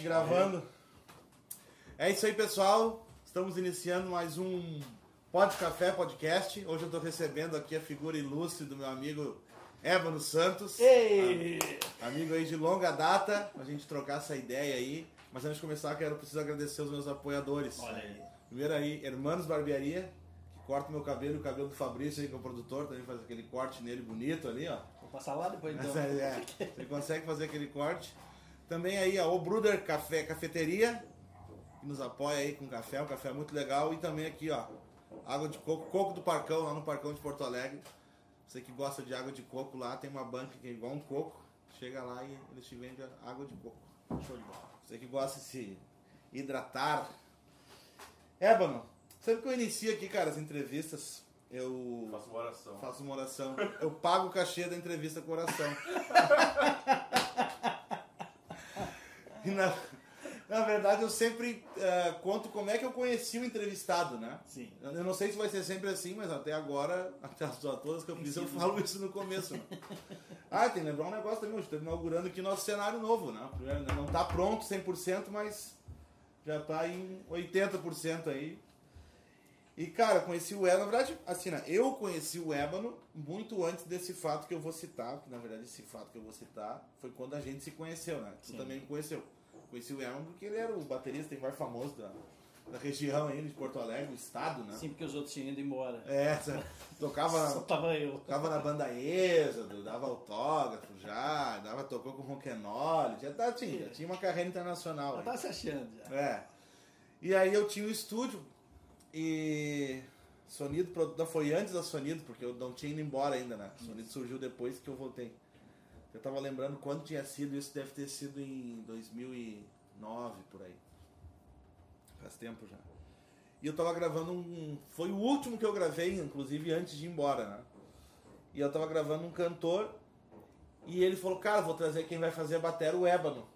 Gravando. É isso aí, pessoal. Estamos iniciando mais um Pod Café Podcast. Hoje eu estou recebendo aqui a figura ilustre do meu amigo Ébano Santos. Ei! Amigo aí de longa data, pra gente trocar essa ideia aí. Mas antes de começar, quero preciso agradecer os meus apoiadores. Olha aí. Primeiro aí, Hermanos Barbearia, que corta meu cabelo o cabelo do Fabrício aí, que é o produtor, também faz aquele corte nele bonito ali, ó. Vou passar lá depois então. Mas, é, você consegue fazer aquele corte. Também aí a O Bruder Café Cafeteria, que nos apoia aí com café, um café muito legal. E também aqui, ó, água de coco, coco do Parcão, lá no Parcão de Porto Alegre. Você que gosta de água de coco lá, tem uma banca que é igual um coco. Chega lá e eles te vendem água de coco. Show de bola. Você que gosta de se hidratar. Ébano, sempre que eu inicio aqui, cara, as entrevistas, eu Faço uma oração. faço uma oração. Eu pago o cachê da entrevista com oração. Na, na verdade, eu sempre eh, conto como é que eu conheci o entrevistado, né? Sim. Eu não sei se vai ser sempre assim, mas até agora, até as todas que eu fiz, eu falo isso no começo. né? Ah, tem que lembrar um negócio também, hoje estamos inaugurando aqui nosso cenário novo, né? Não está pronto 100%, mas já está em 80% aí. E, cara, conheci o Ébano, na verdade, assim, né? eu conheci o Ébano muito antes desse fato que eu vou citar, que na verdade esse fato que eu vou citar foi quando a gente se conheceu, né? Tu Sim. também me conheceu. Conheci o Ébano porque ele era o baterista mais famoso da, da região aí, de Porto Alegre, o estado, né? Sim, porque os outros tinham ido embora. É, tocava, Só tava eu. tocava na banda Êxodo, dava autógrafo já, dava, tocou com Ronquenoli, já, tá, tinha, já tinha uma carreira internacional. Aí. tava se achando já. É. E aí eu tinha um estúdio e Sonido foi antes da Sonido, porque eu não tinha ido embora ainda, né? Sonido surgiu depois que eu voltei. Eu tava lembrando quando tinha sido, isso deve ter sido em 2009, por aí. Faz tempo já. E eu tava gravando um. Foi o último que eu gravei, inclusive antes de ir embora, né? E eu tava gravando um cantor e ele falou, cara, vou trazer quem vai fazer a bateria, o Ébano.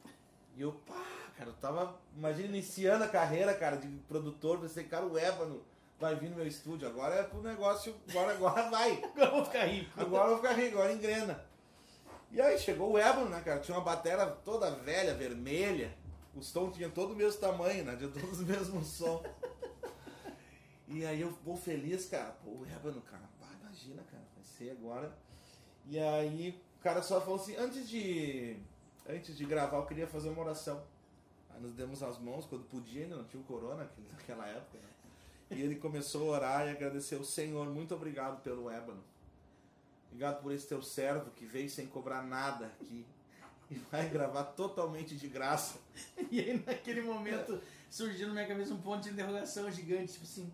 E eu, pá, cara, eu tava, imagina, iniciando a carreira, cara, de produtor, pensei, cara, o Ébano vai vir no meu estúdio, agora é pro negócio, agora, agora vai. Agora eu vou ficar rico. Agora eu vou ficar rico, agora engrena. E aí chegou o Ébano, né, cara? Tinha uma bateria toda velha, vermelha. Os tons tinham todo o mesmo tamanho, né? Tinha todos o mesmo som. E aí eu vou feliz, cara. Pô, o Ébano, cara. Pá, imagina, cara. Vai ser agora. E aí o cara só falou assim, antes de. Antes de gravar, eu queria fazer uma oração. Aí nos demos as mãos quando podia, ainda não tinha o corona naquela época, né? E ele começou a orar e agradecer o Senhor. Muito obrigado pelo Ébano. Obrigado por esse teu servo que veio sem cobrar nada aqui. E vai gravar totalmente de graça. E aí naquele momento surgiu na minha cabeça um ponto de interrogação gigante, tipo assim.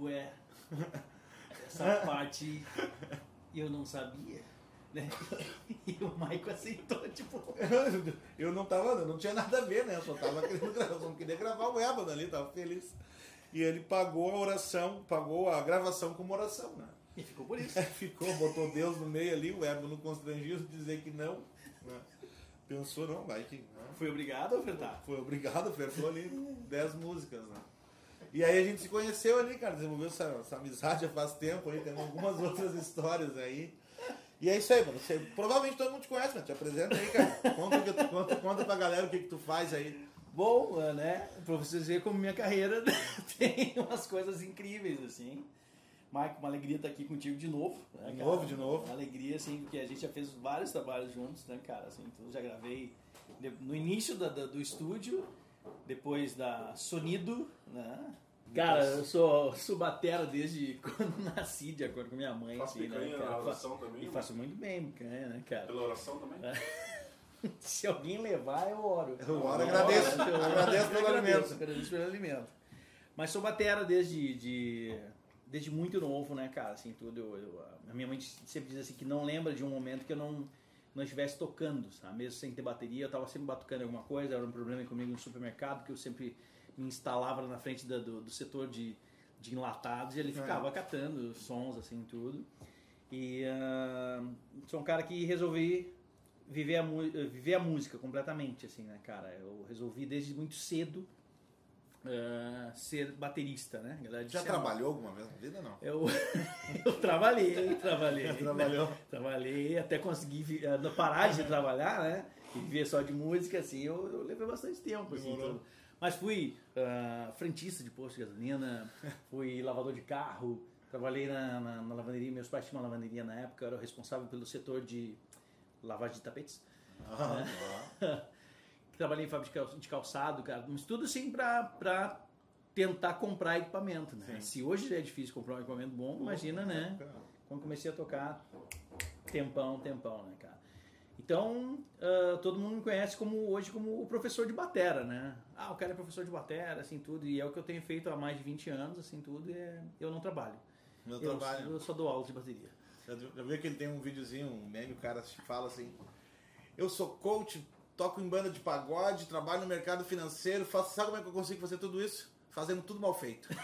Ué, essa parte eu não sabia. Né? E o Maico aceitou, tipo. Eu não tava, eu não tinha nada a ver, né? Eu só tava querendo gravar, só queria gravar o Ébano ali, tava feliz. E ele pagou a oração, pagou a gravação como oração, né? E ficou por isso. Ficou, botou Deus no meio ali, o Ébano constrangido de dizer que não. né? Pensou, não, vai que. Não. Fui obrigado a ofertar. Foi obrigado, ofertou ali 10 músicas, né? E aí a gente se conheceu ali, cara, desenvolveu essa, essa amizade já faz tempo aí, tem algumas outras histórias aí. E é isso aí, mano. Você- provavelmente todo mundo te conhece, mano. Te apresenta aí, cara. Conta, que tu- conta, conta pra galera o que, que tu faz aí. Bom, né? Pra vocês verem como minha carreira tem umas coisas incríveis, assim. Marco, uma alegria estar aqui contigo de novo. Né, De cara? novo, de novo. Uma alegria, assim, porque a gente já fez vários trabalhos juntos, né, cara? Assim, então eu já gravei no início da- da- do estúdio, depois da Sonido, né? Cara, eu sou, sou batera desde quando nasci, de acordo com minha mãe. Faço assim, né, picanha cara? na Fa- oração também, E né? faço muito bem picanha, né, cara? Pela oração também? Se alguém levar, eu oro. Eu oro, agradeço. Eu Agradeço pelo alimento. Agradeço pelo alimento. Mas sou batera desde, de, desde muito novo, né, cara? Assim, tudo. Eu, eu- a minha mãe sempre diz assim que não lembra de um momento que eu não, não estivesse tocando, sabe? Mesmo sem ter bateria, eu tava sempre batucando alguma coisa. Era um problema comigo no supermercado, que eu sempre me instalava na frente da- do, do setor de, de enlatados e ele ficava catando sons, assim, tudo. E ah, sou um cara que resolvi viver a, viver a música completamente, assim, né, cara? Eu resolvi desde muito cedo uh, ser baterista, né? Já trabalhou alguma vez na vida, não? Eu, eu trabalhei, trabalhei. Trabalhou? Né? Trabalhei, até conseguir parar de trabalhar, né? E viver só de música, assim, eu, eu levei bastante tempo, assim, tudo. Mas fui uh, frentista de posto de gasolina, fui lavador de carro, trabalhei na, na, na, lavanderia, meus pais tinham uma lavanderia na época, eu era responsável pelo setor de lavagem de tapetes. Ah, né? trabalhei em fábrica de calçado, cara, mas tudo assim pra, pra tentar comprar equipamento, né? Sim. Se hoje já é difícil comprar um equipamento bom, imagina, né? Quando comecei a tocar, tempão, tempão, né, cara? Então, uh, todo mundo me conhece como hoje como o professor de batera, né? Ah, o cara é professor de batera, assim, tudo, e é o que eu tenho feito há mais de 20 anos, assim, tudo, e é, eu não trabalho. Não eu, trabalho. Eu só dou aula de bateria. Já, já viu que ele tem um videozinho, um meme, o cara fala assim, eu sou coach, toco em banda de pagode, trabalho no mercado financeiro, faço, sabe como é que eu consigo fazer tudo isso? Fazendo tudo mal feito.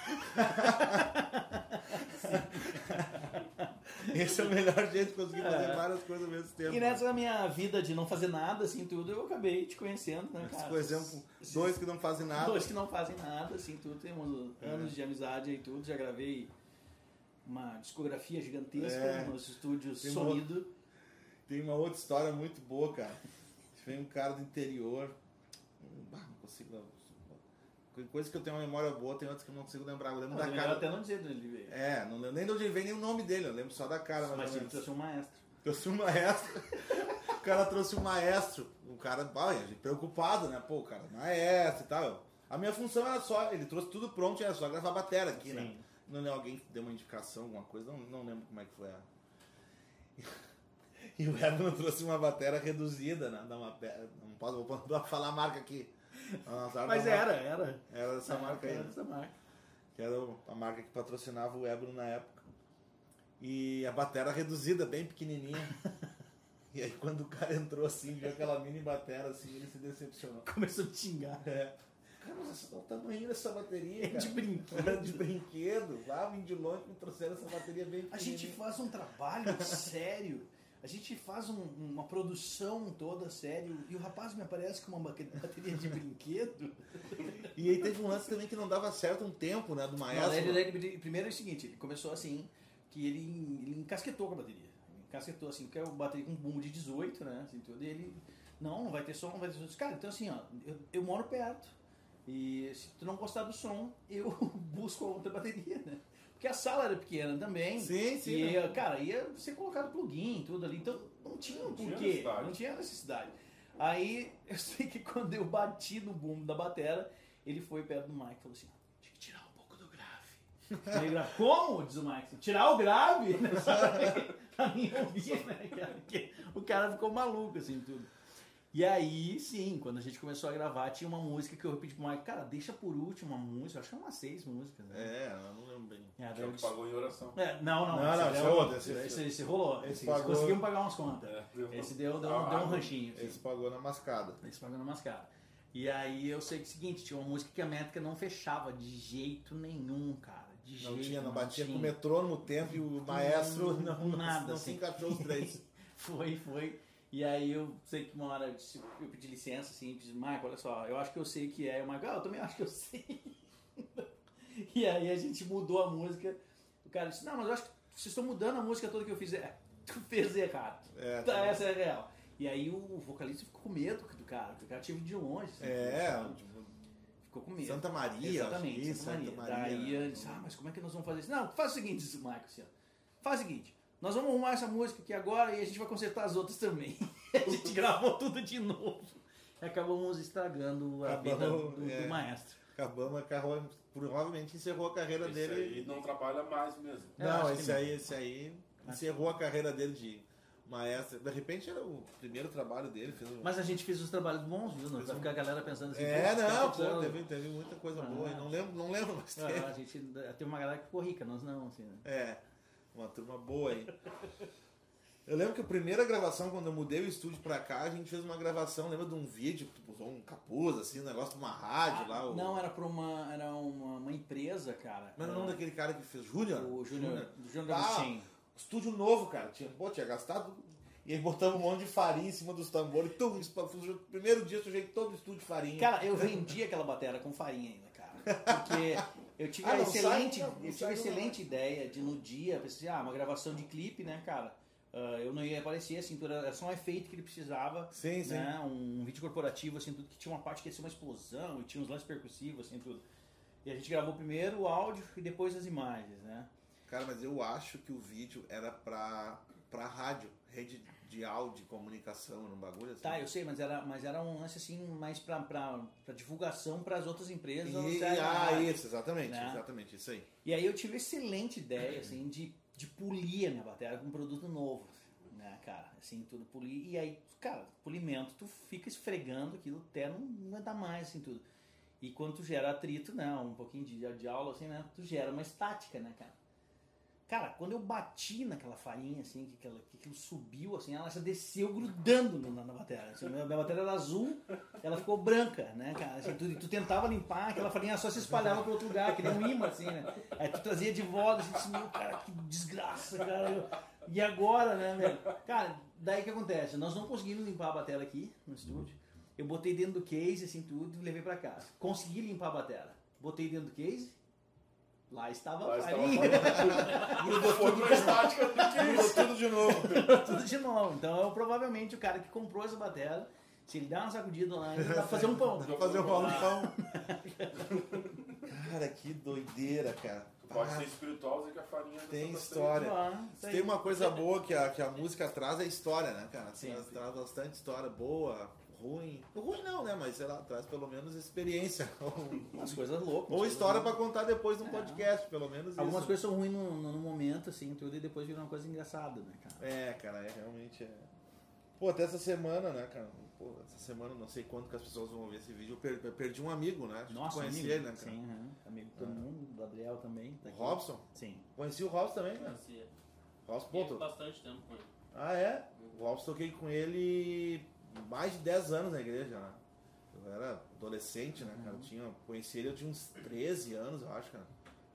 Esse é o melhor jeito de conseguir fazer é. várias coisas ao mesmo tempo. E nessa minha vida de não fazer nada, assim, tudo, eu acabei te conhecendo, né, cara? Por exemplo, dois que não fazem nada. Dois que não fazem nada, assim, tudo. Temos é. anos de amizade e tudo. Já gravei uma discografia gigantesca é. nos estúdios tem Sonido. Uma, tem uma outra história muito boa, cara. Vem um cara do interior. não consigo coisa que eu tenho uma memória boa, tem outras que eu não consigo lembrar. Eu lembro não, da cara. até não dizer de onde ele veio. É, não lembro nem de onde ele veio, nem o nome dele, eu lembro só da cara. Mas ele trouxe um maestro. Trouxe um maestro. o cara trouxe um maestro. O cara, ah, preocupado, né? Pô, o cara, maestro e tal. A minha função era só, ele trouxe tudo pronto, era só gravar batera aqui, né? Sim. né? Não lembro, alguém deu uma indicação, alguma coisa, não, não lembro como é que foi a. E o Evan trouxe uma batera reduzida, né? Uma, não posso vou falar a marca aqui. Mas era, era. Era essa marca aí. Era essa marca. Que era a marca que patrocinava o Ebro na época. E a batera reduzida, bem pequenininha. e aí quando o cara entrou assim, viu aquela mini batera assim, ele se decepcionou. Começou a xingar. É. Cara, mas olha o tamanho dessa bateria, cara. De brinquedo. de brinquedo. Lá, vim de longe me trouxeram essa bateria bem A gente faz um trabalho sério a gente faz um, uma produção toda sério e o rapaz me aparece com uma bateria de brinquedo. e aí teve um lance também que não dava certo um tempo, né, do maestro. Não, ele, ele, primeiro é o seguinte, ele começou assim, que ele, ele encasquetou com a bateria. Ele encasquetou assim, porque é uma bateria com um boom de 18, né, assim, e ele, não, não vai ter som, não vai ter som. Cara, então assim, ó, eu, eu moro perto, e se tu não gostar do som, eu busco outra bateria, né. Porque a sala era pequena também. Sim, sim. E, né? cara, ia ser colocado plugin, tudo ali. Então não tinha um porquê. Não tinha necessidade. Aí eu sei que quando eu bati no boom da batera, ele foi perto do Mike e falou assim: tinha que tirar um pouco do grave. Ele, Como? Diz o Mike. Tirar o grave? pra mim ouvir, né, cara? O cara ficou maluco, assim, tudo. E aí, sim, quando a gente começou a gravar, tinha uma música que eu repeti pro Mike, cara, deixa por último uma música, acho que umas seis músicas. Né? É, eu não lembro bem. É, já que pagou em oração. É, não, não, não, não, esse, é outro, esse, esse, esse, rolou. Esse, pagou... Conseguimos pagar umas contas. É, esse deu, deu, ah, deu um ranchinho. Esse assim. pagou na mascada. Esse pagou na mascada. E aí eu sei que é o seguinte, tinha uma música que a métrica não fechava de jeito nenhum, cara. De não jeito tinha, não batia com o metrô no tempo e o maestro não, não, nada, não assim. se encaixou os três. foi, foi. E aí eu sei que uma hora eu pedi licença, assim, disse, Marco, olha só, eu acho que eu sei o que é. O Marco, ah, eu também acho que eu sei. e aí a gente mudou a música. O cara disse, não, mas eu acho que vocês estão mudando a música toda que eu fiz. É, tu fez errado. É, tá, essa é real. E aí o vocalista ficou com medo do cara, porque o cara tinha vindo de longe. Assim, é, tipo, ficou com medo. Santa Maria, Exatamente, Santa, Maria. Maria. Daí eu disse, ah, mas como é que nós vamos fazer isso? Não, faz o seguinte, disse o Marco assim, ó. Faz o seguinte, nós vamos arrumar essa música aqui agora e a gente vai consertar as outras também. a gente gravou tudo de novo. E acabamos estragando a vida do, é, do maestro. Acabamos, acabou, provavelmente encerrou a carreira esse dele. Aí não trabalha mais mesmo. Não, esse aí, esse aí encerrou a carreira dele de maestro. De repente era o primeiro trabalho dele. Um... Mas a gente fez os trabalhos bons, viu? Não vai ficar a galera pensando assim. É, não, pô, teve, teve muita coisa ah, boa. Não lembro, não lembro mais. Ah, a gente teve uma galera que ficou rica, nós não, assim. Né? É. Uma turma boa aí. Eu lembro que a primeira gravação, quando eu mudei o estúdio pra cá, a gente fez uma gravação, lembra de um vídeo, que usou um capuz, assim, um negócio de uma rádio ah, lá. O... Não, era pra uma, era uma, uma empresa, cara. Mas era o nome daquele cara que fez, Júnior? O Júnior, Júnior ah, Estúdio novo, cara. Tinha, pô, tinha gastado. E aí botamos um monte de farinha em cima dos tambores. Tum, primeiro dia sujeito todo o estúdio de farinha. Cara, eu vendi aquela bateria com farinha ainda, cara. Porque eu tive Ah, a não excelente, sai, não, não eu tive a excelente ideia de no dia, pensei, ah, uma gravação de clipe, né, cara? Ah, eu não ia aparecer, assim, tudo era só um efeito que ele precisava. Sim, sim. Né? Um vídeo corporativo, assim, tudo que tinha uma parte que ia ser uma explosão e tinha uns lances percussivos, assim, tudo. E a gente gravou primeiro o áudio e depois as imagens, né? Cara, mas eu acho que o vídeo era pra, pra rádio, rede de áudio, comunicação, num bagulho assim. Tá, eu sei, mas era, mas era um lance assim mais pra, pra, pra divulgação para as outras empresas. E, ah, rádio. isso, exatamente, Né? exatamente, isso aí. E aí eu tive excelente ideia, assim, de, de polir a minha bateria com um produto novo, né, cara? Assim, tudo polir. E aí, cara, polimento, tu fica esfregando aquilo até não aguentar mais, assim, tudo. E quando tu gera atrito, né, um pouquinho de, de aula, assim, né, tu gera uma estática, né, cara? Cara, quando eu bati naquela farinha, assim, que, aquela, que aquilo subiu, assim, ela já desceu grudando na, na bateria. Assim, minha, minha bateria era azul, ela ficou branca, né, cara? Assim, tu, tu tentava limpar, aquela farinha só se espalhava para outro lugar, que nem um imã, assim, né? Aí tu trazia de volta, assim, assim, meu, cara, que desgraça, cara. E agora, né, velho? Cara, daí que acontece? Nós não conseguimos limpar a bateria aqui no estúdio. Eu botei dentro do case, assim, tudo, e levei pra casa. Consegui limpar a bateria. Botei dentro do case, lá estava Lá a estava farinha. Grudou foi pra estática do que Mudou isso. tudo de novo. tudo de novo. Então, eu, provavelmente, o cara que comprou essa bateria, se ele der uma sacudida lá, ele vai fazer um pão. Vou fazer um pão no pão. Cara, que doideira, cara. Tu pode Ah, ser espiritual, dizer que a farinha Tem história. Ah, Se tem uma coisa boa que a, que a música traz é história, né, cara? Sim, traz, sim. traz bastante história boa, ruim. Ruim não, né? Mas sei lá, traz pelo menos experiência. Umas coisas loucas. Ou história pra contar depois num É. podcast, pelo menos Algumas isso. coisas são ruins no, no, no momento, assim, tudo, e depois vira uma coisa engraçada, né, cara? É, cara, é realmente é. Pô, até essa semana, né, cara? Pô, essa semana não sei quando que as pessoas vão ver esse vídeo. Eu per- eu perdi um amigo, né? Nossa, conhecia amigo. ele, né, cara? Sim, aham. amigo de todo Ah. mundo, o Gabriel também. Tá O aqui. Robson? Sim. Conheci o Robson também, né? Conhecia. Robson, pô, bastante tempo com ele. Ah, é? O Robson toquei com ele mais de 10 anos na igreja, né? Eu era adolescente, né, cara? Eu tinha, conheci ele, eu tinha uns 13 anos, eu acho, cara.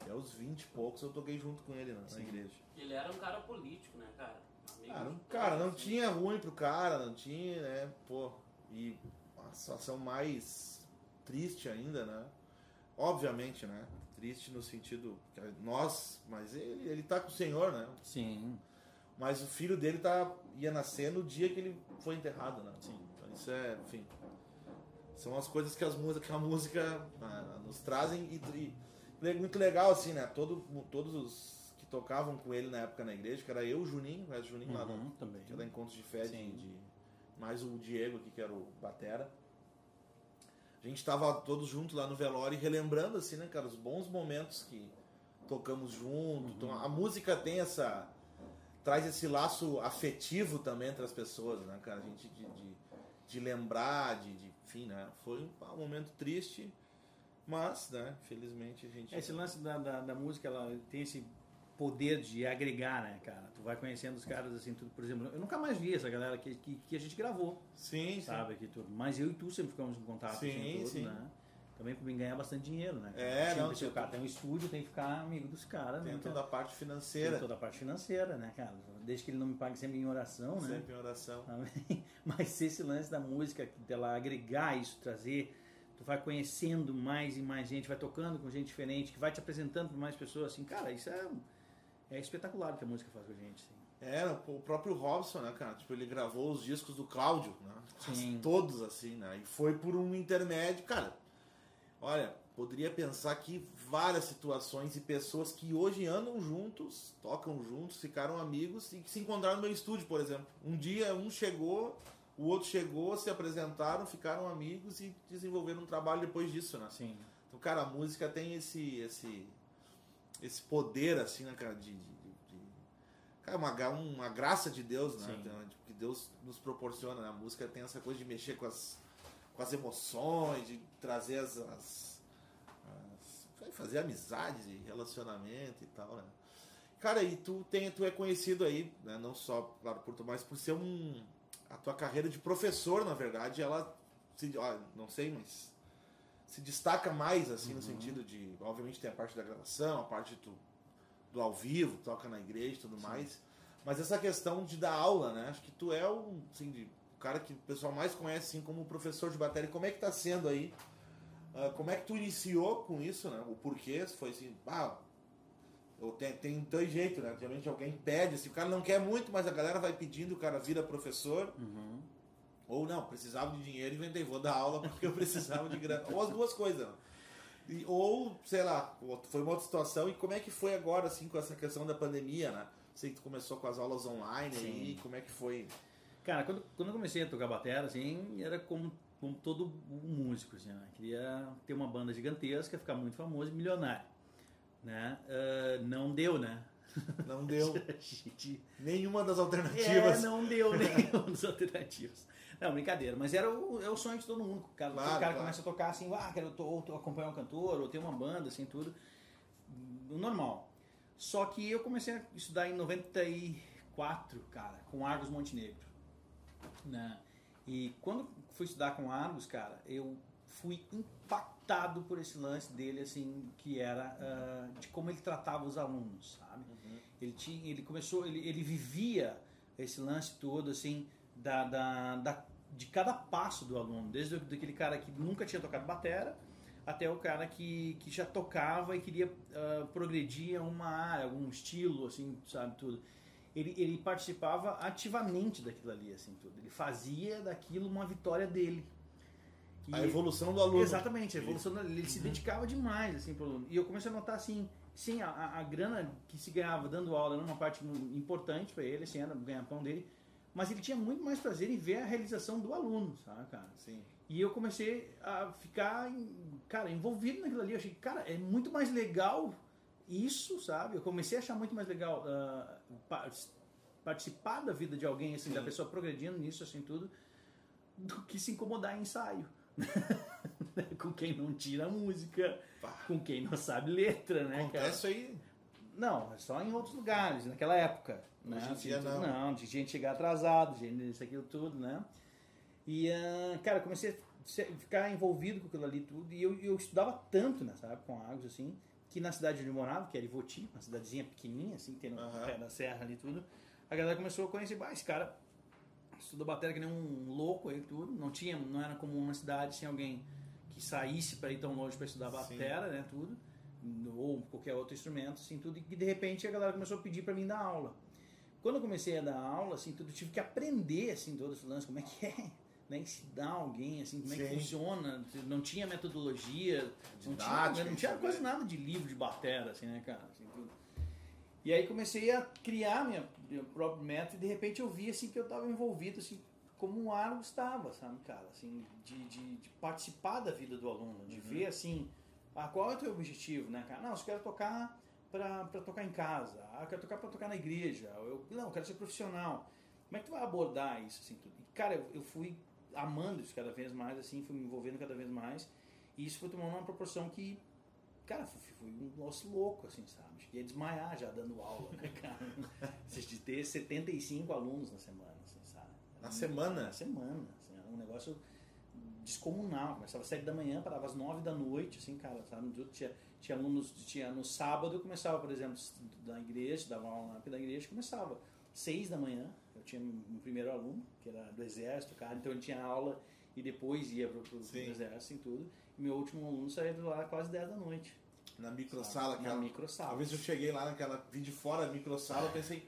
Até os 20 e poucos eu toquei junto com ele né, na igreja. Ele era um cara político, né, cara? Amigo não- de cara, não assim. tinha ruim pro cara, não tinha, né? Pô, e a situação mais triste ainda, né? Obviamente, né? Triste no sentido que nós, mas ele, ele tá com o Senhor, né? Sim. Mas o filho dele tá, ia nascer no dia que ele foi enterrado, né? Sim. Então isso é, enfim. São as coisas que, as músicas, que a música ah, nos trazem e, e muito legal, assim, né? Todo, todos os que tocavam com ele na época na igreja, que era eu, o Juninho, o Juninho lá da, Uhum, também. que da Encontros de Fé, de, Sim. de- mais o Diego aqui, que era o Batera. A gente tava todos juntos lá no velório e relembrando, assim, né, cara, os bons momentos que tocamos junto. Então, a música tem essa. Traz esse laço afetivo também entre as pessoas, né, cara? A gente de, de, de lembrar, de, de. Enfim, né? Foi um, um momento triste, mas, né, felizmente a gente. Esse lance da, da, da música, ela tem esse poder de agregar, né, cara? Tu vai conhecendo os caras assim, tudo, por exemplo, eu nunca mais vi essa galera que, que, que a gente gravou, Sim, sim. sabe? Aqui, tudo. Mas eu e tu sempre ficamos em contato, Sim, assim, tudo, sim. né? Também pra mim ganhar bastante dinheiro, né? É, Sempre, não, se o tem- cara tem um estúdio, tem que ficar amigo dos caras, né? Tem cara? toda a parte Tem financeira, toda a parte financeira, né, cara? Desde que ele não me pague sempre em oração, né? sempre em oração. Amém. Mas se esse lance da música, dela agregar isso, trazer, tu vai conhecendo mais e mais gente, vai tocando com gente diferente, que vai te apresentando para mais pessoas, assim, cara, isso é, é espetacular o que a música faz com a gente, assim. É, o próprio Robson, né, cara? Tipo, ele gravou os discos do Cláudio, né? Sim. Todos, assim, né? E foi por um intermédio. Cara, olha, poderia pensar que várias situações e pessoas que hoje andam juntos, tocam juntos, ficaram amigos e que se encontraram no meu estúdio, por exemplo. Um dia um chegou, o outro chegou, se apresentaram, ficaram amigos e desenvolveram um trabalho depois disso, né? Sim. Então, cara, a música tem esse esse esse poder assim, né, cara, de, de, de- cara, uma, uma graça de Deus, né? Sim. Então, tipo, que Deus nos proporciona, né? A música tem essa coisa de mexer com as com as emoções, de trazer as, as- as- fazer amizades e relacionamento e tal, né? Cara, e tu tem tu é conhecido aí, né, não só claro por tu, mas por ser um a tua carreira de professor, na verdade, ela se, ó, não sei, mas se destaca mais, assim, no sentido de. Obviamente tem a parte da gravação, a parte do, do ao vivo, toca na igreja e tudo mais. Mas essa questão de dar aula, né? Acho que tu é um, assim, de, cara que o pessoal mais conhece, assim, como professor de bateria. Como é que tá sendo aí Ah, como é que tu iniciou com isso, né? O porquê? Se foi assim, ah, eu tem, tem dois jeitos, né? Geralmente alguém pede, assim, o cara não quer muito, mas a galera vai pedindo, o cara vira professor. Uhum. Ou não, precisava de dinheiro e inventei, vou dar aula porque eu precisava de grana. Ou as duas coisas. né? E- ou, sei lá, foi uma outra situação. E como é que foi agora, assim, com essa questão da pandemia, né? Sei que tu começou com as aulas online Sim. aí, como é que foi? Cara, quando, quando eu comecei a tocar batera, assim, era como, como todo músico, assim, né? Queria ter uma banda gigantesca, ficar muito famoso e milionário, né? Ah, não deu, né? Não deu gente... nenhuma das É, alternativas. não deu nenhuma das alternativas. Não, brincadeira, mas era o, é o sonho de todo mundo. O cara, Claro, o cara claro. começa a tocar assim, ah, quero to- ou to- acompanhar um cantor, ou ter uma banda, assim, tudo. Normal. Só que eu comecei a estudar em 94, cara, com Argos Montenegro. Né? E quando fui estudar com Argos, cara, eu fui impactado por esse lance dele, assim, que era ah, de como ele tratava os alunos, sabe? Ele, tinha, ele começou, ele, ele vivia esse lance todo, assim, da, da, da- de cada passo do aluno, desde daquele cara que nunca tinha tocado batera até o cara que, que já tocava e queria ah, progredir a uma área, algum estilo, assim, sabe, tudo. Ele, ele participava ativamente daquilo ali, assim, tudo. Ele fazia daquilo uma vitória dele. A E- evolução do aluno. Exatamente, a evolução dele. Ele se dedicava demais assim, pro aluno. E eu comecei a notar assim, sim, a, a- a grana que se ganhava dando aula era uma parte importante para ele, assim, era o ganha-pão dele. Mas ele tinha muito mais prazer em ver a realização do aluno, sabe, cara? Sim. E eu comecei a ficar, cara, envolvido naquilo ali. Eu achei, cara, é muito mais legal isso, sabe? Eu comecei a achar muito mais legal par- participar da vida de alguém, assim, da Sim. pessoa progredindo nisso, assim, tudo, do que se incomodar em ensaio. com quem não tira música, Pá. com quem não sabe letra, né, cara? Acontece aí. Não, é só em outros lugares, naquela época. Né? Hoje em Assim, dia, tudo- não. de gente chegar atrasado, gente isso, aquilo tudo, né? E, ah, cara, comecei a ficar envolvido com aquilo ali tudo. E eu, eu estudava tanto nessa época com Argos, assim, que na cidade onde eu morava, que era Ivoti, uma cidadezinha pequenininha, assim, tem no Aham. pé da serra ali tudo, a galera começou a conhecer, bah, esse cara estuda bateria que nem um louco aí tudo. Não tinha, não era comum na cidade, tinha alguém que saísse para ir tão longe para estudar bateria, né, tudo ou qualquer outro instrumento, assim, tudo, e de repente a galera começou a pedir para mim dar aula. Quando eu comecei a dar aula, assim, tudo, tive que aprender, assim, todo esse lance, como é que é, né, ensinar alguém, assim, como é que Sim. funciona, não tinha metodologia, não tinha, Didática, não tinha isso, quase né? nada de livro de batera, assim, né, cara, assim. E aí comecei a criar minha, meu próprio método e de repente eu vi, assim, que eu estava envolvido, assim, como um Argos estava, sabe, cara, assim, de, de, de participar da vida do aluno, de ver, assim, ah, qual é o teu objetivo, né, cara? Não, eu quero tocar para tocar em casa. Ah, eu quero tocar para tocar na igreja. Eu, não, eu quero ser profissional. Como é que tu vai abordar isso, assim, tudo? E, cara, eu, eu fui amando isso cada vez mais, assim, fui me envolvendo cada vez mais. E isso foi tomando uma proporção que, cara, fui, fui um nosso louco, assim, sabe? Cheguei a desmaiar já dando aula, né, cara? De ter 75 alunos na semana, assim, sabe? Na semana? Na semana, assim, era um negócio descomunal. Começava às 7 da manhã, parava às 9 da noite, assim, cara, sabe? Tinha, tinha alunos, tinha no sábado eu começava, por exemplo, da igreja, dava aula na da igreja, começava 6 da manhã. Eu tinha um primeiro aluno, que era do exército, cara, então ele tinha aula e depois ia pro, pro, exército e tudo. E meu último aluno saía de lá quase 10 da noite. Na microsala, aquela. Na microsala. Uma vez eu cheguei lá naquela. Vim de fora da microsala, eu pensei.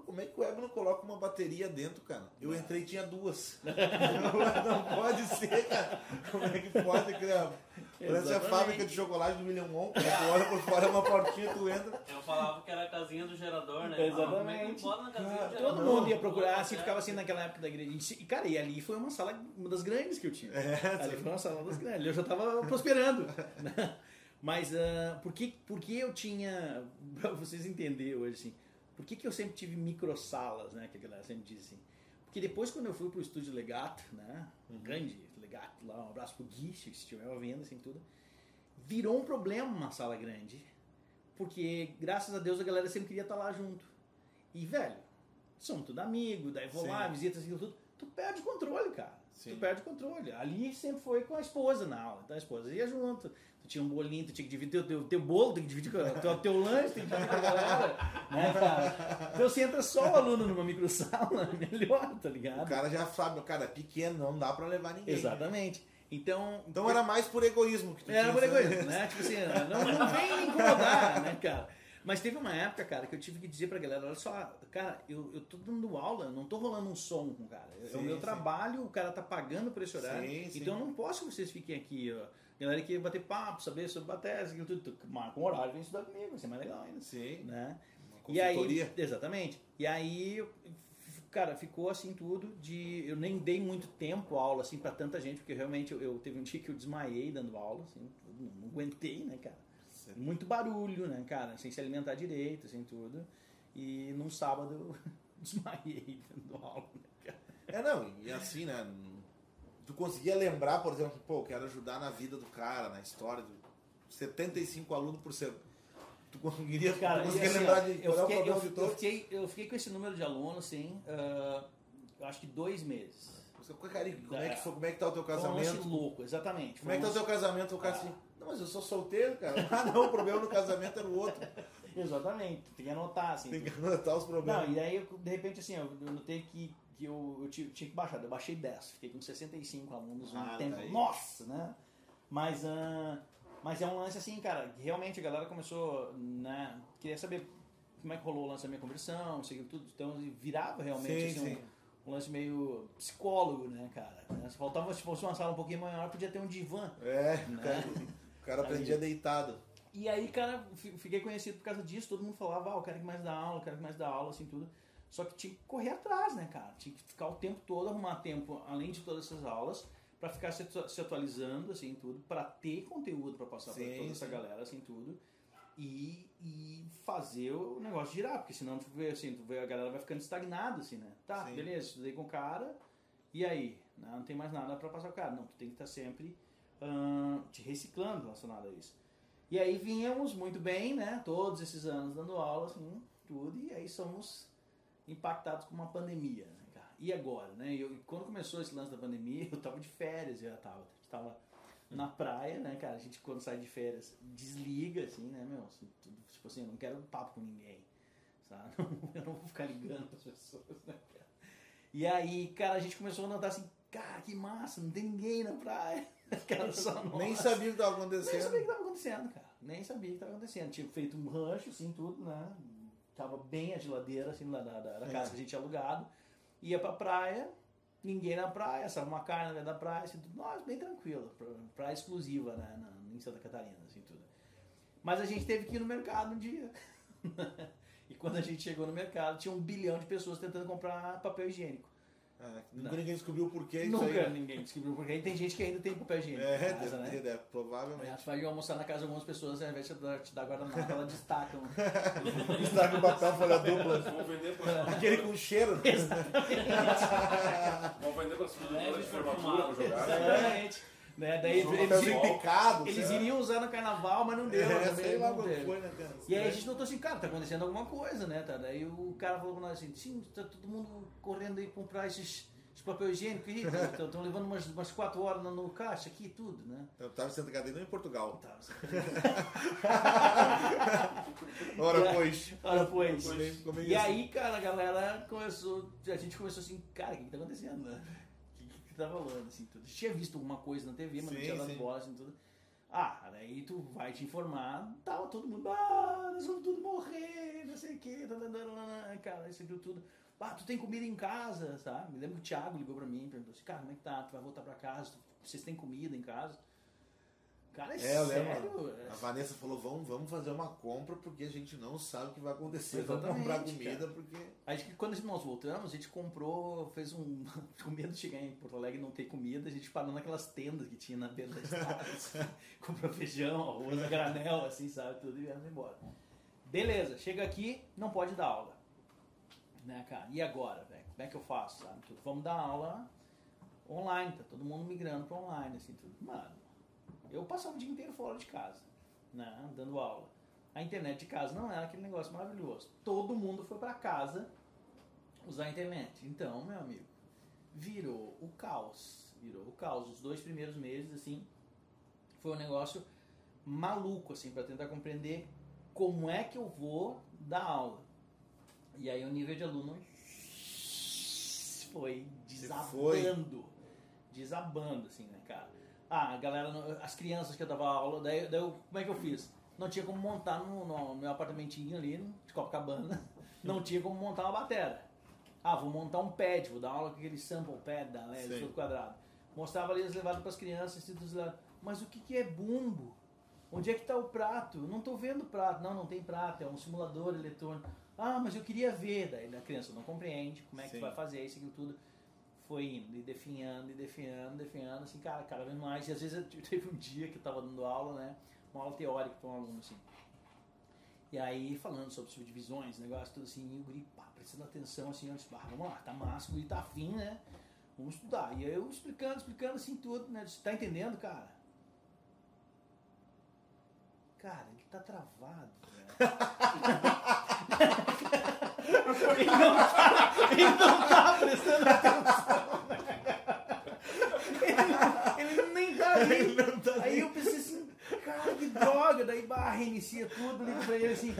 "Mas Como é que o Ego não coloca uma bateria dentro, cara? Eu entrei e tinha duas. não pode ser, cara. Como é que pode, criar? Parece a fábrica de chocolate do William Wonka. Tu olha por fora, é uma portinha, tu entra. Eu falava que era a casinha do gerador, né? Exatamente. Ah, como é que bota na casinha do Cara, gerador? Todo Não, mundo ia procurar, assim, é. ficava assim naquela época da igreja. E, cara, e ali foi uma sala, uma das grandes que eu tive. É, ali foi uma sala das grandes. Eu já tava prosperando. né? Mas ah, por, que, por que eu tinha. Pra vocês entenderem hoje, assim. Por que, que eu sempre tive microsalas, né? Que a galera sempre diz assim. Porque depois, quando eu fui pro estúdio Legato, né? Um grande Legato lá, um abraço pro Gui, se estiver ouvindo, assim, tudo. Virou um problema uma sala grande. Porque, graças a Deus, a galera sempre queria estar lá junto. E, velho, somos tudo amigo, daí vou Sim. lá, visitas aquilo tudo. Tu perde o controle, cara. Sim. Tu perde o controle. Ali sempre foi com a esposa na aula. Então a esposa ia junto. Tinha um bolinho, tu tinha que dividir o teu, teu bolo, tem que dividir o teu, teu lanche, tem que dividir com a galera. Né, cara? Então se entra só o aluno numa microsala, melhor, tá ligado? O cara já sabe, cara, é pequeno, não dá pra levar ninguém. Exatamente. Então, Então era mais por egoísmo que tu era por egoísmo, né? Tipo assim, não, não vem incomodar, né, cara? Mas teve uma época, cara, que eu tive que dizer pra galera, olha só, cara, eu, eu tô dando aula, eu não tô rolando um som com o cara. É o Sim, meu sim. trabalho, o cara tá pagando por esse horário. Sim, sim. Então eu não posso que vocês fiquem aqui, ó. Galera que bater papo, saber sobre bateria, aquilo tudo, tu marca um horário, vem estudar comigo, vai ser mais legal ainda. Sim. Né? E aí, exatamente. E aí, cara, ficou assim tudo de. Eu nem dei muito tempo aula, assim, pra tanta gente, porque realmente eu, eu teve um dia que eu desmaiei dando aula, assim, não, não aguentei, né, cara? Muito barulho, né, cara? Sem se alimentar direito, assim, tudo. E num sábado eu desmaiei dando aula, né, cara? É, não, e assim, né? Tu conseguia lembrar, por exemplo, pô, quero ajudar na vida do cara, na história. Do 75 alunos por ser. Tu conseguiria, Cara, tu conseguia assim, lembrar de eu qual é o fiquei, problema eu, eu fiquei, eu fiquei com esse número de alunos, assim, ah, eu acho que dois meses. Cara, como é, É. que foi, como é que tá o teu Foi um casamento? louco, exatamente. Como é que tá o teu casamento? O cara Ah. assim, não, mas eu sou solteiro, cara. Ah, não, o problema no casamento era o outro. Exatamente, tem que anotar, assim. Tem que anotar os problemas. Não, e aí, de repente, assim, eu eu notei que, que eu, eu ti- tinha que baixar. Eu baixei 10, fiquei com 65 alunos Ah, um tempo. daí. Nossa, né? Mas, ah, mas é um lance assim, cara, que realmente a galera começou, né? Queria saber como é que rolou o lance da minha conversão, aqui tudo. Então, virava realmente Sim, assim, sim. Um, um lance meio psicólogo, né, cara? Né? Se faltava, se fosse uma sala um pouquinho maior, podia ter um divã. É, o Né? cara, o cara aprendia deitado. E aí, cara, fi- fiquei conhecido por causa disso. Todo mundo falava, ah, eu quero que mais dá aula, eu quero que mais dá aula, assim, tudo. Só que tinha que correr atrás, né, cara? Tinha que ficar o tempo todo, arrumar tempo, além de todas essas aulas, pra ficar se, se atualizando, assim, tudo, pra ter conteúdo pra passar pra Sim, toda essa galera, assim, tudo. E, e fazer o negócio girar, porque senão tu vê, assim, tu vê, a galera vai ficando estagnada, assim, né? Tá, Sim. beleza, estudei com o cara, e aí? Né? Não tem mais nada pra passar o cara. Não, tu tem que estar sempre ahn, te reciclando relacionado a isso. E aí vínhamos muito bem, né? Todos esses anos dando aula, assim, tudo, e aí somos impactados com uma pandemia, né, cara? E agora, né? Eu, quando começou esse lance da pandemia, eu tava de férias, eu já tava, tava na praia, né, cara? A gente quando sai de férias desliga, assim, né, meu? Assim, tipo assim, eu não quero papo com ninguém, sabe? Eu não vou ficar ligando pras pessoas, né, cara? E aí, cara, a gente começou a notar assim, cara, que massa, não tem ninguém na praia. Cara, só Nem nós. sabia o que estava Nem sabia o acontecendo. que estava acontecendo, cara. Nem sabia o que estava acontecendo. Tinha feito um rancho, assim, tudo, né? Tava bem a geladeira, assim, da, da É. casa que a gente tinha alugado. Ia pra praia, ninguém na praia, sabe? Uma carne meio da praia, assim, tudo. Nossa, bem tranquilo. pra- Praia exclusiva, né? Na, em Santa Catarina, assim, tudo. Mas a gente teve que ir no mercado um dia. e quando a gente chegou no mercado, tinha um bilhão de pessoas tentando comprar papel higiênico. É, nunca ninguém descobriu o porquê Nunca aí. ninguém descobriu porque aí tem gente que ainda tem papel higiênico É, em casa, deve né? deve, provavelmente. Tu vai almoçar na casa de algumas pessoas, ao invés de te dar- guardanapo, elas destacam. Está com papel folha dupla. Vão vender para Aquele com cheiro. vão vender para as Leve futuras de formatura perfumado. para jogar. Exatamente. Né? Daí eles, eles iriam usar no carnaval, mas não deu. É, também, sei lá não teve. foi, né? E aí a gente notou assim, cara, tá acontecendo alguma coisa, né? Tá? Daí o cara falou pra nós assim, sim, tá todo mundo correndo aí comprar esses, esses papel higiênico aí, estão levando umas, umas quatro horas no, no caixa aqui e tudo, né? Eu tava Santa Catarina ou em Portugal. Tá, Ora, pois. Olha, pois. E assim. aí, cara, a galera começou. A gente começou assim, cara, o que, que tá acontecendo, né? Tá rolando, assim, tudo. Tinha visto alguma coisa na TV, mas não Sim, tinha dado bola, assim, tudo. Ah, daí tu vai te informar, tava todo mundo, ah, nós vamos tudo morrer, não sei o que, cara, isso aqui tudo. Ah, tu tem comida em casa, sabe? Me lembro que o Thiago ligou pra mim e perguntou assim, cara, como é que tá? Tu vai voltar pra casa? Vocês têm comida em casa? Cara, é, É, eu sério? A Vanessa falou: vamos, vamos fazer uma compra porque a gente não sabe o que vai acontecer. Vamos comprar comida porque. A gente, quando nós voltamos, a gente comprou, fez um. Com medo de chegar em Porto Alegre e não ter comida, a gente parou naquelas tendas que tinha na beira da estrada. assim, comprou feijão, arroz, a granel, assim, sabe? Tudo e viemos embora. Beleza, chega aqui, não pode dar aula. Né, cara? E agora, velho? Como é que eu faço? Sabe? Tudo. Vamos dar aula online, tá todo mundo migrando para online, assim, tudo. Mano, eu passava o dia inteiro fora de casa, né? Dando aula. A internet de casa não era aquele negócio maravilhoso. Todo mundo foi para casa usar a internet. Então, meu amigo, virou o caos. Virou o caos. Os dois primeiros meses, assim, foi um negócio maluco, assim, para tentar compreender como é que eu vou dar aula. E aí o nível de aluno foi desabando. foi. Desabando, assim, né, cara? Ah, a galera, as crianças que eu dava aula, daí, daí eu, como é que eu fiz? Não tinha como montar no, no meu apartamentinho ali, de Copacabana, não tinha como montar uma bateria. Ah, vou montar um pad, vou dar aula com aquele sample pad da LED, todo quadrado. Mostrava ali, eles levavam para as crianças, e mas o que, que é bumbo? Onde é que está o prato? Eu não estou vendo prato. Não, não tem prato, é um simulador eletrônico. Ah, mas eu queria ver. Daí a criança não compreende como é que Sim. vai fazer isso, aquilo tudo. Foi indo e definhando, e definhando, definhando, assim, cara, cada vez mais. E às vezes eu teve um dia que eu tava dando aula, né? Uma aula teórica para um aluno, assim. E aí, falando sobre subdivisões, negócio, tudo assim, e o guri, pá, prestando atenção, assim, ah, vamos lá, tá massa, o guri tá afim, né? Vamos estudar. E aí eu explicando, explicando assim tudo, né? Disse, tá entendendo, cara? Cara, ele tá travado, velho. ele, não tá, ele não tá prestando atenção? Ele, ele nem tá aí. Aí eu pensei assim, cara, que droga. Daí, bah, reinicia tudo, ligo pra ele assim,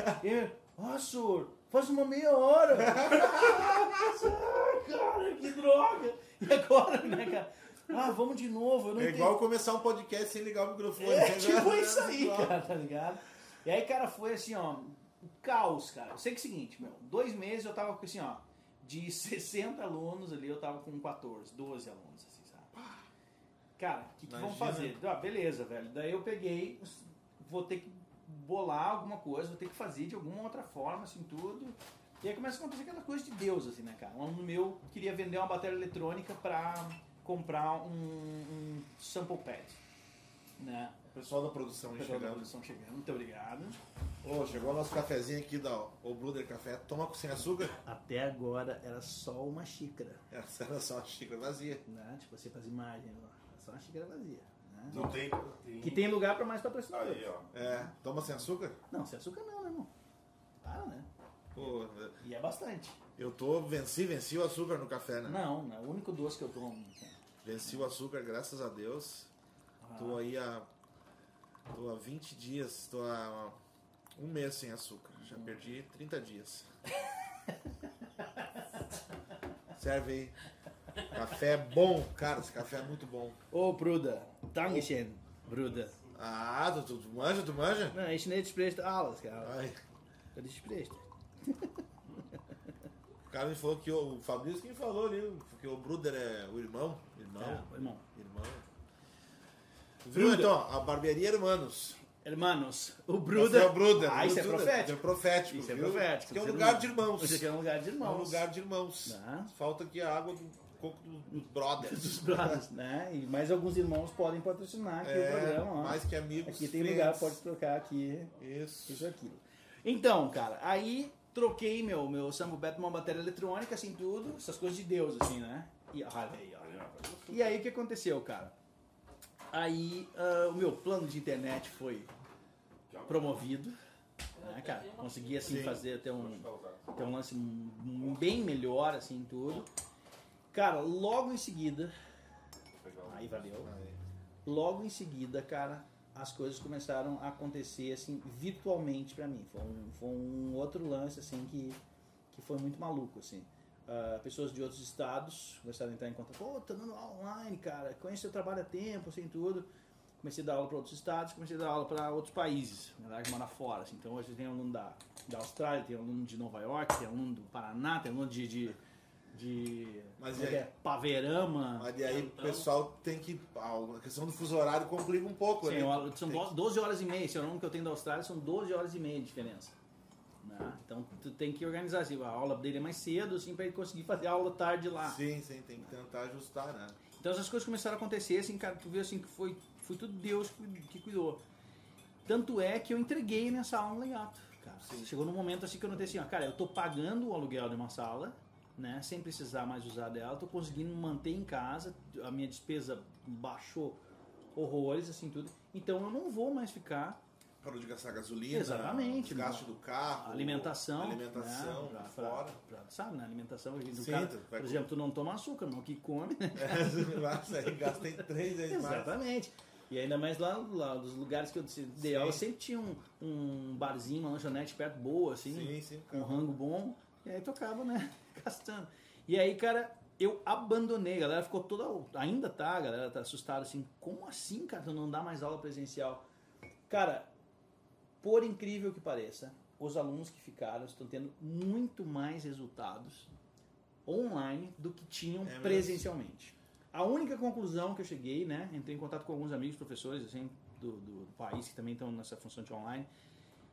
ó, senhor, faz uma meia hora. Ah, cara, que droga. E agora, né, cara? Ah, vamos de novo. É igual começar um podcast sem ligar o microfone. É, tipo isso aí, cara, tá ligado? E aí, cara, foi assim, ó, um caos, cara. Eu sei que é o seguinte, meu, dois meses eu tava com assim, ó, de 60 alunos ali, eu tava com 14, 12 alunos, assim, sabe? Cara, o que, que vamos fazer? Ah, beleza, velho. Daí eu peguei, vou ter que bolar alguma coisa, vou ter que fazer de alguma outra forma, assim, tudo. E aí começa a acontecer aquela coisa de Deus, assim, né, cara? Um aluno meu queria vender uma bateria eletrônica pra comprar um, um sample pad, né? Pessoal da produção aí Pessoal da chegando. produção chegando, muito obrigado. Ô, chegou o nosso cafezinho aqui da O Bruder Café. Toma com sem açúcar? Até agora era só uma xícara, Essa era só uma xícara vazia. né? Tipo assim, para as imagens, ó. Era só uma xícara vazia. Né? Não tem. tem... Que tem lugar para mais patrocinador. Aí, ó. É, toma sem açúcar? Não, sem açúcar não, né, irmão? Para, né? Pô, E é bastante. eu tô, venci, venci o açúcar no café, né? Não, não é o único doce que eu tomo. Venci o açúcar, graças a Deus. Ah. Tô aí há. Tô há 20 dias, tô há um mês sem açúcar. Já perdi 30 dias. Serve aí. Café é bom, cara, esse café é muito bom. Ô, Bruder, Dankeschön, Bruder. Ah, tu, tu, manja, tu manja? Não, ich nicht spricht alles, cara. Ai, Eu spricht. o cara me falou que o, o Fabrício quem falou ali, que o Bruder é o irmão. Irmão. É, irmão. Irmão. Viu então? A barbearia Hermanos. Hermanos, o Bruder. é o Bruder. Ah, isso é profético. É profético. Isso é profético. Isso é um ser lugar de irmãos. Isso aqui é um lugar de É um irmãos. lugar de irmãos. Né? Falta aqui a água do coco do- dos brothers. dos brothers, né? E mais alguns irmãos podem patrocinar aqui o É, programa, ó. mais que amigos. Aqui tem friends. lugar, pode trocar aqui Isso. isso aquilo. Então, cara, aí troquei meu, meu Sambo Beto uma bateria eletrônica, assim, tudo, essas coisas de Deus, assim, né? E olha aí, olha. E aí o que aconteceu, cara? Aí ah, o meu plano de internet foi promovido, né, cara? Consegui, assim, Sim. fazer até um, ter um lance bem melhor, assim, tudo. Cara, logo em seguida, aí valeu. Logo em seguida, cara, as coisas começaram a acontecer, assim, virtualmente pra mim. Foi um, foi um outro lance, assim, que, que foi muito maluco, assim. Ah, pessoas de outros estados começaram a entrar em contato. Pô, tá dando online, cara. Conheço seu trabalho há tempo, assim, tudo. Comecei a dar aula para outros estados, comecei a dar aula para outros países, na verdade, mora fora. Assim. Então, hoje tem aluno da, da Austrália, tem aluno de Nova York, tem aluno do Paraná, tem aluno de... de de Mas é aí? é? Paverama. Mas e aí o Então- pessoal tem que. A questão do fuso horário complica um pouco, Sim, né? eu- são Tem- 12 horas e meia. Esse aluno que eu tenho da Austrália são 12 horas e meia de diferença. né? Então tu tem que organizar assim, a aula dele é mais cedo, assim, para ele conseguir fazer a aula tarde lá. Sim, sim, tem que tentar ajustar, né? Então essas coisas começaram a acontecer, assim, cara, tu vê assim que foi, foi tudo Deus que, cuidou. Tanto é que eu entreguei minha sala no legato, cara. Sim. Chegou num momento assim que eu notei assim, ó, cara, eu tô pagando o aluguel de uma sala, né, sem precisar mais usar dela, tô conseguindo manter em casa, a minha despesa baixou horrores, assim, tudo. Então eu não vou mais ficar Parou de gastar gasolina, Exatamente, gasto do carro, alimentação, alimentação né, pra- fora. pra- sabe, né, alimentação, do Sim, vai por exemplo, tu não toma açúcar, não que come, né? Aí gasta em três vezes mais. E ainda mais lá, lá dos lugares que eu dei Sim. aula, sempre tinha um, um barzinho, uma lanchonete perto boa, assim, Sim, sim. um rango bom, e aí tocava, né, gastando. E aí, cara, eu abandonei, a galera ficou toda. Ainda tá, a galera tá assustada assim. Como assim, cara? Tu não dá mais aula presencial? Cara, por incrível que pareça, os alunos que ficaram estão tendo muito mais resultados online do que tinham mesmo? presencialmente. A única conclusão que eu cheguei, né? Entrei em contato com alguns amigos professores assim, do, do país que também estão nessa função de online.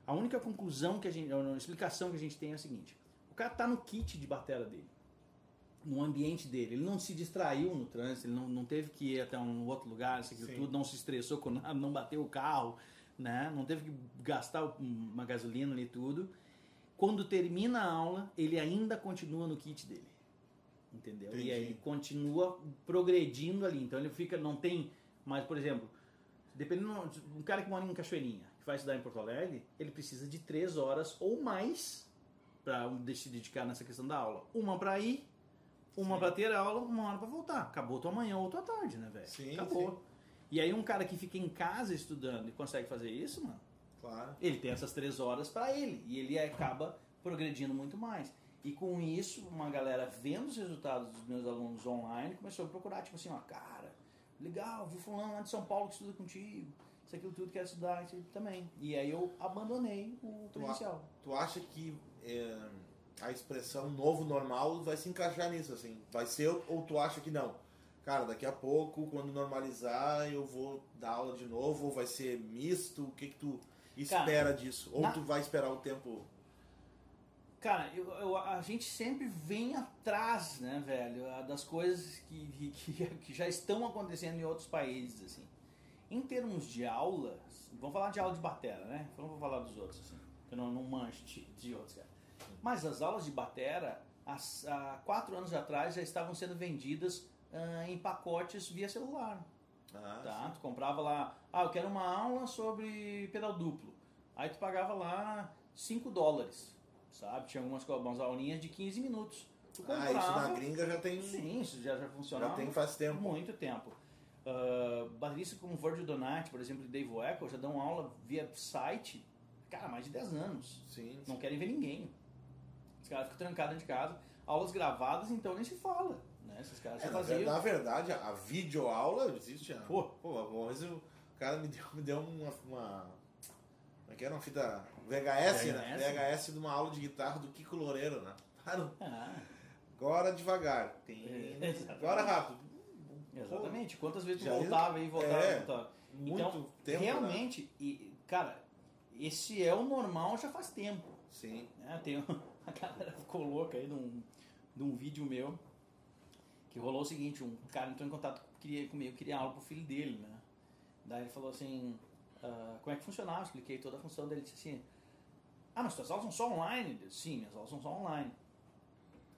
A única conclusão que a gente, a explicação que a gente tem é a seguinte: o cara tá no kit de batera dele, no ambiente dele, ele não se distraiu no trânsito, ele não, não teve que ir até um outro lugar, isso aqui Sim. tudo, não se estressou com nada, não bateu o carro, né? Não teve que gastar uma gasolina ali e tudo. Quando termina a aula, ele ainda continua no kit dele. Entendeu? Entendi. E aí continua progredindo ali. Então ele fica, não tem mais, por exemplo, dependendo um cara que mora em Cachoeirinha, que vai estudar em Porto Alegre, ele precisa de três horas ou mais para se dedicar nessa questão da aula. Uma para ir, uma para ter aula, uma hora para voltar. Acabou tua manhã ou tua tarde, né, velho? Sim, Acabou. sim. E aí um cara que fica em casa estudando e consegue fazer isso, mano, Claro. ele tem essas três horas para ele e ele acaba progredindo muito mais. E com isso, uma galera vendo os resultados dos meus alunos online começou a procurar, tipo assim, ó, cara, legal, vi fulano lá de São Paulo que estuda contigo, isso aquilo tudo, quero estudar, isso também. E aí eu abandonei o Tu presencial. Tu acha que é, a expressão novo normal vai se encaixar nisso, assim? Vai ser ou tu acha que não? Cara, daqui a pouco, quando normalizar, eu vou dar aula de novo, ou vai ser misto? O que que tu espera disso? Ou na- tu vai esperar o tempo... Cara, eu, eu- a gente sempre vem atrás, né, velho, das coisas que, que, que já estão acontecendo em outros países, assim. Em termos de aulas, vamos falar de aula de batera, né? Eu não vou falar dos outros, assim, que eu não, não mancho de, de outros, cara. Mas as aulas de batera, há quatro anos atrás, já estavam sendo vendidas ah, em pacotes via celular. Ah, Tá? Tu comprava lá, ah, eu quero uma aula sobre pedal duplo. Aí tu pagava lá 5 dólares, sabe? Tinha algumas algumas aulinhas de 15 minutos. Tu Ah, isso na gringa já tem, Sim, isso já, já funcionava. já tem faz tempo. muito tempo. Uh, bateristas como Virgil Donati, por exemplo, e Dave Weckl, já dão aula via site, cara, mais de 10 anos. Sim, Não querem ver ninguém. Os caras ficam trancados dentro de casa. Aulas gravadas, então nem se fala. Né? Esses caras É, na, faziam. na verdade, a videoaula existe. a- Pô. Pô, uma vez o cara me deu, me deu uma, uma. É que era? Uma fita VHS, né? VHS? VHS de uma aula de guitarra do Kiko Loureiro, né? Ah, agora devagar. Tem... É, agora rápido. exatamente. Quantas vezes tu voltava e voltava é, e voltava. Muito Então, tempo. né? Realmente, e, cara, esse é o normal já faz tempo. Sim. né? Tem a galera ficou louca aí num, num vídeo meu que rolou o seguinte, um cara entrou em contato queria, comigo, queria aula pro filho dele, né? Daí ele falou assim, ah, como é que funcionava? Expliquei toda a função dele, ele disse assim, ah, mas suas aulas são só online? Eu disse, Sim, minhas aulas são só online.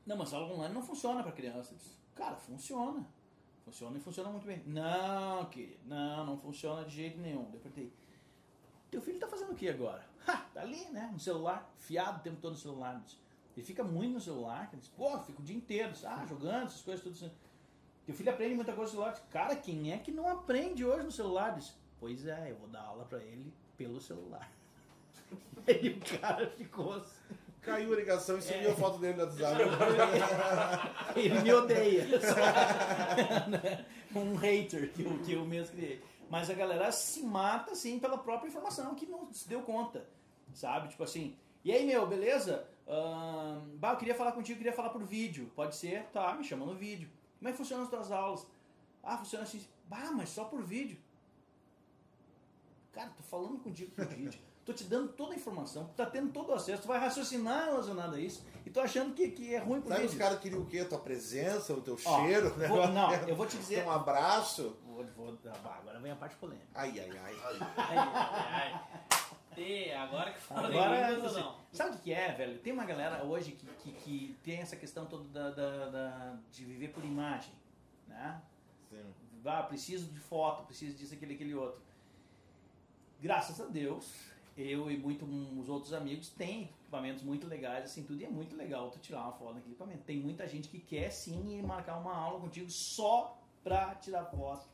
Não, mas a aula online não funciona para criança. Eu disse, cara, funciona. Funciona e funciona muito bem. Não, querido, não, não funciona de jeito nenhum. Eu perguntei, teu filho tá fazendo o que agora? Ha, tá ali, né? No celular, fiado o tempo todo no celular. Eu disse, Ele fica muito no celular. Ele diz, pô, fica o dia inteiro, ah, jogando, essas coisas, tudo assim. Teu filho aprende muita coisa no celular. Cara, quem é que não aprende hoje no celular? Disse, pois é, eu vou dar aula pra ele pelo celular. Aí o cara ficou assim. Caiu a ligação e É. sumiu a foto dele no WhatsApp. Ele me odeia. um hater que eu, que eu mesmo criei. Mas a galera se mata, assim, pela própria informação que não se deu conta. Sabe? Tipo assim, e aí, meu, beleza? Bah, eu queria falar contigo, queria falar por vídeo. Pode ser? Tá, me chama no vídeo. Como é que funcionam as tuas aulas? Ah, funciona assim. Bah, mas só por vídeo. Cara, tô falando contigo por vídeo. Tô te dando toda a informação, tu tá tendo todo o acesso, tu vai raciocinar relacionado a isso e tô achando que, que é ruim por Sabe os caras queriam o quê? A tua presença, o teu Ó, cheiro, né? vou- não, eu vou te dizer. Um abraço. Vou, vou, ah, agora vem a parte polêmica. Ai, ai, ai. Ai, ai, ai. Agora que fala Agora, ou assim, não? sabe o que que é, velho? Tem uma galera hoje que, que, que tem essa questão toda da, da- da- de viver por imagem, né? Sim. Ah, preciso de foto, preciso disso, aquele, aquele outro. Graças a Deus, eu e muito, os outros amigos têm equipamentos muito legais, assim, tudo, e é muito legal tu tirar uma foto naquele equipamento. Tem muita gente que quer sim marcar uma aula contigo só pra tirar foto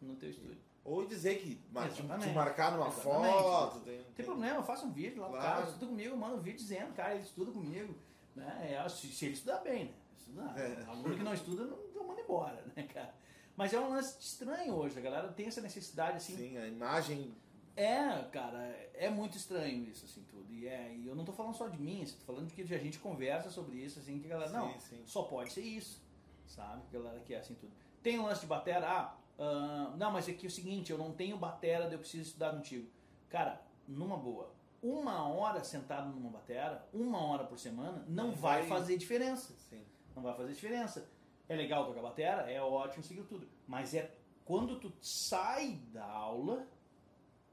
no teu estúdio. Ou dizer que mar- te, marcar numa Exatamente. foto. Tem, Não tem problema, faça um vídeo lá, Claro. cara estuda comigo, manda um vídeo dizendo, cara, ele estuda comigo. Né? É, se, se ele estudar bem, né? estudar. É. Aluno que não estuda, não, não manda embora, né, cara? Mas é um lance estranho hoje, a galera tem essa necessidade, assim, Sim, a imagem. É, cara, é muito estranho isso, assim, tudo. E, é, e eu não tô falando só de mim, tô falando que a gente conversa sobre isso, assim, que a galera, não, Sim, sim. só pode ser isso, sabe? Que a galera quer, assim, tudo. Tem um lance de batera, ah, ah, não, mas aqui é o seguinte, eu não tenho batera, eu preciso estudar contigo. Cara, numa boa, uma hora sentado numa batera, uma hora por semana, não, Não vai, vai- fazer diferença Sim. não vai fazer diferença. É legal tocar batera, é ótimo, seguir tudo. Mas é quando tu sai da aula,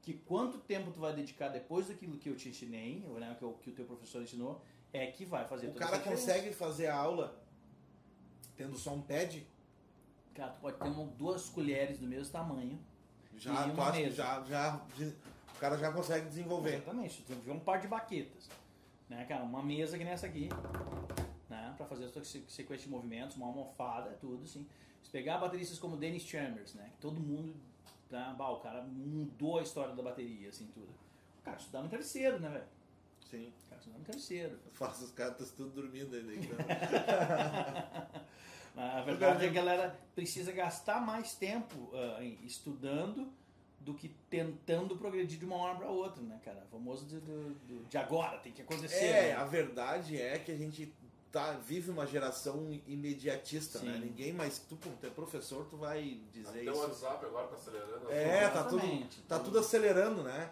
que quanto tempo tu vai dedicar depois daquilo que eu te ensinei, ou, né, que, o, que o teu professor ensinou, é que vai fazer O cara consegue fazer a aula tendo só um pad, Cara, tu pode ter uma, duas colheres do mesmo tamanho. já, tu acha já, já, o cara já consegue desenvolver. Exatamente. Tu vê um par de baquetas. Né, cara? Uma mesa que nem essa aqui. Né, pra fazer a se- sequência de movimentos, uma almofada, tudo assim. Se pegar bateristas como Dennis Chambers, né? Que todo mundo. Tá, bah, o cara mudou a história da bateria, assim, tudo. O cara estudava no travesseiro, né, velho? Sim. O cara estudava no travesseiro. Eu faço os caras estão tudo dormindo ainda. Então. A verdade é que a galera precisa gastar mais tempo em- estudando do que tentando progredir de uma hora para outra, né, cara? O famoso de, do- de agora, tem que acontecer. É, né? a verdade é que a gente tá, vive uma geração imediatista, Sim. né? Ninguém mais. Tu, como tu é professor, tu vai dizer Até o isso. WhatsApp agora tá acelerando. É, tá tudo, tá tudo acelerando, né?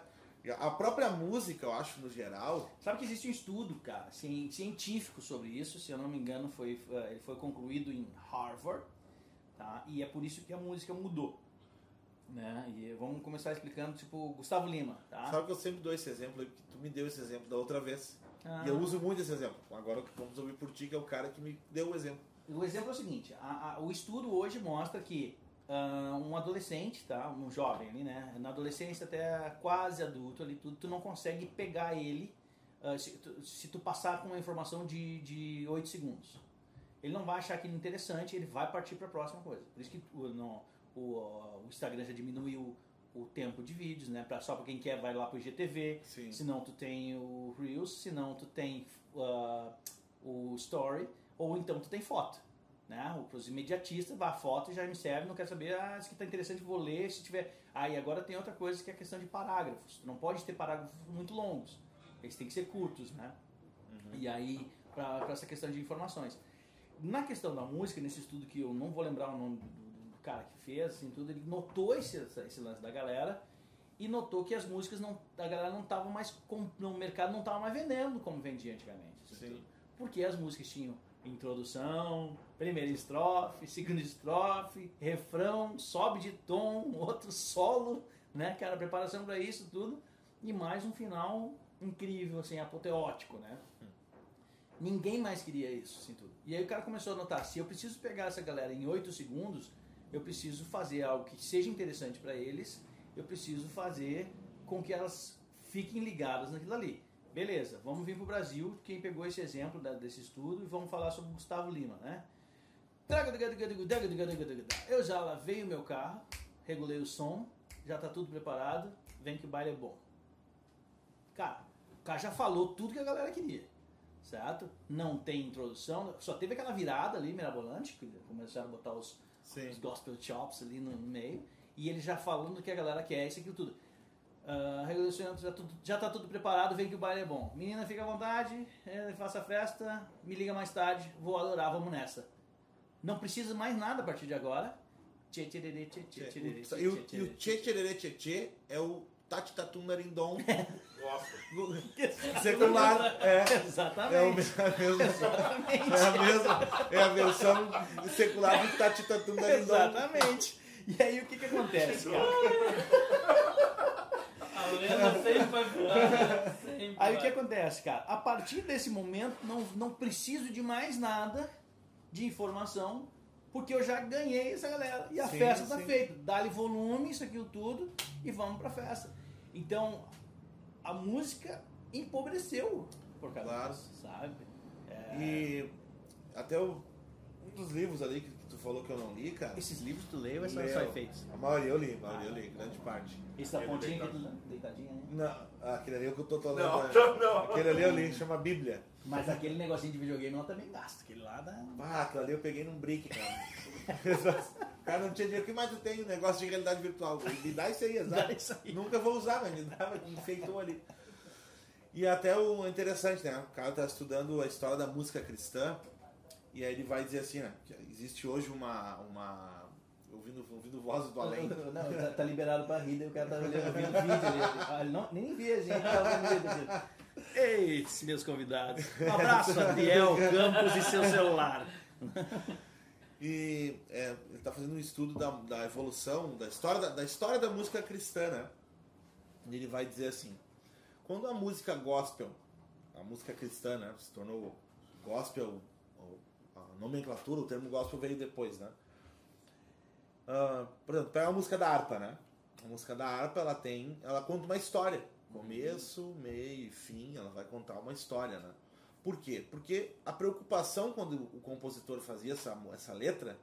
A própria música, eu acho, no geral. Sabe que existe um estudo, cara, cien- científico sobre isso, se eu não me engano, foi, ele foi concluído em Harvard, tá? E é por isso que a música mudou. Né? E vamos começar explicando, tipo, Gustavo Lima, tá? Sabe que eu sempre dou esse exemplo porque tu me deu esse exemplo da outra vez. Ah. E eu uso muito esse exemplo. Agora vamos ouvir por ti, que é o cara que me deu o exemplo. O exemplo é o seguinte, a- a- o estudo hoje mostra que ah, um adolescente, tá, um jovem ali, né, na adolescência até quase adulto ali, tudo, tu não consegue pegar ele ah, se, tu, se tu passar com uma informação de, de 8 segundos. Ele não vai achar aquilo interessante, ele vai partir para a próxima coisa. Por isso que o, o Instagram já diminuiu o tempo de vídeos, né, pra, só para quem quer vai lá pro IGTV, Sim. se não tu tem o Reels, se não tu tem ah, o Story, ou então tu tem foto. Né? Para os imediatistas, a foto já me serve, não quero saber, ah, isso aqui tá interessante, vou ler, se tiver. Ah, e agora tem outra coisa que é a questão de parágrafos. Tu não pode ter parágrafos muito longos. Eles têm que ser curtos, né? E aí, para essa questão de informações. Na questão da música, nesse estudo que eu não vou lembrar o nome do cara que fez, assim, tudo, ele notou esse, esse lance da galera e notou que as músicas não, a galera não estavam mais com- no mercado não estava mais vendendo como vendia antigamente. assim, Sim. Porque as músicas tinham introdução, primeira estrofe, segunda estrofe, refrão, sobe de tom, outro solo, né, cara, preparação para isso tudo e mais um final incrível, assim, apoteótico, né? Ninguém mais queria isso, assim, tudo. E aí o cara começou a notar, se eu preciso pegar essa galera em 8 segundos, eu preciso fazer algo que seja interessante para eles, eu preciso fazer com que elas fiquem ligadas naquilo ali. Beleza, vamos vir pro Brasil, quem pegou esse exemplo desse estudo, e vamos falar sobre o Gustavo Lima, né? Eu já lavei o meu carro, regulei o som, já tá tudo preparado, vem que o baile é bom. Cara, o cara já falou tudo que a galera queria, certo? Não tem introdução, só teve aquela virada ali, mirabolante, que começaram a botar os, Sim. os gospel chops ali no, no meio, e ele já falando que a galera quer isso e aquilo tudo. Ah, regulação já, tudo, já tá tudo preparado, vem que o baile é bom. Menina, fica à vontade, eh, faça a festa, me liga mais tarde, vou adorar, vamos nessa. Não precisa mais nada a partir de agora. Tchê, tchê, tchê, tchê, tchê, tchê, tchê, E o, tchê, e tchê, tchê tchê tchê tchê é o tati tatu narindom Gosto. secular. É. É, o, Exatamente. me- a mesma, é a mesma. É a versão secular do tati tatu narindom. Exatamente. E aí o que que acontece, cara? A lenda sempre vai. Sempre Aí o que vai. acontece, cara? A partir desse momento não, não preciso de mais nada de informação, porque eu já ganhei essa galera. E a Sim, festa tá sim. feita. Dá-lhe volume, isso aqui tudo, e vamos pra festa. Então, a música empobreceu por causa Claro. disso, sabe? É, E até o- um dos livros ali que tu falou que eu não li, cara. Esses livros tu leu ou é só, Leu. só efeitos? A maioria eu li, a maioria eu li, grande parte. Esse da pontinha tu- deitadinha, né? Não, aquele ali é o que eu tô, tô lendo. Não, né? não, não. Aquele ali eu li, chama Bíblia. Mas aquele negocinho de videogame eu também gasto. Aquele lá dá. Ah, aquilo ali eu peguei num brick, cara. o cara não tinha dinheiro. O que mais tem? Um negócio de realidade virtual. Me dá isso aí, exato. Dá isso aí. Nunca vou usar, mas me dava, me enfeitou ali. E até o interessante, né? O cara tá estudando a história da música cristã. E aí ele vai dizer assim, né? Existe hoje uma. uma ouvindo, ouvindo vozes do além. Não, tá, tá liberado pra rir, daí o cara tá olhando vendo vídeo ali. Ah, ele não, nem via, gente. Tava vendo vídeo Ei, meus convidados. Um abraço, Adiel Campos e seu celular. E é, ele está fazendo um estudo da, da evolução, da história da, da história da música cristã, né? E ele vai dizer assim: quando a música gospel, a música cristã, né, se tornou gospel, a nomenclatura, o termo gospel veio depois, né? Ah, por exemplo, pega a música da harpa, né? A música da harpa, ela tem, ela conta uma história, começo, meio e fim, ela vai contar uma história, né? Por quê? Porque a preocupação quando o compositor fazia essa, essa letra,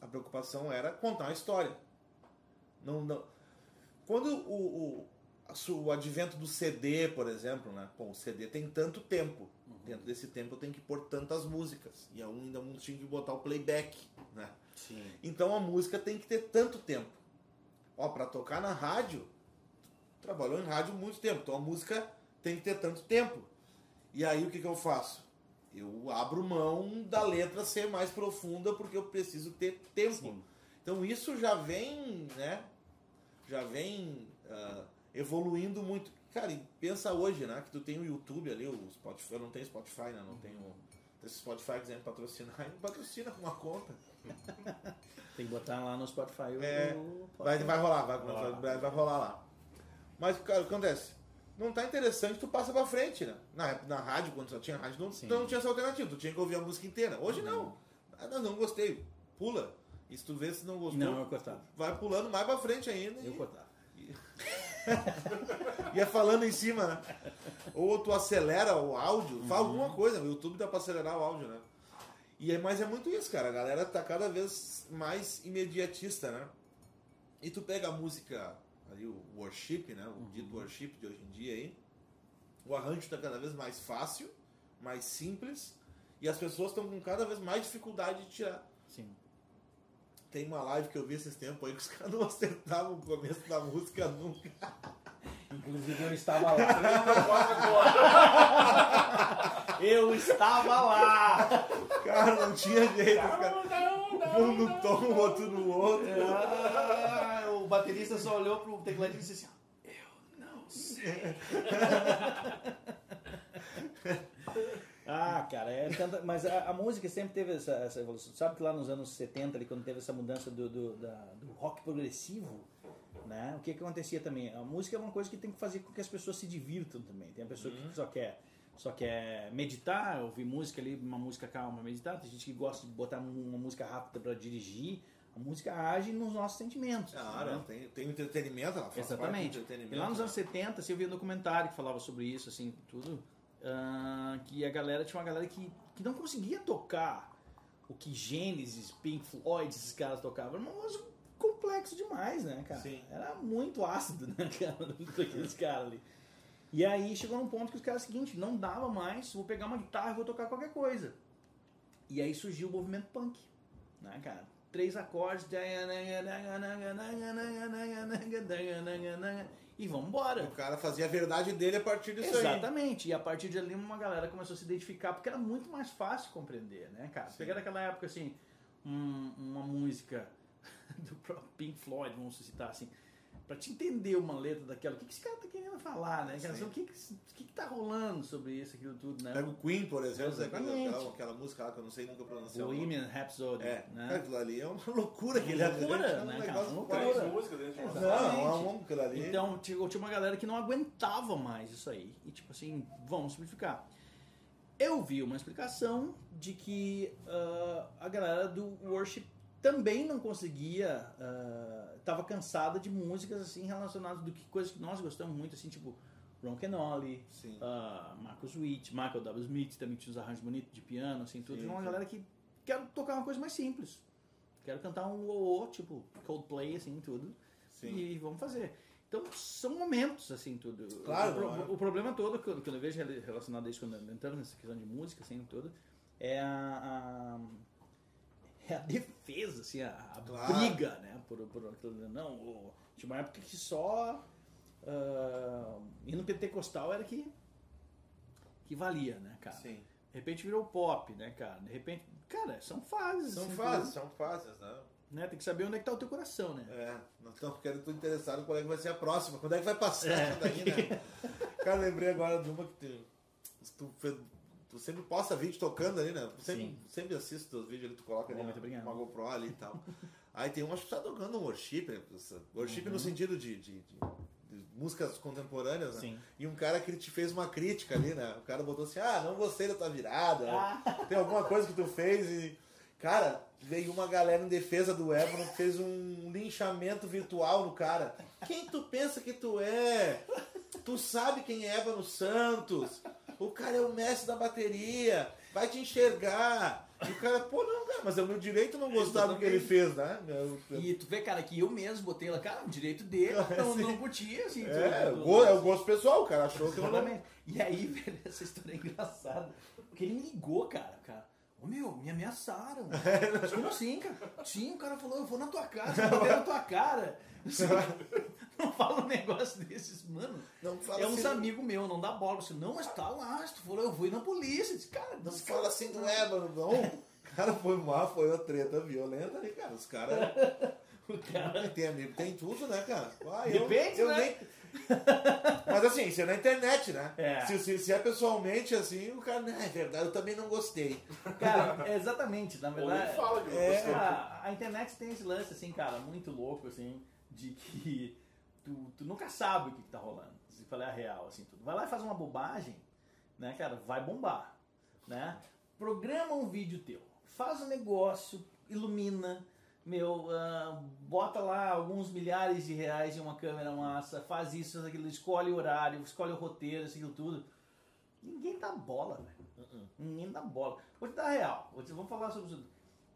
a preocupação era contar uma história. Não, não. Quando o, o, o advento do CD, por exemplo, né? Pô, o CD tem tanto tempo. Dentro desse tempo eu tenho que pôr tantas músicas. E ainda não tinha que botar o playback, né? Sim. Então a música tem que ter tanto tempo. Ó, para tocar na rádio, trabalhou em rádio muito tempo, então a música tem que ter tanto tempo. E aí o que, que eu faço? Eu abro mão da letra ser mais profunda porque eu preciso ter tempo. Sim. Então isso já vem, né? Já vem ah, evoluindo muito. Cara, e pensa hoje, né? Que tu tem o YouTube ali, o Spotify. Eu não tenho Spotify, né? Não tenho. Esse Spotify quiser me patrocinar, patrocina com uma conta. Tem que botar lá no Spotify o. É, o- Vai, vai rolar, vai, Vai vai, vai rolar lá. Mas, cara, o que acontece? Não tá interessante, tu passa pra frente, né? Na, na rádio, quando só tinha rádio, não, Sim. tu não tinha essa alternativa, tu tinha que ouvir a música inteira. Hoje não. Ah, não, não gostei. Pula. E se tu vê se não gostou, Não, eu cortava. vai pulando mais pra frente ainda. Eu E, cortava. ia falando em cima, né? Ou tu acelera o áudio, fala Uhum. alguma coisa. O YouTube dá pra acelerar o áudio, né? E é, mas é muito isso, cara. A galera tá cada vez mais imediatista, né? E tu pega a música, ali o worship, né? O dito worship de hoje em dia aí. O arranjo tá cada vez mais fácil, mais simples. E as pessoas estão com cada vez mais dificuldade de tirar. Sim. Tem uma live que eu vi esses tempos aí que os caras não acertavam o começo da música nunca. Inclusive eu estava lá. Eu estava lá! Cara, não tinha jeito. os caras- Um no tom, o outro no outro. O baterista só olhou pro tecladista e disse assim: ó, Eu não sei. ah, cara, é tanta- mas a, a música sempre teve essa, essa evolução. Sabe que lá nos anos 70, ali, quando teve essa mudança do, do, da- do rock progressivo, né? O que, que acontecia também? A música é uma coisa que tem que fazer com que as pessoas se divirtam também. Tem a pessoa que só quer só quer meditar, ouvir música ali, uma música calma, meditar. Tem gente que gosta de botar uma música rápida para dirigir. A música age nos nossos sentimentos. Claro, né? tem, tem entretenimento, ela faz Exatamente. entretenimento. E lá nos né? anos 70, assim, eu vi um documentário que falava sobre isso, assim, tudo. ah, que a galera tinha uma galera que, que não conseguia tocar o que Gênesis, Pink Floyd, esses caras tocavam. Era um negócio complexo demais, né, cara? Sim. Era muito ácido, né, cara, daqueles caras ali. E aí chegou num ponto que os caras, seguinte, não dava mais, vou pegar uma guitarra e vou tocar qualquer coisa. E aí surgiu o movimento punk, né, cara? Três acordes, e vamos embora. O cara fazia a verdade dele a partir disso aí. Exatamente. E a partir de ali uma galera começou a se identificar, porque era muito mais fácil compreender, né, cara? Sim. Pegar naquela época, assim, um- uma música do próprio Pink Floyd, vamos citar assim, pra te entender uma letra daquela, o que, que esse cara tá querendo falar, né? cara? Sim. O que, que, o que que tá rolando sobre isso, aquilo tudo, né? Pega o Queen, por exemplo, aquela, aquela música lá que eu não sei nunca pronunciar. Bohemian Rhapsody, É, né? aquilo ali é uma loucura aquele Loucura, né, cara? negócio Loucura. quase- Três músicas dentro de uma Exato. Não, é um aquilo ali. Então, tinha, uma galera que não aguentava mais isso aí. E tipo assim, vamos simplificar. Eu vi uma explicação de que ah, a galera do worship também não conseguia, ah, tava cansada de músicas assim relacionadas do que coisas que nós gostamos muito, assim, tipo Ron Kenoli, Sim. ah, Marcus Witt, Michael W. Smith, também tinha uns arranjos bonitos de piano, assim, tudo. Sim, uma sim. galera que quer tocar uma coisa mais simples. Quero cantar um o tipo Coldplay, assim, tudo. Sim. E vamos fazer. Então, são momentos, assim, tudo. Claro, O, pro- o problema todo, que eu, que eu vejo rela- relacionado a isso, quando entrando nessa questão de música, assim, tudo, é a... a é a defesa, assim, a, a Claro. briga, né? Por, por aquilo. Não, o, tinha uma época que só ah, ir no pentecostal era que, que valia, né, cara? Sim. De repente virou pop, né, cara? De repente, cara, são fases. São assim, fases, são fases, né? Né? Tem que saber onde é que tá o teu coração, né? É, nós estamos ficando tudo interessado quando é que vai ser a próxima, quando é que vai passar É. daí, né? Cara, lembrei agora de uma que tu, tu, tu sempre posta vídeo tocando ali, né? Sempre, Sim. sempre assisto teus vídeos ali, tu coloca ali Oh, muito obrigado. uma GoPro ali e tal. Aí tem um, acho que tá tocando um worship, né? Worship Uhum. no sentido de, de- de- músicas contemporâneas, né? Sim. E um cara que te fez uma crítica ali, né? O cara botou assim, ah, não gostei da tua virada, Ah. tem alguma coisa que tu fez e... Cara, veio uma galera em defesa do que fez um linchamento virtual no cara. Quem tu pensa que tu é? Tu sabe quem é Ébano Santos? O cara é o mestre da bateria, vai te enxergar. E o cara, pô, não, cara, mas é o meu direito não gostar do que ele fez, né? Eu- eu- E tu vê, cara, que eu mesmo botei lá, cara, o direito dele, não, não curtia, assim. É, tudo- o go- é o gosto pessoal, o cara achou que eu não. E aí, velho, essa história é engraçada. Porque ele me ligou, cara, cara. Ô meu, me ameaçaram. Como assim, cara? Sim, o cara falou, eu vou na tua casa, eu vou na tua cara. Assim, não fala um negócio desses, mano. Não fala É uns assim, amigos meus, não dá bola. Assim, não, mas tá lá, se tu falou, eu vou ir na polícia. Disse, cara, Não esse fala assim do Ébano, não. Cara, foi uma, foi uma treta violenta ali, cara. Os caras. o cara. Tem amigo, tem tudo, né, cara? Ah, eu- Depende, eu né? nem- Mas assim, isso é na internet, né? É. Se, se, se é pessoalmente assim, o cara, né, é verdade, eu também não gostei. Cara, é exatamente, na verdade. fala que não É, gostou. A, a internet tem esse lance, assim, cara, muito louco, assim, de que tu, tu nunca sabe o que, que tá rolando. Se falar a real, assim, tu vai lá e faz uma bobagem, né, cara, vai bombar, né? Programa um vídeo teu, faz um negócio, ilumina, meu, ah, bota lá alguns milhares de reais em uma câmera massa, faz isso, faz aquilo, escolhe o horário, escolhe o roteiro, isso, aquilo tudo. Ninguém dá bola, velho. Ninguém dá bola. Vou te dar real. Vou te- vamos falar sobre isso.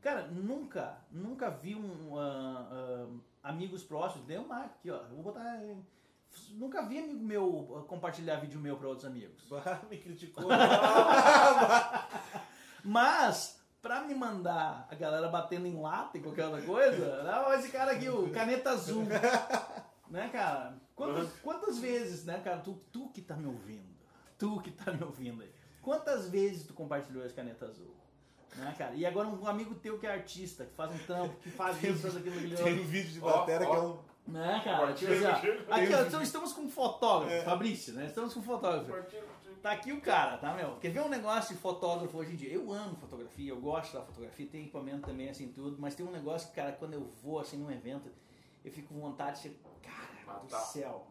Cara, nunca, nunca vi um, ah, ah, amigos próximos. Dei um marco aqui, ó. Vou botar. Nunca vi amigo meu ah, compartilhar vídeo meu para outros amigos. Bah, me criticou. Mas, pra me mandar a galera batendo em lata e qualquer outra coisa, não, esse cara aqui, o caneta azul. né, cara? Quantas, quantas vezes, né, cara, tu, tu que tá me ouvindo, tu que tá me ouvindo aí, quantas vezes tu compartilhou esse caneta azul? Né, cara? E agora um amigo teu que é artista, que faz um trampo, que faz isso, faz aquilo, aquilo. Tem um vídeo de Ó, bateria ó. que é um. Né, cara? Tipo assim, ó, aqui, ó, então estamos com um fotógrafo, Fabrício, né? Estamos com um fotógrafo. Tá aqui o cara, tá, meu? Quer ver um negócio de fotógrafo hoje em dia? Eu amo fotografia, eu gosto da fotografia, tem equipamento também, assim, tudo, mas tem um negócio que, cara, quando eu vou, assim, num evento, eu fico com vontade de... Cara do Matar. céu,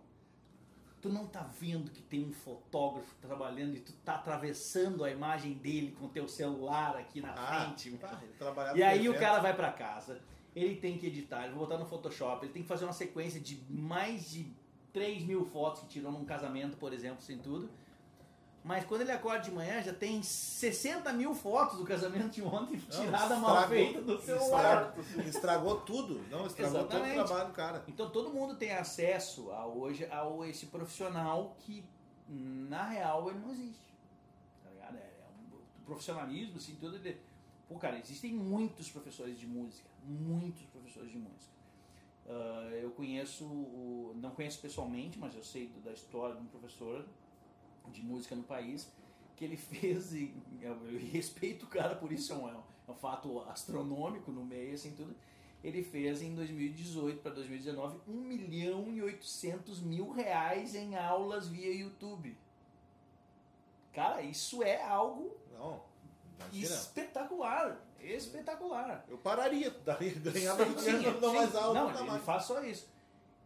tu não tá vendo que tem um fotógrafo trabalhando e tu tá atravessando a imagem dele com o teu celular aqui na Ah, frente, tá, E aí o evento. cara vai pra casa, ele tem que editar, ele vai botar no Photoshop, ele tem que fazer uma sequência de mais de 3 mil fotos que tirou num casamento, por exemplo, sem tudo. Mas quando ele acorda de manhã, já tem 60 mil fotos do casamento de ontem tirada mal feita do celular. Estragou, estragou tudo. Não, estragou todo o Exatamente. trabalho do cara. Então todo mundo tem acesso a hoje a esse profissional que na real ele não existe. Tá ligado? É, é um, o profissionalismo, assim, tudo. Ele, pô, cara, existem muitos professores de música. Muitos professores de música. Ah, eu conheço, não conheço pessoalmente, mas eu sei da história de um professor de música no país que ele fez, e eu, eu respeito o cara por isso, é um, é um fato astronômico no meio, assim, tudo. Ele fez em 2018 para 2019 1 milhão e 800 mil reais em aulas via YouTube. Cara, isso é algo Não, imagina. espetacular. Espetacular. Eu pararia, daria, ganhava Sim, dinheiro, não sim. mais aula, Não, nunca ele mais. faz só isso.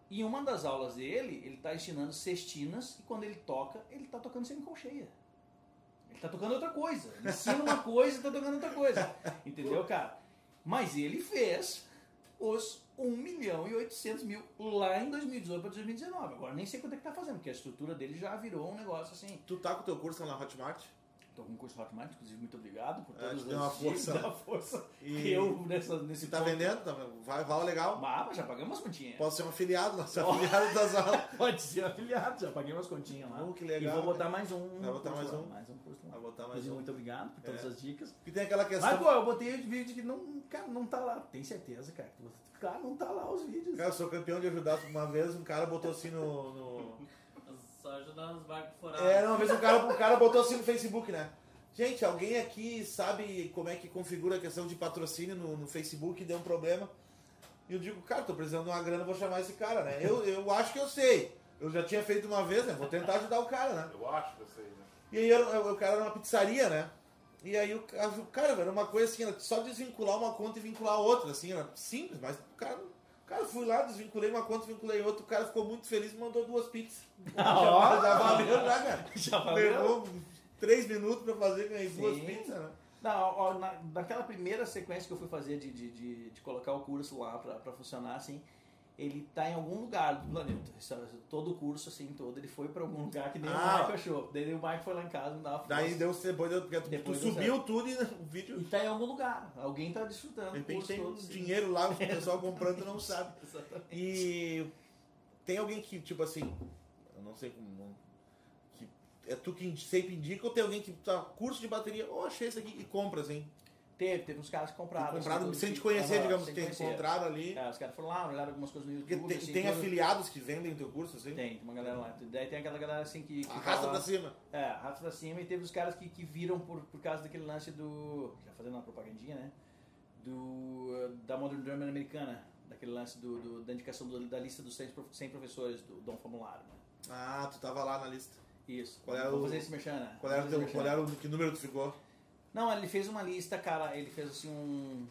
E uma das aulas dele, ele tá ensinando cestinas e quando ele toca, ele tá tocando semicolcheia. Ele tá tocando outra coisa. Ensina uma coisa e tá tocando outra coisa. Entendeu, cara? Mas ele fez os 1 milhão e 800 mil lá em 2018 para 2019. Agora nem sei quanto é que tá fazendo, porque a estrutura dele já virou um negócio assim. Tu tá com o teu curso lá na Hotmart? Com um curso de Hotmart, inclusive, muito obrigado por É, todas uma as força. da força E- que eu nessa, nesse Se tá ponto- vendendo, tá, vai, vai legal. Mas já pagamos umas continhas. Posso ser um afiliado, nosso afiliado das aulas. Pode ser afiliado, já paguei umas continhas lá. Oh, que legal, E vou botar mais um. Vai botar mais lá, um? Mais um curso lá. Vai botar mais um. muito obrigado por todas É. as dicas. E tem aquela questão. Mas, pô, eu botei o vídeo que não, cara, não tá lá. Tem certeza, cara. Cara, não tá lá os vídeos. Cara, eu sou campeão de ajudar. Uma vez um cara botou assim no. no... Só ajudando os barcos forados. É, não, uma vez um cara, um cara botou assim no Facebook, né? Gente, alguém aqui sabe como é que configura a questão de patrocínio no, no Facebook e deu um problema? E eu digo, cara, tô precisando de uma grana, vou chamar esse cara, né? Eu, eu acho que eu sei. Eu já tinha feito uma vez, né? Vou tentar ajudar o cara, né? Eu acho que eu sei, né? E aí era- o cara era uma pizzaria, né? E aí o ca- o cara, era uma coisa assim, era só desvincular uma conta e vincular a outra, assim, era simples, mas o cara, o cara fui lá, desvinculei uma conta, vinculei outra, o cara ficou muito feliz e mandou duas pizzas. Ó. já, já valeu, já, cara. Já valeu? Levou três minutos pra fazer, ganhei duas Sim. pizzas, né? Não, na, naquela primeira sequência que eu fui fazer de, de, de, de colocar o curso lá pra, pra funcionar, assim, ele tá em algum lugar do planeta. Todo o curso, assim, todo, ele foi pra algum lugar que nem Ah. o Mike achou. Daí o Mike foi lá em casa me dava Daí deu, depois deu, porque Depois tu subiu tudo e o vídeo, E tá em algum lugar. Alguém tá desfrutando. de repente tem todo, sim. dinheiro lá, o pessoal comprando não sabe. Exatamente. E tem alguém que, tipo assim, eu não sei como. não- Que é tu que sempre indica ou tem alguém que tá curso de bateria, ou achei isso aqui e compra, assim. Teve, teve uns caras que compraram. E compraram assim, sem te que- conhecer, Aham, digamos, conhecer. encontraram ali. É, os caras foram lá, olharam algumas coisas no Porque YouTube. tem, assim, tem afiliados que vendem teu curso, assim? Tem, tem uma galera lá. Daí tem aquela galera assim que. que Arrasta fala- pra cima. É, arrasta pra cima e teve os caras que, que viram por, por causa daquele lance do. Já fazendo uma propagandinha, né? Do. Da Modern German americana. Daquele lance do, do- da indicação do- da lista dos 100, prof- 100 professores do Dom Formulário, né? Ah, tu tava lá na lista. Isso. Qual Vou o- fazer esse merchan, né? Qual era, Vou teu, qual era o que número tu ficou? Não, ele fez uma lista, cara. Ele fez assim um.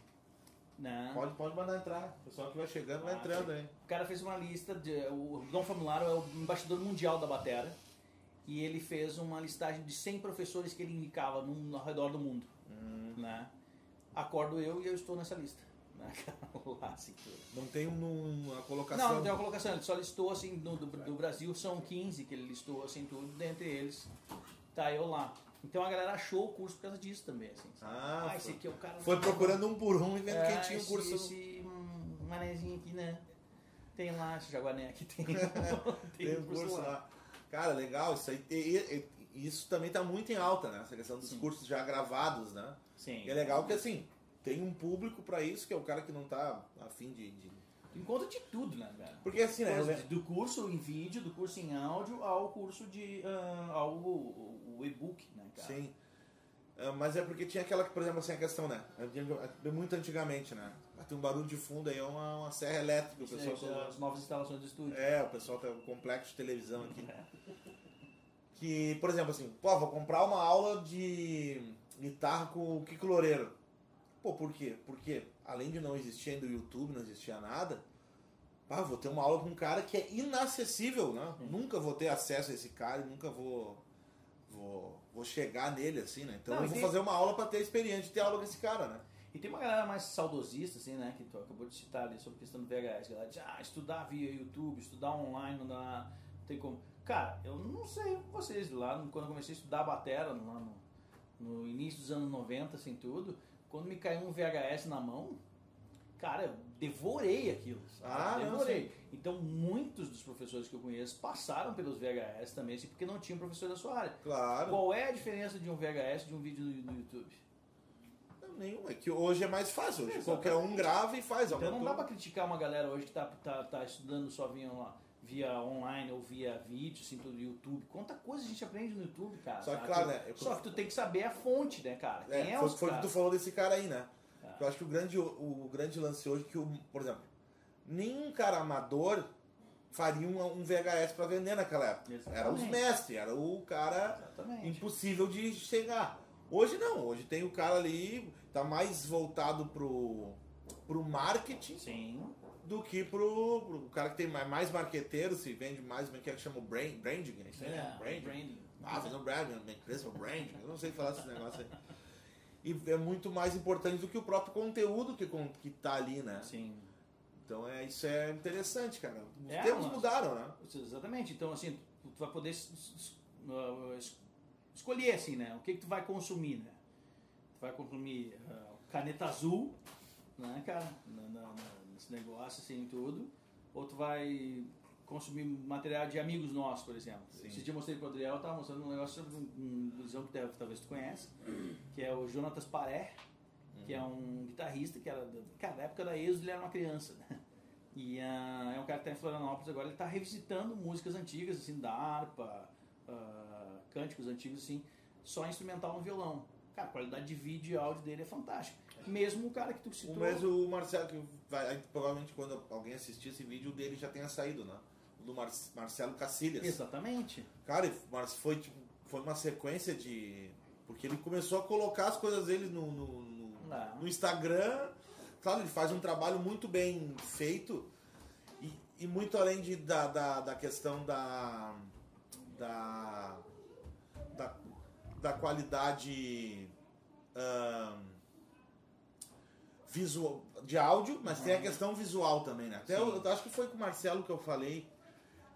Né? Pode, pode mandar entrar. O pessoal que vai chegando vai Ah, entrando aí. O cara fez uma lista, de, o Dom Formulário é o embaixador mundial da Batera, e ele fez uma listagem de 100 professores que ele indicava no, ao redor do mundo. Hum. Né? Acordo eu e eu estou nessa lista. Né? Lá, assim. Não tem um- uma colocação. Não, não tem uma colocação, ele só listou assim, no, do, do Brasil são 15 que ele listou assim tudo, dentre eles tá eu lá. Então a galera achou o curso por causa disso também, assim. sabe? Ah, esse aqui é o cara... Foi procurando um por um e vendo É, quem tinha o esse, curso. Esse manezinho aqui, né? Tem lá, esse jaguané aqui tem. Tem um curso lá. Cara, legal, isso aí. e- e- e isso também tá muito em alta, né? Essa questão dos Sim. cursos já gravados, né? Sim. E é legal que assim, tem um público pra isso, que é o cara que não tá afim de. de- encontra de tudo, né, cara? Porque assim, né? Do curso em vídeo, do curso em áudio, ao curso de. ah, ao o e-book, né, cara? Sim. Ah, Mas é porque tinha aquela, por exemplo, assim, a questão, né? É Muito antigamente, né? Tem um barulho de fundo aí, é uma, uma serra elétrica. O pessoal são coloca- as novas instalações do estúdio. É, o pessoal tem um complexo de televisão aqui. Que, por exemplo, assim, pô, vou comprar uma aula de guitarra com o Kiko Loureiro. Pô, por quê? Porque além de não existir ainda o YouTube, não existia nada, pá, vou ter uma aula com um cara que é inacessível, né? Nunca vou ter acesso a esse cara e nunca vou, vou, vou chegar nele, assim, né? Então Não, eu vou tem- fazer uma aula pra ter a experiência de ter aula com esse cara, né? E tem uma galera mais saudosista, assim, né? Que tu acabou de citar ali sobre a questão do VHS. Galera diz, ah, estudar via YouTube, estudar online, não dá. Não tem como. Cara, eu não sei vocês lá, quando eu comecei a estudar batera, lá no, no início dos anos 90, assim, tudo, quando me caiu um VHS na mão, cara, eu devorei aquilo. sabe? Ah, não, devorei. Então, muitos dos professores que eu conheço passaram pelos VHS também, assim, porque não tinham professor da sua área. Claro. Qual é a diferença de um VHS de um vídeo no, no YouTube? Nenhum. É que hoje é mais fácil. Hoje Exatamente. qualquer um grava e faz. Então não dá pra criticar uma galera hoje que tá, tá, tá estudando só via, lá, via online ou via vídeo, assim, tudo YouTube. Quanta coisa a gente aprende no YouTube, cara. Só que, sabe? claro, né, eu- Só que tu tem que saber a fonte, né, cara? Quem é, É, foi, os foi que tu falou desse cara aí, né? Eu acho que o grande, o, grande lance hoje é que, o, por exemplo, nenhum cara amador faria um, um VHS pra vender naquela época. Exatamente. Era os mestres, era o cara Exatamente. impossível de chegar. Hoje não, hoje tem o cara ali, tá mais voltado pro, pro marketing Sim. do que pro, pro cara que tem mais, mais marqueteiro, se vende mais, como é que é chama? Brand, branding, é isso aí, né? É, Branding. branding. Ah, fazer um branding, uma empresa, branding. Eu não sei falar esse negócio aí. E é muito mais importante do que o próprio conteúdo que, que tá ali, né? Sim. Então é, isso é interessante, cara. Os É, tempos mas- mudaram, né? Exatamente. Então, assim, tu, tu vai poder uh, es- escolher, assim, né? O que, que tu vai consumir, né? Tu vai consumir ah, caneta azul, né, cara? Na, na- na- nesse negócio, assim, tudo. Ou tu vai consumir material de amigos nossos, por exemplo. Sim. Esse dia eu mostrei pro Adriel, eu tava mostrando um negócio sobre um, um gurizão que talvez tu conhece, que é o Jonatas Paré, que é um guitarrista que era, cara, na época da Exo ele era uma criança, né? E ah, é um cara que tá em Florianópolis agora, ele tá revisitando músicas antigas, assim, da harpa, ah, cânticos antigos, assim, só instrumental no violão. Cara, a qualidade de vídeo e áudio dele é fantástica. Mesmo o cara que tu citou... Mas o Marcelo, que vai, provavelmente quando alguém assistir esse vídeo, o dele já tenha saído, né? Do Mar- Marcelo Cacilhas. Exatamente. Cara, mas foi, tipo, foi uma sequência de. Porque ele começou a colocar as coisas dele no, no, no- Ah. no Instagram. Claro, ele faz um trabalho muito bem feito. E, e muito além de, da, da, da questão da. Da. Da, da qualidade. ahn, visual de áudio, mas tem a questão visual também, né? Até eu, eu acho que foi com o Marcelo que eu falei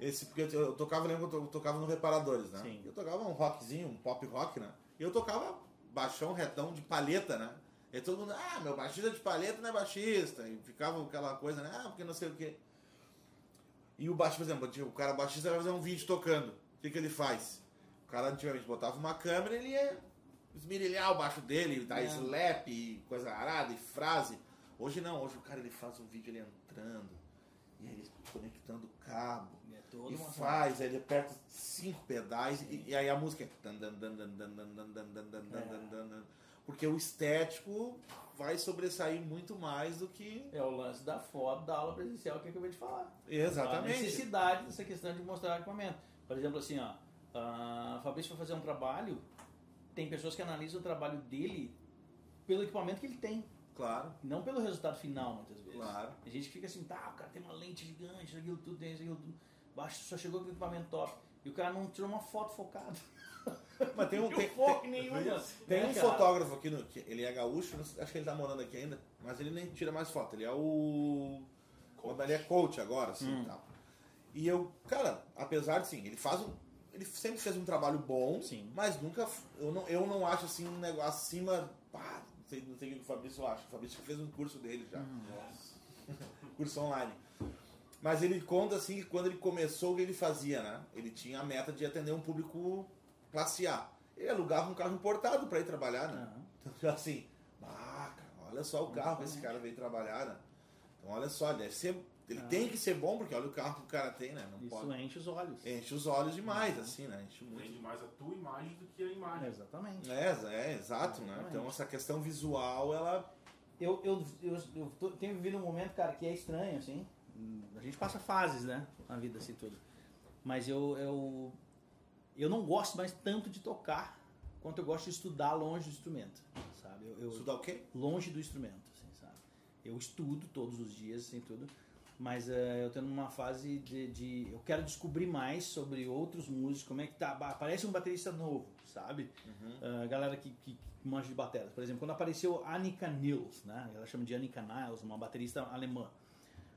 esse porque eu, eu tocava, lembra que eu tocava no Reparadores, né? Sim. Eu tocava um rockzinho, um pop rock, né? E eu tocava baixão retão de palheta, né? E todo mundo, ah, meu baixista de palheta não é baixista. E ficava aquela coisa, né? Ah, porque não sei o quê. E o baixo, por exemplo, o cara baixista vai fazer um vídeo tocando. O que, que ele faz? O cara antigamente botava uma câmera e ele ia esmirilhar o baixo dele, dar É. slap coisa arada e frase. Hoje não, hoje o cara ele faz um vídeo ele entrando e aí ele conectando o cabo. E, é e faz, aí ele aperta cinco pedais e, e, aí a música é. Porque o estético vai sobressair muito mais do que. É o lance da foto da aula presencial que eu acabei de falar. Exatamente. A necessidade dessa questão de mostrar o equipamento. Por exemplo, assim, ó, a Fabrício vai fazer um trabalho, tem pessoas que analisam o trabalho dele pelo equipamento que ele tem. Claro, não pelo resultado final, muitas vezes. claro. A gente fica assim, tá, o cara tem uma lente gigante, aquilo tudo, tem isso, aquilo tudo. Baixo, só chegou com o equipamento top. E o cara não tirou uma foto focada. Mas tem um. Tem, foco tem- nenhum. tem né, um cara? fotógrafo aqui, no, que ele é gaúcho, acho que ele tá morando aqui ainda, mas ele nem tira mais foto. Ele é o. Ele é coach agora, assim Hum. e tal. E eu, cara, apesar de sim, ele faz um. Ele sempre fez um trabalho bom, Sim. mas nunca. Eu não, eu não acho assim um negócio acima. Sei, não sei o que o Fabrício acha. O Fabrício fez um curso dele já. curso online. Mas ele conta assim que quando ele começou, o que ele fazia, né? Ele tinha a meta de atender um público classe A. Ele alugava um carro importado para ir trabalhar, né? Aham. Então, assim, ah, cara, olha só o carro que esse cara veio trabalhar, né? Então, olha só, deve ser, ele Ah. tem que ser bom, porque olha o carro que o cara tem, né? Não Isso pode. enche os olhos. Enche os olhos demais, assim, né? Enche muito. Vende mais a tua imagem do que a imagem. Exatamente. É, é, exato, né? Exatamente. Então, essa questão visual, ela. Eu, eu, eu, eu tô- tenho vivido um momento, cara, que é estranho, assim. A gente passa fases, né? Na vida, assim, tudo. Mas eu, eu, eu não gosto mais tanto de tocar quanto eu gosto de estudar longe do instrumento, sabe? Eu, eu- Estudar o quê? longe do instrumento, assim, sabe? Eu estudo todos os dias, assim, tudo. Mas eh, eu tô numa fase de, de- Eu quero descobrir mais sobre outros músicos, como é que tá. ba- Parece um baterista novo, sabe? Ah, galera que, que, que manja de bateras. Por exemplo, quando apareceu Annika Nils, né? Ela chama de Annika Niles, uma baterista alemã.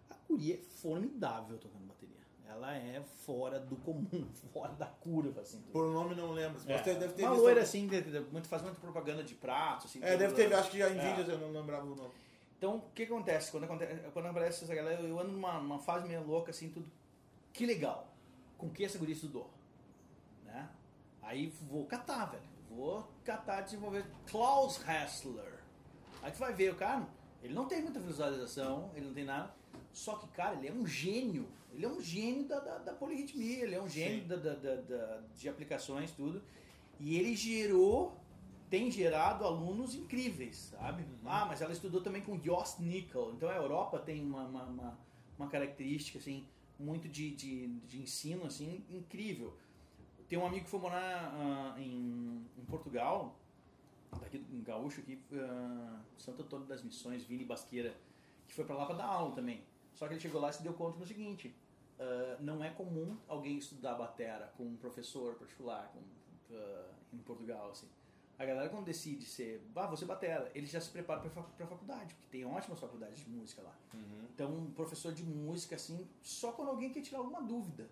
A guria é formidável tocando bateria. Ela é fora do comum, fora da curva, assim. tudo. Por nome não lembro. Você É, deve ter uma loira assim, de- de- muito, faz muita propaganda de prato, assim. É, deve ter, né? acho que já em É. vídeos eu não lembrava o nome. Então, o que acontece? Quando, acontece, quando aparece essa galera, eu ando numa, numa fase meio louca, assim, tudo. Que legal. Com que essa guria estudou? Né? Aí vou catar, velho. Vou catar, desenvolver Klaus Hessler. Aí tu vai ver o cara, ele não tem muita visualização, ele não tem nada. Só que, cara, ele é um gênio. Ele é um gênio da, da, da polirritmia, ele é um gênio da, da- da- de aplicações, tudo. E ele gerou, tem gerado alunos incríveis, sabe? Ah, mas ela estudou também com Jost Nickel. Então a Europa tem uma, uma, uma, uma característica, assim, muito de, de, de ensino, assim, incrível. Tem um amigo que foi morar ah, em, em Portugal, daqui um gaúcho aqui, ah, Santo Antônio das Missões, Vini Basqueira, que foi pra lá pra dar aula também. Só que ele chegou lá e se deu conta do seguinte: ah, não é comum alguém estudar batera com um professor particular com, em Portugal, assim. A galera quando decide ser, ah, você batera, ele já se prepara pra, fac- pra faculdade, porque tem ótimas faculdades de música lá. Então, um professor de música, assim, só quando alguém quer tirar alguma dúvida.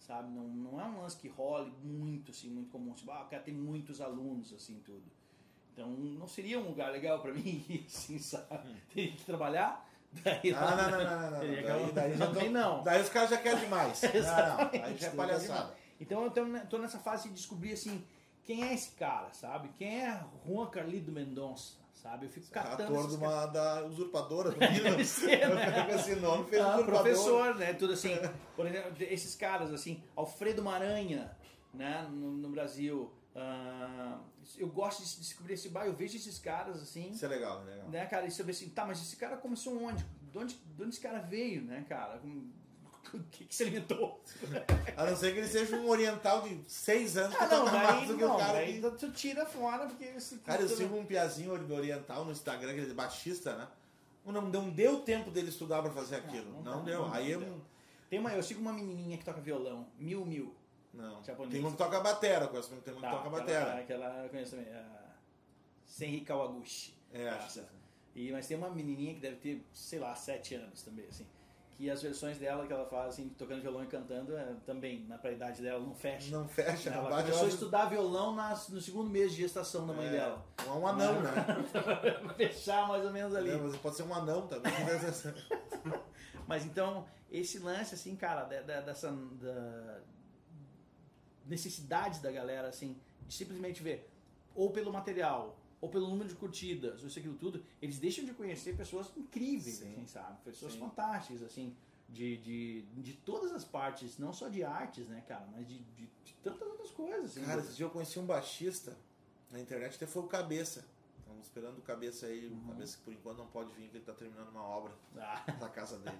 sabe? Não, não é um lance que role muito, assim, muito comum. Tipo, ah, o cara tem muitos alunos, assim, tudo. Então, não seria um lugar legal pra mim, assim, sabe? Teria que trabalhar. Daí, Ah, não, não, não, não, não. Que- Daí, daí já tão- não. Daí os caras já querem demais. Não, não. Aí já é palhaçada. Então eu tô, ne- tô nessa fase de descobrir assim, quem é esse cara, sabe? Quem é Juan Carlito Mendonça, sabe? Eu fico catando Ator de uma da usurpadora. Deve ser, Eu né? esse nome, fez Ah, professor, né? Tudo assim. Por exemplo, esses caras assim, Alfredo Maranha, né? No, no Brasil. Ah, eu gosto de descobrir esse bairro, eu vejo esses caras assim, Isso é legal, é legal. né, cara? E saber assim, tá, mas esse cara começou onde? De onde, de onde esse cara veio, né, cara? O que, que se alimentou? A não ser que ele seja um oriental de seis anos que Ah, não, toca daí do que não, o cara daí que... tu tira fora porque esse Cara, eu sigo um piazinho oriental no Instagram, que ele é baixista, né? Não, não deu tempo dele estudar pra fazer aquilo. não Não, dá, deu. não Aí eu... deu. Tem uma, eu sigo uma menininha que toca violão, Mil Mil. Não. Tem um que toca batera, conheço que tem um que Tá, toca batera. Aquela, eu conheço também, a Senri Kawaguchi. É, Tá, acho que- E, mas tem uma menininha que deve ter, sei lá, sete anos também, assim. Que as versões dela que ela faz, assim, tocando violão e cantando, é, também, na pra idade dela, não fecha. Não fecha, ela bate começou a estudar violão nas- no segundo mês de gestação da mãe É, dela. Um anão, né? Fechar mais ou menos ali. É, mas pode ser um anão também. Mas então, esse lance, assim, cara, dessa da necessidade da galera, assim, de simplesmente ver, ou pelo material, ou pelo número de curtidas, ou isso aquilo tudo, eles deixam de conhecer pessoas incríveis, Sim. assim, sabe? Pessoas Sim. fantásticas, assim, de, de, de todas as partes, não só de artes, né, cara, mas de, de, de tantas outras coisas, assim. Cara, esse dia eu conheci um baixista na internet, até foi o Cabeça. Estamos esperando o Cabeça aí, o Cabeça que por enquanto não pode vir, porque ele tá terminando uma obra Ah, na casa dele.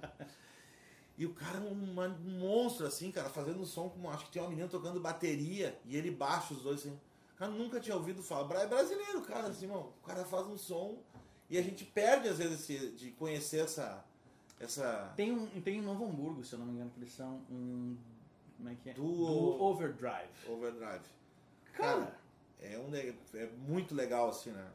E o cara é um, monstro, assim, cara, fazendo um som como. Acho que tinha uma menina tocando bateria e ele baixo os dois, assim. Cara, nunca tinha ouvido falar. É brasileiro, cara, assim, mano. O cara faz um som e a gente perde, às vezes, esse- de conhecer essa. Essa. tem, um, tem em Novo Hamburgo, se eu não me engano, que eles são um... Como é que é? Do- Overdrive. Overdrive. Cara, É, um, é muito legal, assim, né?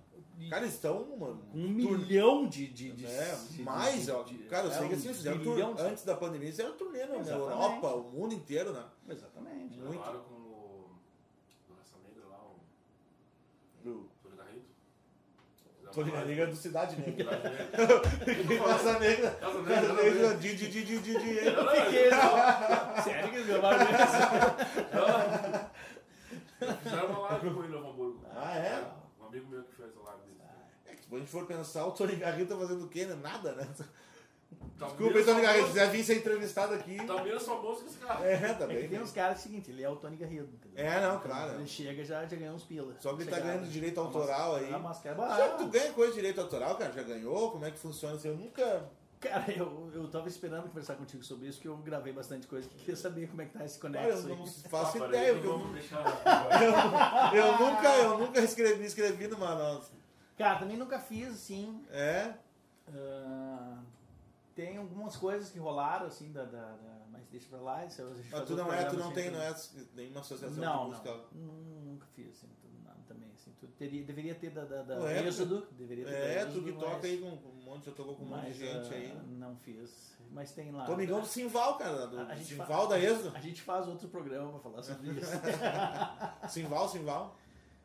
Cara, eles estão, mano. um tur- milhão de, de, de- É, de- mais, de- ó. de- Cara, eu é sei que um assim, fizeram bilhão tur- de- antes da pandemia, fizeram turnê na. Europa, o mundo inteiro, né? Exatamente. Muito. Gravaram com o. Do Raça Negra lá, o. Do- Tony Garrido. Tony Negra do Cidade Negra. Cidade Negra. Casa Negra. Casa Casa Negra, di, di, di, di, di, di. Fiquei, ó. Sério que eles gravaram isso? Fizeram uma live com ele no Hamburgo. Ah, é? Um amigo meu que fez a live dele. É que se a gente for pensar, o Tony Garrido tá fazendo o quê, né? Nada, né? Tá Desculpa aí, Tony Garrido, se quiser vir ser entrevistado aqui. Tá menos famoso que esse cara. É, tá É que tem uns caras que é o seguinte, ele é o Tony Garrido. entendeu? É, não, claro. Ele chega já já ganhou uns pila. Só que ele tá ganhando direito autoral aí. A máscara é Já barata. tu ganha coisa de direito autoral, cara? Já ganhou? Como é que funciona? Assim, eu nunca. Cara, eu, eu tava esperando conversar contigo sobre isso, porque eu gravei bastante coisa que queria saber como é que tá esse Cara, eu conexo não aí. faço Ah, ideia. eu, Vamos deixar. eu nunca, eu nunca escrevi, me inscrevi numa. nossa. Cara, também nunca fiz, assim, É? ah, tem algumas coisas que rolaram, assim, da, da, da- mas deixa pra lá. Isso, gente Mas tu não é, tu não assim, tem, não então- é nenhuma associação Não, de música. não, nu- nunca fiz, assim, tudo, nada também, assim, tu teria, deveria ter da, da, da Ué, tu- Êxodo, deveria ter É, tu Êxodo, que mas- toca aí com, um monte, já tocou com um monte de mas, gente ah, aí. Não fiz, mas tem lá. Tô amigão do Simval, cara, do A- Simval da Êxodo. A gente faz outro programa pra falar sobre isso. Simval, Simval.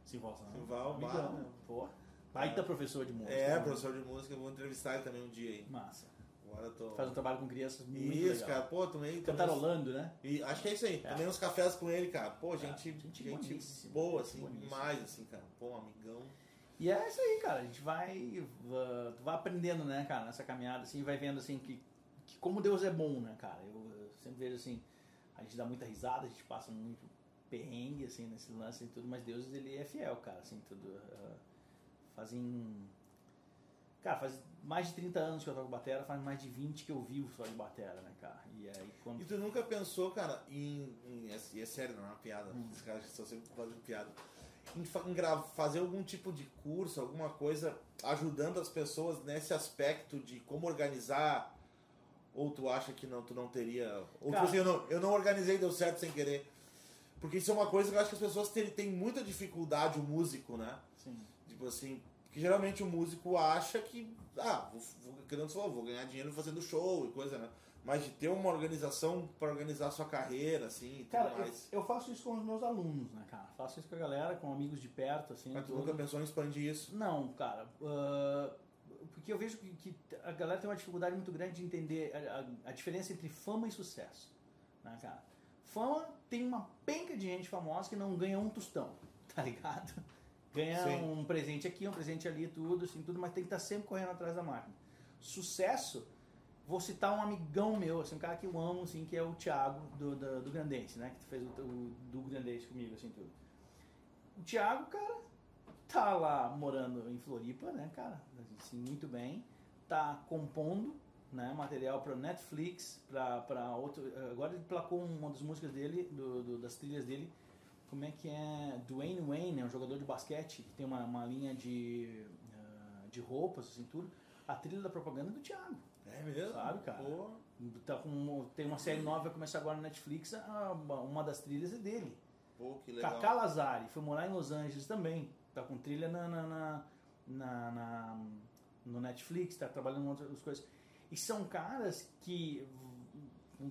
Simval, Simval, amigão, bah, pô. Baita professor de música. É, né? professor de música, eu vou entrevistar ele também um dia aí. Massa. Agora eu tô. Faz um trabalho com crianças muito Isso, legal. cara, pô, tomei Cantarolando, né? E acho que é isso aí. É. Tomei uns cafés com ele, cara. Pô, gente, gente gente, boníssima, boa, gente assim, boníssima. demais, assim, cara. Pô, um amigão. E é isso aí, cara. A gente vai, vai aprendendo, né, cara, nessa caminhada, assim, vai vendo, assim, que, que como Deus é bom, né, cara. Eu, eu sempre vejo, assim, a gente dá muita risada, a gente passa muito perrengue, assim, nesse lance e tudo, mas Deus, ele é fiel, cara, assim, tudo. ah, fazem... Cara, faz mais de 30 anos que eu toco batera, faz mais de 20 que eu vivo só de batera, né, cara. E aí, quando... E tu nunca pensou, cara, em. em é, e é sério, não é uma piada. Hum. Os caras estão sempre fazendo piada. Em, em fazer algum tipo de curso, alguma coisa ajudando as pessoas nesse aspecto de como organizar. Ou tu acha que não, tu não teria. Ou tipo Cara. assim, eu não, eu não organizei deu certo sem querer. Porque isso é uma coisa que eu acho que as pessoas têm, têm muita dificuldade, o músico, né? Sim. Tipo assim, porque geralmente o músico acha que, ah, vou, vou, que falou, vou ganhar dinheiro fazendo show e coisa, né? mas de ter uma organização para organizar a sua carreira, assim, e tudo Cara, eu, mais. eu faço isso com os meus alunos, né, cara? Faço isso com a galera, com amigos de perto, assim. Mas tu tudo. nunca pensou em expandir isso? Não, cara. ah, porque eu vejo que, que a galera tem uma dificuldade muito grande de entender a, a- a diferença entre fama e sucesso. Né, cara? Fama tem uma penca de gente famosa que não ganha um tostão, tá ligado? Ganha Sim. um presente aqui, um presente ali, tudo, assim, tudo, mas tem que estar sempre correndo atrás da máquina. Sucesso, vou citar um amigão meu, assim, um cara que eu amo, assim, que é o Thiago do, do, do Grandense, né? Que fez o, o do Grandense comigo, assim, tudo. O Thiago, cara, tá lá morando em Floripa, né, cara? Assim, muito bem. Tá compondo, né, material para Netflix, para outro. Agora ele placou uma das músicas dele, do, do- das trilhas dele. Como é que é? Dwayne Wayne, é um jogador de basquete que tem uma, uma linha de, ah, de roupas, assim, tudo. A trilha da propaganda é do Thiago. É mesmo? Sabe, cara? Pô, Tá com, tem uma série nova que vai começar agora na Netflix, a- uma das trilhas é dele. pô, que legal. Kaká Lazari foi morar em Los Angeles também. Tá com trilha na, na, na, na- na- no Netflix, tá trabalhando em outras coisas. E são caras que, com,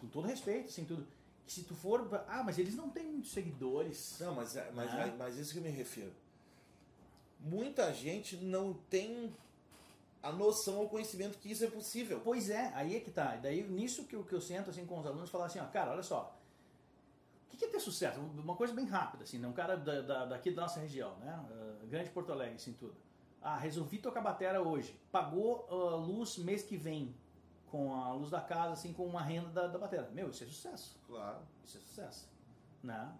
com todo respeito, assim, tudo, se tu for. Ah, mas eles não têm muitos seguidores. Não, mas, é- mas, Né? mas, mas isso que eu me refiro. Muita gente não tem a noção ou conhecimento que isso é possível. Pois é, aí é que tá. E daí, nisso que eu, que eu sento assim com os alunos, falar assim, ó, cara, olha só. O que que é ter sucesso? Uma coisa bem rápida, assim, né? um cara da, da- daqui da nossa região, né? Ah, Grande Porto Alegre, assim, tudo. Ah, resolvi tocar batera hoje. Pagou a luz mês que vem com a luz da casa, assim, com uma renda da, da batera. Meu, isso é sucesso. Claro. Isso é sucesso. Né?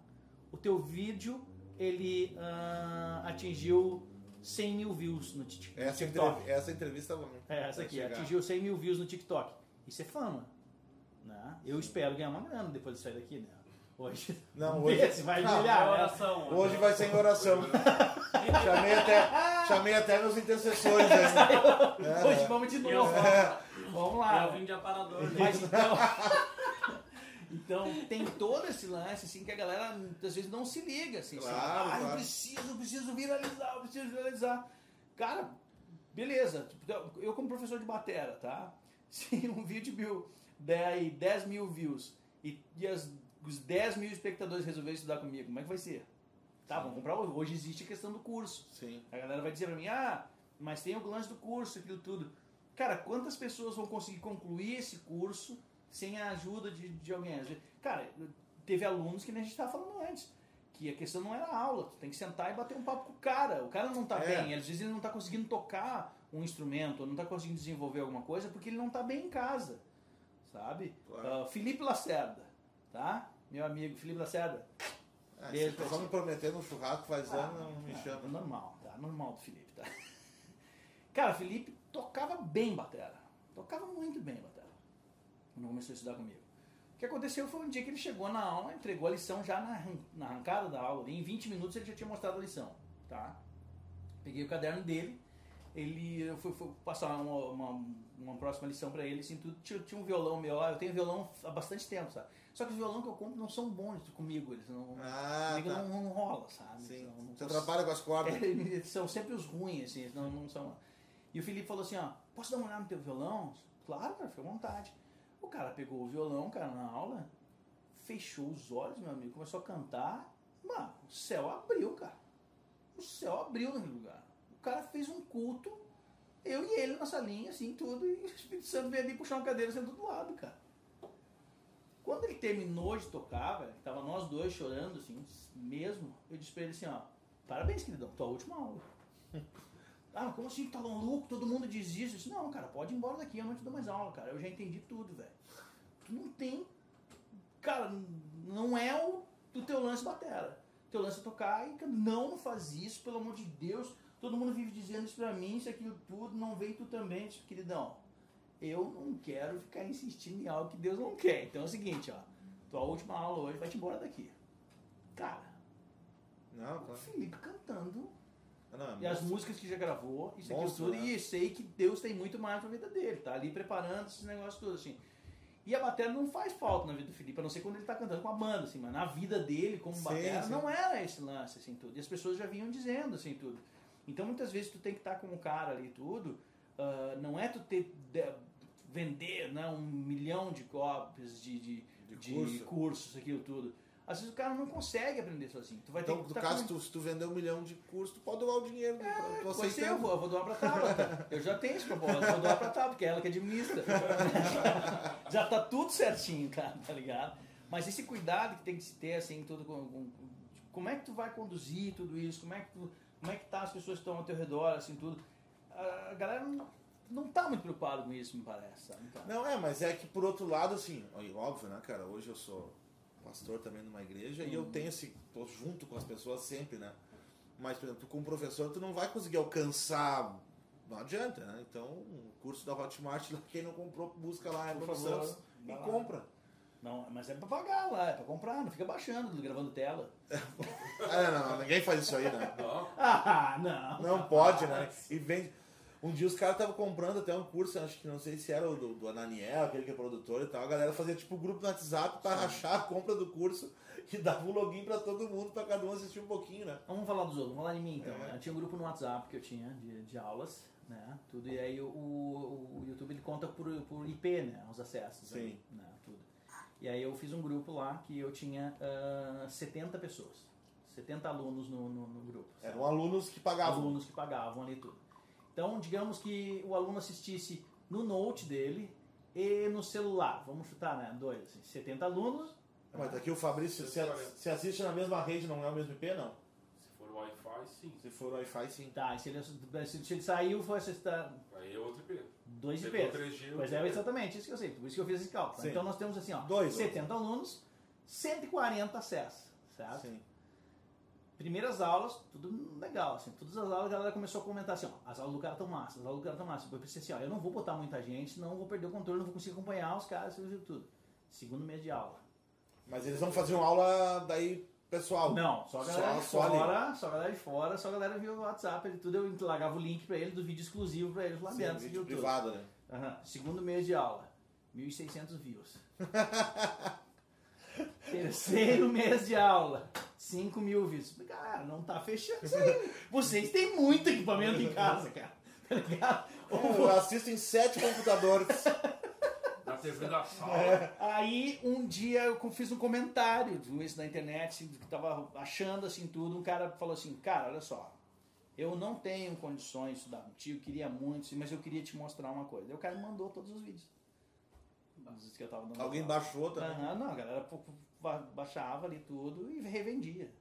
O teu vídeo, ele ah, atingiu 100 mil views no Tik- no Essa, TikTok. entrev- essa entrevista É, essa aqui, chegar. atingiu 100 mil views no TikTok. Isso é fama. Né? Eu espero ganhar uma grana depois de sair daqui, né? Hoje. Não, hoje- se vai não, brilhar. né? oração. Hoje vai ser em oração. chamei, até, chamei até meus intercessores aí. É, Hoje vamos de Eu, novo. Vamos lá. eu vim de aparador. né? Mas então. Então tem todo esse lance assim que a galera às vezes não se liga assim, assim, Claro, ah, eu claro. preciso, eu preciso viralizar, eu preciso viralizar. Cara, beleza, eu como professor de batera, tá? Se um vídeo aí 10 mil views e, e as, os 10 mil espectadores resolverem estudar comigo, como é que vai ser? Tá, vamos comprar hoje. Hoje existe a questão do curso. Sim. A galera vai dizer pra mim, ah, mas tem o lance do curso, aquilo tudo. Cara, quantas pessoas vão conseguir concluir esse curso sem a ajuda de, de alguém? Cara, teve alunos que nem a gente estava falando antes, que a questão não era aula, tu tem que sentar e bater um papo com o cara. O cara não tá É. bem, às vezes ele não tá conseguindo tocar um instrumento, ou não tá conseguindo desenvolver alguma coisa porque ele não tá bem em casa, sabe? Claro. Ah, Felipe Lacerda, tá? Meu amigo Felipe Lacerda, Ah, Beijo só ti. me prometendo um churrasco faz ano, não me é, chama. normal, tá? Normal do Felipe, tá? Cara, o Felipe tocava bem batera. Tocava muito bem batera. Quando começou a estudar comigo. O que aconteceu foi um dia que ele chegou na aula, entregou a lição já na, na arrancada da aula. Em 20 minutos ele já tinha mostrado a lição, tá? Peguei o caderno dele, ele eu fui, fui passar uma, uma, uma próxima lição pra ele, assim, tudo. Tinha, tinha um violão meu lá, eu tenho violão há bastante tempo, sabe? Só que os violão que eu compro não são bons comigo, eles não, Ah, comigo tá. não, não rola, sabe? Sim. Então, não Você posso- atrapalha com as cordas. é, são sempre os ruins, assim, não, não são. E o Felipe falou assim, ó, posso dar uma olhada no teu violão? Claro, cara, fica à vontade. O cara pegou o violão, cara, na aula, fechou os olhos, meu amigo, começou a cantar. Mano, o céu abriu, cara. O céu abriu naquele lugar. O cara fez um culto, eu e ele na salinha, assim, tudo, e o Espírito Santo veio ali puxar uma cadeira sentou do lado, cara. Quando ele terminou de tocar, velho, tava nós dois chorando, assim, mesmo, eu disse pra ele assim, ó, parabéns, queridão, tua última aula. ah, como assim, tá maluco? Todo mundo diz isso. Eu disse, não, cara, pode ir embora daqui, eu não te dou mais aula, cara. Eu já entendi tudo, velho. Tu não tem. Cara, não é o, o teu lance batera. Teu lance é tocar e não, faz isso, pelo amor de Deus. Todo mundo vive dizendo isso pra mim, isso, aquilo tudo, não vem tu também, disse, queridão. Eu não quero ficar insistindo em algo que Deus não quer. Então é o seguinte, ó. Tua última aula hoje vai te embora daqui. Cara, Não, o claro. Felipe cantando Não, e as músicas que já gravou, isso aqui tudo, né? e sei que Deus tem muito mais pra vida dele, tá ali preparando esses negócios todos, assim. E a bateria não faz falta na vida do Felipe, a não ser quando ele tá cantando com a banda, assim, mas na vida dele, como Sim, bateria, sim. não era esse lance, assim, tudo. E as pessoas já vinham dizendo, assim, tudo. Então, muitas vezes, tu tem que estar com o cara ali tudo, ah, não é tu ter vender né, um milhão de cópias de, de, De de curso. cursos, aquilo tudo. Às vezes o cara não consegue aprender sozinho. Tu vai Então, ter no que tá caso, com- tu, se tu vender um milhão de curso, tu pode doar o dinheiro pra tu Pois é, eu aceitando. vou, eu vou doar pra Tabata. Eu já tenho esse propósito, vou doar pra Tabata, porque é ela que administra. já tá tudo certinho, cara, tá ligado? Mas esse cuidado que tem que se ter, assim, tudo com, com- como é que tu vai conduzir tudo isso, como é que tu, como é que tá as pessoas que estão ao teu redor, assim, tudo. A galera não, não tá muito preocupada com isso, me parece, sabe? cara? Não, é, mas é que por outro lado, assim, óbvio, né, cara? Hoje eu sou pastor também numa igreja e eu tenho esse. tô junto com as pessoas sempre, né? Mas, por exemplo, tu como professor, tu não vai conseguir alcançar. Não adianta, né? Então, o curso da Hotmart, quem não comprou, busca lá, é Por Bruno favor, Santos e lá. compra. Não, mas é pra pagar lá, é pra comprar, não fica baixando, gravando tela. É, não, ninguém faz isso aí, né? Não, Ah, não. Não pode, né? E vende. Um dia os caras estavam comprando até um curso, acho que não sei se era o do, do Ananiel, aquele que é produtor e tal. A galera fazia tipo grupo no WhatsApp pra rachar a compra do curso e dava um login pra todo mundo, pra cada um assistir um pouquinho, né? Vamos falar dos outros, vamos falar de mim então. É. Eu tinha um grupo no WhatsApp que eu tinha de, de aulas, né? Tudo, e aí o, o, o YouTube ele conta por, por IP, né? Os acessos. Sim. aí, né? Tudo. E aí eu fiz um grupo lá que eu tinha ah, 70 pessoas. 70 alunos no, no, no grupo. sabe? Eram alunos que pagavam. alunos que pagavam ali tudo. Então, digamos que o aluno assistisse no note dele e no celular. Vamos chutar, né? Dois. assim, 70 alunos. Mas aqui o Fabrício, se, se assiste na mesma rede, não é o mesmo IP, não. se for Wi-Fi, sim. Se for Wi-Fi, sim. Tá, e se ele, se ele saiu, foi assistir Aí é outro IP. dois IPs. 3G, Pois outro é, IP. exatamente, isso que eu sei. Por isso que eu fiz esse cálculo. Sim. Então nós temos assim, ó, Dois. 70 alunos, 140 acessos, certo? Sim. Primeiras aulas, tudo legal, assim, todas as aulas a galera começou a comentar assim, ó, as aulas do cara tão massas, as aulas do cara tão massas. Eu pensei assim, ó, eu não vou botar muita gente, senão eu vou perder o controle, não vou conseguir acompanhar os caras, e tudo. Segundo mês de aula. Mas eles não faziam aula daí pessoal. Não, só a galera de Só- ali. fora, só a galera de fora, só a galera via o WhatsApp e tudo, eu largava o link pra ele do vídeo exclusivo pra eles lá Sim, dentro. vídeo viu tudo. privado, né? Aham. Segundo mês de aula, 1.600 views. Terceiro mês de aula, 5 mil views. Cara, não tá fechando isso aí. Vocês têm muito equipamento em casa, cara. Tá ligado? Eu assisto em sete computadores. Na TV da sala. É. Aí um dia eu fiz um comentário do isso na internet, que tava achando assim tudo, um cara falou assim, cara, olha só, eu não tenho condições de estudar contigo, queria muito, mas eu queria te mostrar uma coisa. Aí o cara me mandou todos os vídeos. Que eu tava dando Alguém aula. baixou também. Aham, não, a galera baixava ali tudo e revendia.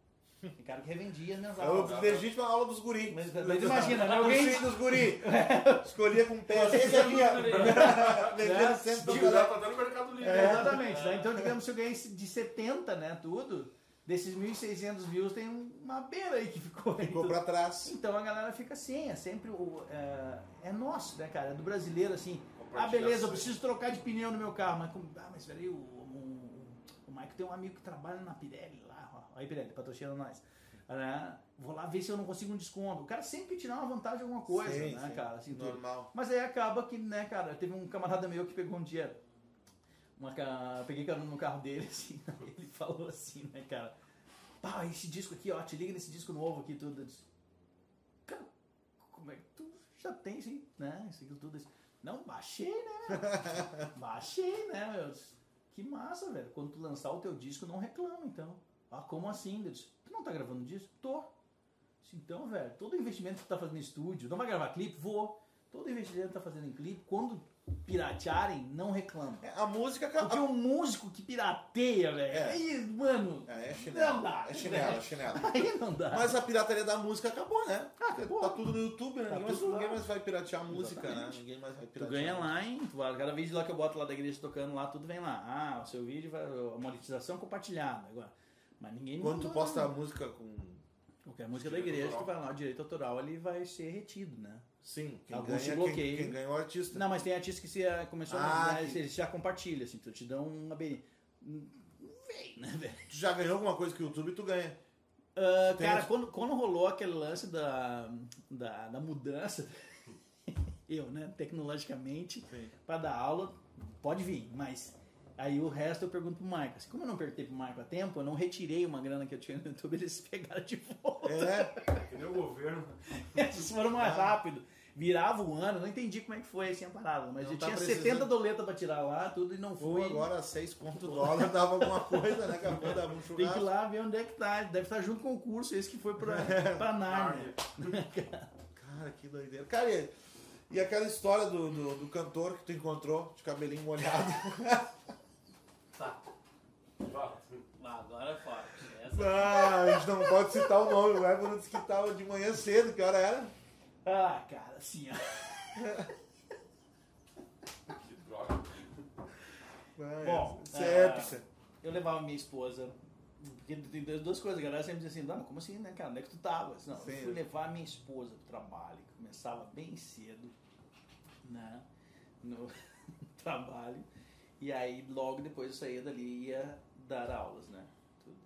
Tem cara que revendia minhas É aulas. o legítimo aula dos guri. Mas, mas imagina, né? Alguém. filhos dos guri. Escolhia com pé. Esse aqui, ó. Vendendo sempre Se do duvidar, cara. tá dando Mercado Livre. É, exatamente. né? Então, digamos, se eu ganhei de 70, né, tudo, desses 1.600 views, tem uma beira aí que ficou aí. Ficou pra trás. Então a galera fica assim, é sempre o. É, é nosso, né, cara? É do brasileiro, assim. Ah, beleza, eu preciso trocar de pneu no meu carro. Mas, como- ah, mas peraí, o, o, o tem um amigo que trabalha na Pirelli lá. Ó, aí, Pirelli, patrocina nós. Né? Vou lá ver se eu não consigo um desconto. O cara sempre tirar uma vantagem de alguma coisa, Sim, né, sim. cara? Assim, tudo. Normal. Mas aí acaba que, né, cara, teve um camarada meu que pegou um dia. Uma, peguei carona no carro dele, assim, ele falou assim, né, cara? Pá, esse disco aqui, ó, te liga nesse disco novo aqui, tudo. Disse, cara, como é que tu já tem, assim, né? Isso aqui tudo. Disse, Não, baixei, né? meu? baixei, né, meu? Eu disse, Que massa, velho. Quando tu lançar o teu disco, não reclama, então. Ah, como assim? Eu disse, tu não tá gravando disco? Tô. Disse, Então, velho, todo investimento que tu tá fazendo em estúdio, não vai gravar clipe? Vou. Todo investimento que tu tá fazendo em clipe, quando piratearem, não reclama. É, A música Porque acabou. o músico que pirateia, velho, É. aí, mano, É, é Não chinelo. dá. É chinelo, é chinelo. aí não dá. Mas a pirataria da música acabou, né? Ah, acabou. Tá tudo no YouTube, né? Tá ninguém, mais, ninguém mais vai piratear a música, né? Exatamente. Ninguém mais vai Tu piratear. ganha a música. lá, hein? Tu Cada vídeo lá que eu boto lá da igreja tocando lá, tudo vem lá. Ah, o seu vídeo vai. A monetização compartilhada agora. Mas ninguém Quando tu posta a não. música com. Qualquer música da igreja, tu autoral. vai lá, o direito autoral ele vai ser retido, né? Sim, quem Alguns ganha, quem, bloqueiam. quem ganha é o artista. Não, mas tem artista que se eh, começou Ah, a. Que- eles já compartilham, assim, tu te dão uma beirinha. Vem, né, velho? Tu já ganhou alguma coisa com o YouTube, tu ganha. Ah, Tem cara, quando, quando rolou aquele lance da, da, da mudança, eu, né, tecnologicamente, para dar aula, pode vir, mas aí o resto eu pergunto pro Marco. Assim, como eu não perguntei pro Marco a tempo, eu não retirei uma grana que eu tinha no YouTube, eles pegaram de volta. É, Que nem o governo. Eles foram mais rápido. virava o ano, não entendi como é que foi assim a parada, mas Não eu tá tinha precisando. 70 doletas pra tirar lá, tudo e não Ou fui. agora 6 conto dólar dava alguma coisa, né? Acabou dava um Tem que churrasco. ir lá ver onde é que tá. Deve estar junto com o curso, esse que foi pra, pra Nárnia. Cara, que doideira. Cara, e, e aquela história do, do, do cantor que tu encontrou, de cabelinho molhado? Agora é forte. Essa Ah, a gente não pode citar o nome, o Everton disse que tava de manhã cedo, que hora era? Ah, cara, assim, ó. Que droga. Ah, Bom, isso é épica. Eu levava minha esposa. Porque tem duas coisas, a galera sempre diz assim, não, mas como assim, né, cara? Onde é que tu tava? Não, Sim. eu fui levar minha esposa pro trabalho, que começava bem cedo, né? No trabalho. E aí, logo depois eu saía dali ia dar aulas, né? Tudo.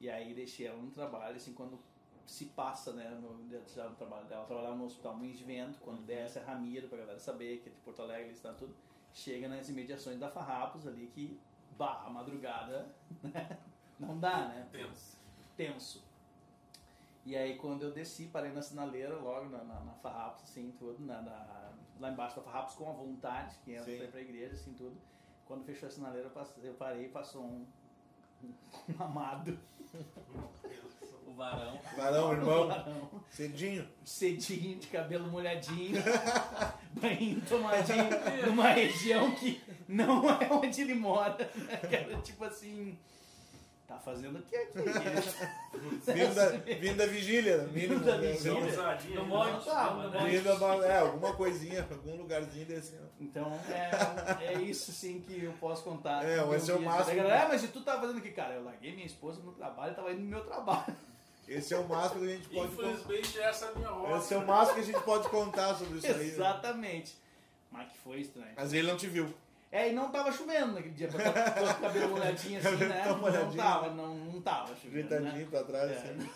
E aí deixei ela no trabalho, assim, quando se passa, né, no, já no trabalho dela, ela trabalhava no hospital Moinhos de Vento, quando desce a Ramiro, pra galera saber que é de Porto Alegre, está tudo, chega nas imediações da Farrapos ali, que, bah, a madrugada, né, não dá, né, Tenso. tenso. E aí quando eu desci, parei na sinaleira, logo na, na, na Farrapos, assim, tudo, na, na- lá embaixo da Farrapos, com a vontade, que entra Sim. pra igreja, assim, tudo. Quando fechou a sinaleira, eu parei e passou um, um amado, o varão. Varão, irmão, varão, cedinho. cedinho, de cabelo molhadinho, banho tomadinho, numa região que não é onde ele mora, né, cara? Tipo assim, tá fazendo o que aqui? Vindo da, vindo da vigília, no mínimo. Vindo da né? vigília. No monte, tá. Vindo da- é, alguma coisinha, algum lugarzinho desse. ó. Então é, é isso sim que eu posso contar. É, vai eu ser o máximo. Galera, "Ah, mas e tu tá fazendo o que, cara? Eu larguei minha esposa no trabalho e tava indo no meu trabalho. Esse é o máximo que a gente pode contar. Infelizmente, essa é a minha hora. Esse é o máximo que a gente pode contar sobre isso aí. né? Exatamente. Mas que foi estranho. Mas ele não te viu. É, e não tava chovendo naquele dia, tô com o cabelo molhadinho assim, né? Não molhadinho. tava, não, não tava chovendo. Gritadinho Né? pra trás. É. assim.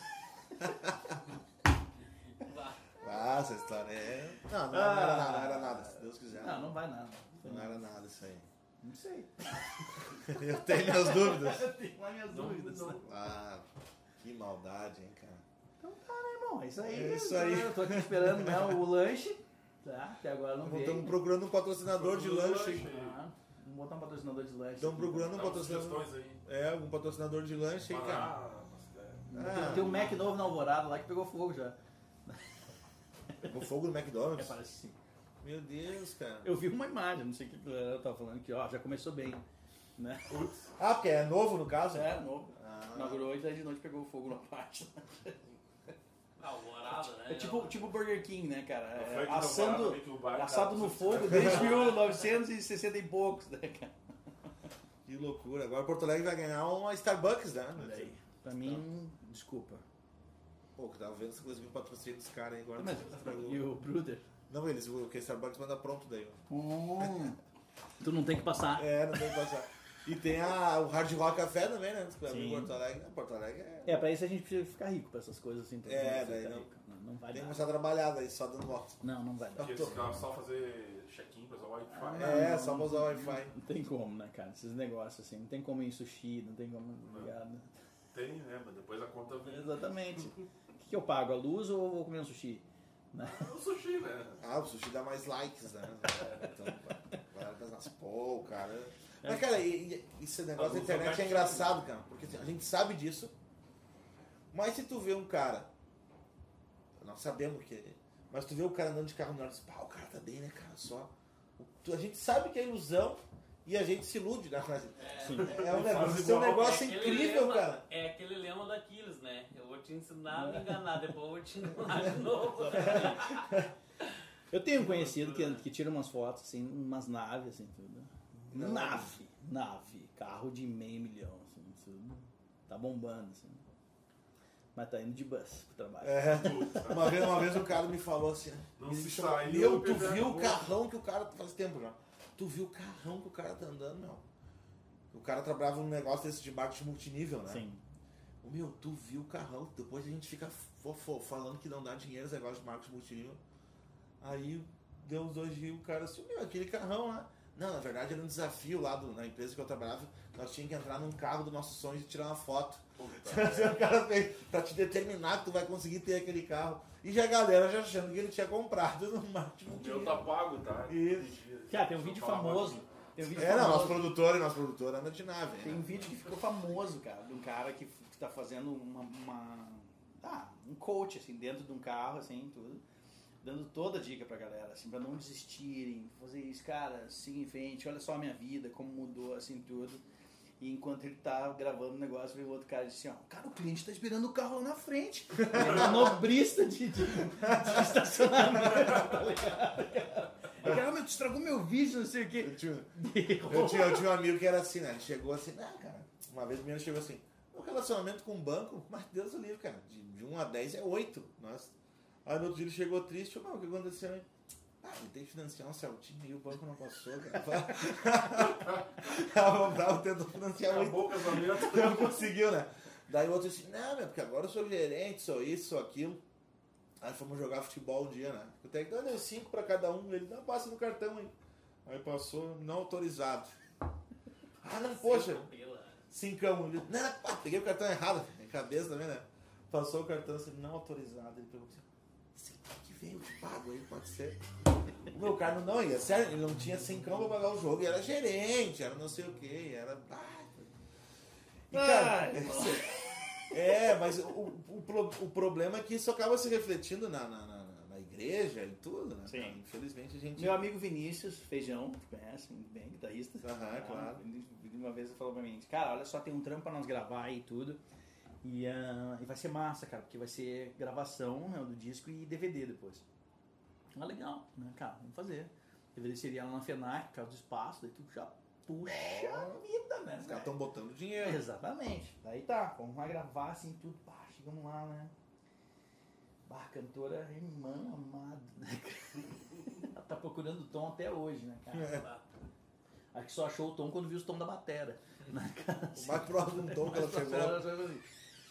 Vá. Ah, essa história é. Não, não, não era nada, não era nada, se Deus quiser. Não, não vai nada. Não era nada isso aí. Não sei. Eu tenho minhas dúvidas. Eu tenho lá minhas Não, dúvidas. não. Ah, que maldade, hein, cara. Então tá, né, irmão? É isso aí. É isso aí. Eu tô aqui esperando né, o lanche. Tá? Até agora não veio. Estamos procurando um patrocinador de lanche. hein? Ah, vamos botar um patrocinador de lanche. Estamos procurando um Dá umas patrocinador. É, algum patrocinador de lanche aí, cara. Ah, Ah, Tem, tem um Mac novo na Alvorada lá que pegou fogo já. O fogo É, McDonald's? parece sim. Meu Deus, cara. Eu vi uma imagem, não sei o que galera tava falando, que ó, já começou bem. Né? Ah, porque é novo no caso? É, novo. Ah, Inaugurou e daí de noite pegou fogo na parte. Alvorada, né? É tipo, tipo Burger King, né, cara? É, assando, Alvorada também que o bar assado tá- no fogo desde 1960 e poucos, né, cara? que loucura. Agora Porto Alegre vai ganhar uma Starbucks, né? Olha aí. Pra mim, desculpa. Pô, que tava vendo essa coisa patrocínio dos caras aí agora. Mas, estragou. e o Bruder? Não, eles, o que a Starbucks manda pronto daí. Hum. tu não tem que passar. É, não tem que passar. E tem a, o Hard Rock Café também, né? Sim. em Porto Alegre. Não, Porto Alegre é. É, pra isso a gente precisa ficar rico pra essas coisas assim. pra É, daí não- não. Não vai Tem que começar a trabalhar daí, só dando volta. Não, não vai dar. Que eles ficavam só fazer check-in pra usar o Wi-Fi. É, não, só pra usar o Wi-Fi. Não tem como, né, cara? Esses negócios assim. Não tem como ir em sushi, não tem como. Ligado? Tem, né? Mas depois a conta vem. Exatamente. O que, que eu pago? A luz ou vou comer um sushi? Né? O sushi, né? Ah, o sushi dá mais likes, né? Então, vai vai nas pô, cara. Mas, cara, e, e esse negócio da internet é engraçado, cara. Porque assim, a gente sabe disso. Mas se tu vê um cara. Nós sabemos que. Mas tu vê o cara andando de carro no ar e diz, pá, o cara tá bem, né, cara? Só. A gente sabe que é ilusão e a gente se ilude, né? Mas Sim. É um Faz negócio, isso é um negócio aquele incrível, lema- cara. É aquele lema daqueles, né? Eu vou te ensinar a me enganar, depois eu vou te enganar de novo. Eu tenho um conhecido que, que tira umas fotos, assim, umas naves, assim, tudo. Não. Nave, nave, carro de meio milhão, assim, tudo. Tá bombando, assim. Mas tá indo de bus pro trabalho. É, uma, vez, uma vez o cara me falou assim, Não se saiu, meu, tu viu o boca." carrão que o cara, faz tempo já, tu viu o carrão que o cara tá andando, meu. O cara trabalhava num negócio desse de marketing multinível, né? Sim. Ô, Meu, tu viu o carrão, depois a gente fica fofo, falando que não dá dinheiro esse negócio de marketing multinível. Aí deu uns dois dias o cara assim, meu, aquele carrão lá. Não, na verdade era um desafio lá do- na empresa que eu trabalhava. Nós tínhamos que entrar num carro do nosso sonho e tirar uma foto. o cara fez pra te determinar que tu vai conseguir ter aquele carro. E já a galera já achando que ele tinha comprado no máximo O meu tá pago, tá? Isso. Cara, tem um vídeo famoso. Tem um vídeo É, não, nosso famoso. produtor e nosso produtor anda de nave. Tem né? um vídeo que ficou famoso, cara, de um cara que, que tá fazendo uma, uma- Ah, um coach, assim, dentro de um carro, assim, tudo. Dando toda a dica pra galera, assim, pra não desistirem, fazer isso, cara, siga em frente, olha só a minha vida, como mudou, assim, tudo. E enquanto ele tá gravando o negócio, veio outro cara e disse assim, ó, cara, o cliente tá esperando o carro lá na frente. Ele é nobrista de, de, de estacionamento, tá ligado, cara? O cara, meu, tu estragou meu vídeo, não sei o quê. Eu tinha, eu, tinha, eu tinha um amigo que era assim, né? Ele chegou assim, não, cara. Uma vez o menino chegou assim, o relacionamento com o banco, mas Deus o livre, cara. De, de 1 a 10 é 8. Nossa. Aí no outro dia ele chegou triste, eu, não, o que aconteceu, hein? Ah, ele tem que financiar um Celtinho e o banco não passou, cara. Tava bravo, tentou financiar Acabou o casamento. não conseguiu, né? Daí o outro disse, não, meu, porque agora eu sou gerente, sou isso, sou aquilo. Aí fomos jogar futebol um dia, né? O técnico deu cinco pra cada um, ele não passa no cartão aí. Aí passou, não autorizado. Ah, não, poxa, Pela- cincão. Ele, não, pá, peguei o cartão errado, em cabeça também, né? Passou o cartão assim, não autorizado. Ele perguntou assim, esse que veio de pago aí, pode ser. O meu cara não ia, sério, ele não tinha cincão pra pagar o jogo, e era gerente, era não sei o que, era. Ah, e, cara, Ai, é, mas o, o, o problema é que isso acaba se refletindo na, na, na, na igreja e tudo, né? Sim. cara? Infelizmente a gente. Meu amigo Vinícius Feijão, tu conhece, bem, guitarrista. Aham, claro. Ele, uma vez ele falou pra mim, cara, olha só, tem um trampo pra nós gravar e tudo. E, ah, e vai ser massa, cara, porque vai ser gravação né, do disco e DVD depois. Ah, legal, né, cara, vamos fazer. DVD seria lá na FENAC, por causa do espaço, daí tu já puxa a vida, né? Os caras estão botando dinheiro. Exatamente. Daí tá, vamos lá gravar assim tudo. Pá, chegamos lá, né? Bah, a cantora é irmã amada, né? Ela tá procurando o tom até hoje, né, cara? Acho que só achou o tom quando viu os tom da batera. Né? O mais próximo do tom que ela chegou. Ela assim.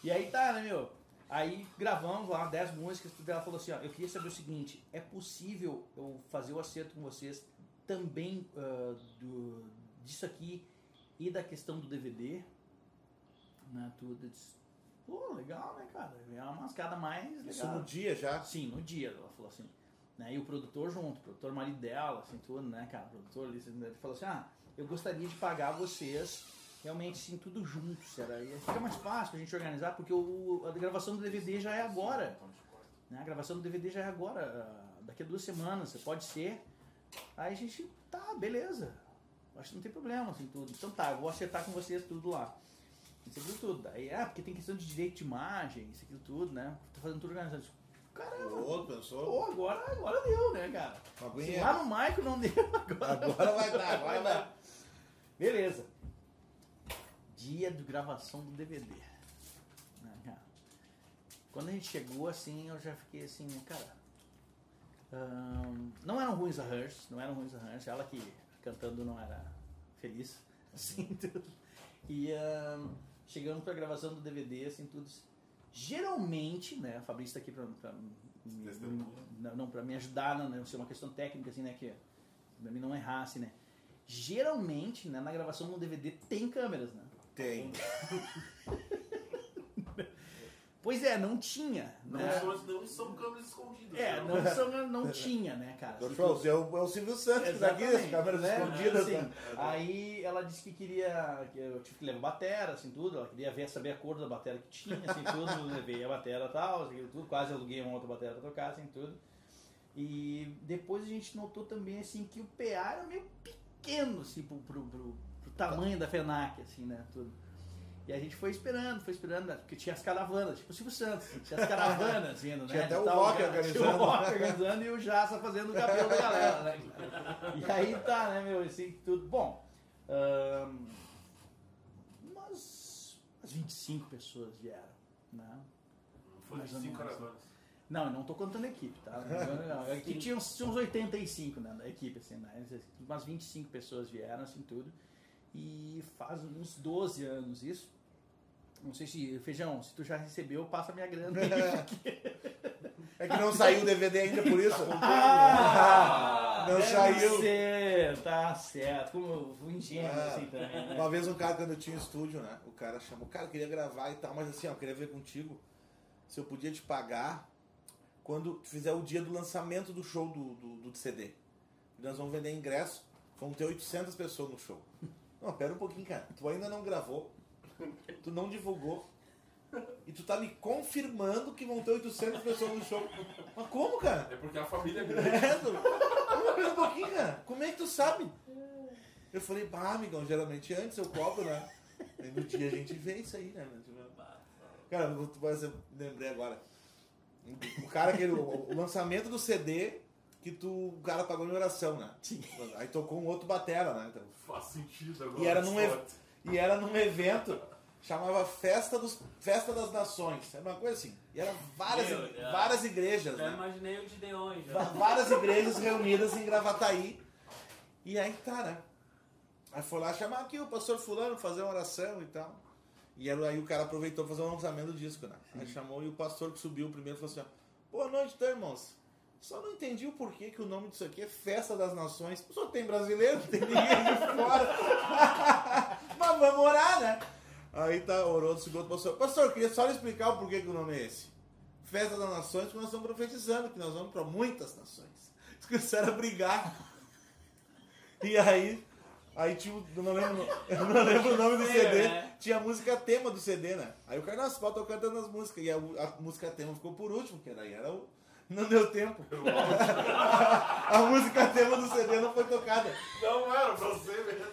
E aí tá, né, meu? Aí gravamos lá 10 músicas, tudo ela falou assim, ó, eu queria saber o seguinte, é possível eu fazer o acerto com vocês também ah, do, disso aqui e da questão do DVD? Né, tudo. Eu disse, Pô, legal, né, cara? É uma mascada mais legal. Isso no dia já. Sim, no dia, ela falou assim. Né? E o produtor junto, o produtor marido dela, assim, tudo, né, cara? O produtor ali, ele falou assim, ah, eu gostaria de pagar vocês realmente, assim, tudo junto, será? E fica mais fácil a gente organizar, porque o, a gravação do DVD já é agora. Né? A gravação do DVD já é agora, ah, daqui a duas semanas, pode ser. Aí a gente, tá, beleza. Acho que não tem problema, assim, tudo. Então tá, eu vou acertar com vocês tudo lá. Isso aquilo tudo. Aí, ah, porque tem questão de direito de imagem, isso aquilo tudo, né? Tô fazendo tudo organizado. Caramba, outro pensou. Pô, agora, agora deu, né, cara? Se lá no Maico não deu, agora, Agora vai dar, agora vai dar. Beleza. Dia de gravação do DVD. Quando a gente chegou assim, eu já fiquei assim, cara. ahn, não eram ruins arranjos, não eram ruins arranjos. Ela que cantando não era feliz, assim, tudo. E ahn, chegando pra gravação do DVD, assim, tudo. Geralmente, né, a Fabrício tá aqui pra, pra me- não, não, pra me ajudar, não, né, ser uma questão técnica, assim, né, que pra mim não errar, assim, né. Geralmente, né, na gravação do DVD tem câmeras, né. Tem. Pois é, não tinha, Não, né. são, não são câmeras escondidas. É, não. não, são, não tinha, né, cara. Eu falei, é o, é o Silvio Santos daqui, as câmeras né? escondidas. Assim, né? Aí ela disse que queria. que eu tive que levar batera, assim, tudo. Ela queria ver, saber a cor da batera que tinha, assim, tudo. Levei a batera e tal, assim, tudo. Quase aluguei uma outra batera pra tocar, assim, tudo. E depois a gente notou também, assim, que o PA era meio pequeno, assim, pro, pro, pro, pro tamanho da FENAC, assim, né, tudo. E a gente foi esperando, foi esperando, né, porque tinha as caravanas, tipo o Silvio Santos, assim, tinha as caravanas indo, né? Tinha até o rock organizando. Tinha o rock organizando e o Jaça fazendo o cabelo da galera, né? E aí tá, né, meu, assim, tudo. Bom, ahn, umas, umas 25 pessoas vieram, né? Foi ou cinco menos. caravanas. Não, eu não tô contando a equipe, tá? Não, não, Aqui tinha uns, tinha uns 85, né, da equipe, assim, né? Umas 25 pessoas vieram, assim, tudo. E faz uns 12 anos isso. Não sei se, Feijão, se tu já recebeu, passa minha grana aí. porque- É que não saiu o DVD ainda por isso. Ah, Não deve saiu. ser, tá certo. Como eu fui ingênuo Ah. assim também, né? Uma vez um cara, quando eu tinha um estúdio, né? O cara chamou, cara, eu queria gravar e tal, mas assim, ó, eu queria ver contigo se eu podia te pagar quando tu fizer o dia do lançamento do show do, do, do CD. Nós vamos vender ingresso, vão ter 800 pessoas no show. Não, pera um pouquinho, cara. Tu ainda não gravou, tu não divulgou, e tu tá me confirmando que vão ter 800 pessoas no show. Mas como, cara? É porque a família é grande. É, tu... Não, pera um pouquinho, cara. Como é que tu sabe? Eu falei, bah, amigão, geralmente antes eu cobro, né? Aí no dia a gente vê isso aí, né? Cara, eu lembrei agora. O cara, o, o lançamento do CD que tu, o cara pagou em oração, né? Aí tocou um outro batera, né? Então, Faz sentido agora. e, era num, ev- e era num evento, chamava Festa, dos, Festa das Nações. Era uma coisa assim. E eram várias, Meu, já- várias igrejas, Já né? imaginei o Gideon já. Va- várias igrejas reunidas em Gravataí. E aí tá, né? Aí foi lá chamar aqui o pastor fulano, fazer uma oração e tal. E era- aí o cara aproveitou pra fazer um lançamento do disco, né? Aí chamou e o pastor que subiu primeiro falou assim, ó, Boa noite, então, irmãos. Só não entendi o porquê que o nome disso aqui é Festa das Nações. Só tem brasileiro, não tem ninguém de fora. Mas vamos orar, né? Aí tá, orou do segundo pastor. Pastor, queria só lhe explicar o porquê que o nome é esse. Festa das Nações, porque nós estamos profetizando que nós vamos para muitas nações. Eles começaram a brigar. E aí, aí tinha, eu não lembro, eu não lembro o nome do CD, né? tinha a música tema do CD, né? Aí o cara, nossa, tocar cantando as músicas. E a, a música tema ficou por último, que daí era o. Não deu tempo. a música tema do CD não foi tocada. Não era pra você mesmo.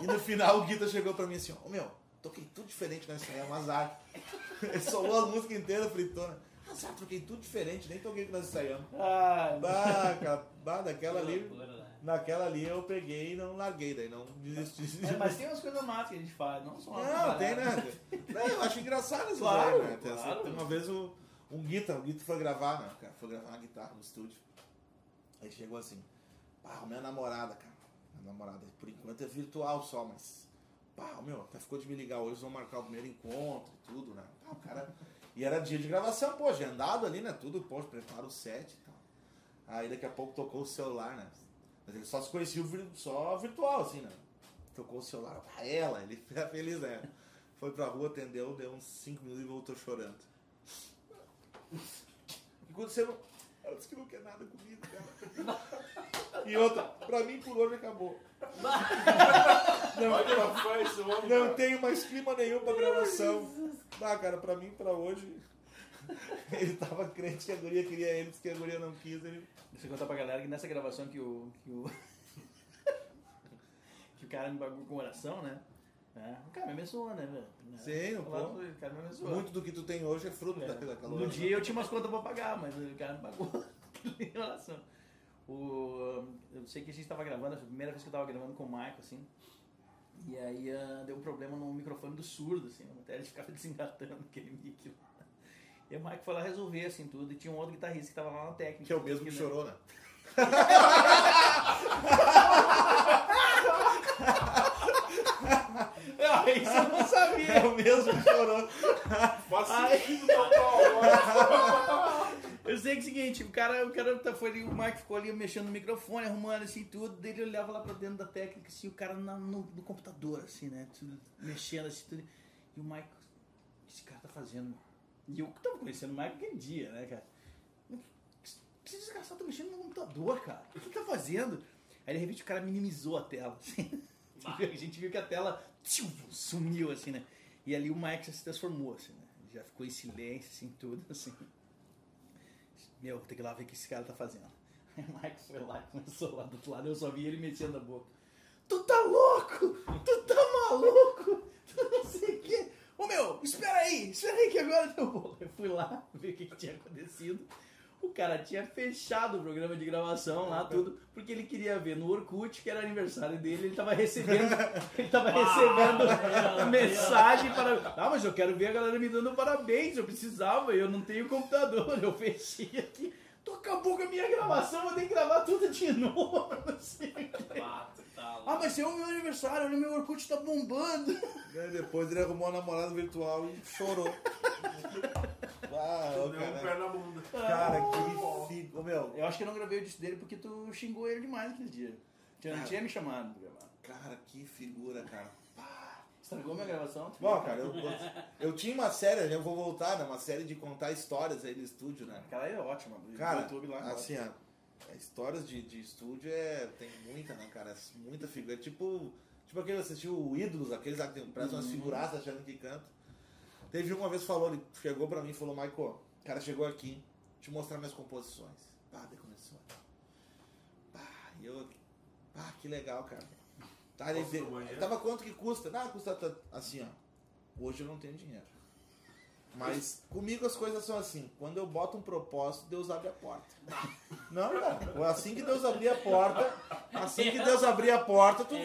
E no final o Guita chegou pra mim assim, ó, ô meu, toquei tudo diferente nessa aí, é um azar. Ele solou a música inteira, fritona. Azar, toquei tudo diferente, nem toquei que nós ensaiamos. Ai, Bah, daquela Que ali, loucura, né? naquela ali eu peguei e não larguei, daí não desisti. É, mas tem umas coisas massas que a gente faz, não só Não, tem né? Não, eu acho engraçado essas Claro, aí, né? Tem, claro. tem uma vez o, um Guita, o Guita foi gravar, né? Cara, foi gravar uma guitarra no estúdio. Aí chegou assim, pá, minha namorada, cara. Minha namorada, por enquanto é virtual só, mas. Pá, meu, até ficou de me ligar hoje, vamos marcar o primeiro encontro e tudo, né? Pá, o cara. E era dia de gravação, pô, agendado ali, né? Tudo, pô, prepara o set e tal. Aí daqui a pouco tocou o celular, né? Mas ele só se conhecia só virtual, assim, né? Tocou o celular pra ela, ele fica feliz, né? Foi pra rua, atendeu, deu uns 5 minutos e voltou chorando. Enquanto você não. Ela disse que não quer nada comigo, cara. E outra, pra mim por hoje acabou. Homem. Não cara. tenho mais clima nenhum pra gravação. Ah, cara, pra mim, pra hoje. Ele tava crente que a guria queria ele, disse que a guria não quis. Ele... Deixa eu contar pra galera que nessa gravação que o. Que o, que o cara me bagulho com oração, né? É, o cara me abençoou, né, velho? Sim, pô. pra ele, O cara me abençoou. Muito do que tu tem hoje é fruto É. daquela No dia eu tinha umas contas pra pagar, mas o cara me pagou em oração. O, eu sei que a gente tava gravando, a primeira vez que eu tava gravando com o Michael, assim. E aí ah, deu um problema no microfone do surdo, assim, até ele ficava desengatando aquele mic lá. E o Michael foi lá resolver, assim, tudo. E tinha um outro guitarrista que tava lá na técnica. Que é o mesmo que né? chorou, né? Ah, isso eu não É o mesmo que chorou. Faz Ai. sentido total. Eu sei que é o seguinte, o cara, o cara tá- foi ali, o Mike ficou ali mexendo no microfone, arrumando assim tudo, daí ele olhava lá pra dentro da técnica, assim, o cara na- no, no computador, assim, né? Tudo, mexendo assim, tudo. E o Mike, o que esse cara tá fazendo? E eu tava conhecendo o Mike aquele dia, né, cara? Que esse desgraçado tá mexendo no computador, cara? O que ele tá fazendo? Aí de repente o cara minimizou a tela, assim. A gente viu que a tela sumiu, assim, né? E ali o Mike já se transformou, assim, né? Já ficou em silêncio, assim, tudo, assim. Meu, ter que ir lá ver o que esse cara tá fazendo. Aí o Mike foi lá, começou lá do outro lado, eu só vi ele mexendo a boca. Tu tá louco? Tu tá maluco? Tu não sei o quê. Ô meu, espera aí, espera aí que agora eu vou. Eu fui lá ver o que, que tinha acontecido. O cara tinha fechado o programa de gravação lá, tudo, porque ele queria ver no Orkut, que era aniversário dele, ele tava recebendo, ele tava recebendo mensagem para. Ah, mas eu quero ver a galera me dando parabéns, eu precisava, eu não tenho computador, eu fechei aqui. Tu acabou com a minha gravação, vou ter que gravar tudo de novo, não sei o quê. Ah, tu tá. Ah, mas é o meu aniversário, olha, meu Orkut tá bombando. Aí depois ele arrumou uma namorada virtual e chorou. Ah, Tu ô, deu um cara, pé na bunda. cara, que fico, meu. Eu acho que eu não gravei o disco dele porque tu xingou ele demais aquele dia. Tu não Cara. tinha me chamado pra gravar. Cara, que figura, cara. Estragou minha gravação? tu Bom, viu? cara, eu, eu, eu tinha uma série, eu vou voltar, né? Uma série de contar histórias aí no estúdio, né? Aquela é ótima. do Cara, YouTube lá. assim, ó, é, histórias de, de estúdio é. Tem muita, né, cara? Muita figura. É tipo. Tipo aquele que assistiu o Ídolos, aqueles lá que tem- parecem umas figuraças achando que canta. Teve uma vez que falou, ele chegou pra mim e falou, Michael, o cara chegou aqui, te mostrar minhas composições. Pá, daí começou. Pá, e eu. Pá, que legal, cara. Tá, ele tava quanto que custa? Não, custa assim, ó. Hoje eu não tenho dinheiro. Mas comigo as coisas são assim. Quando eu boto um propósito, Deus abre a porta. Não, cara. Assim que Deus abrir a porta, assim que Deus abrir a porta, tu.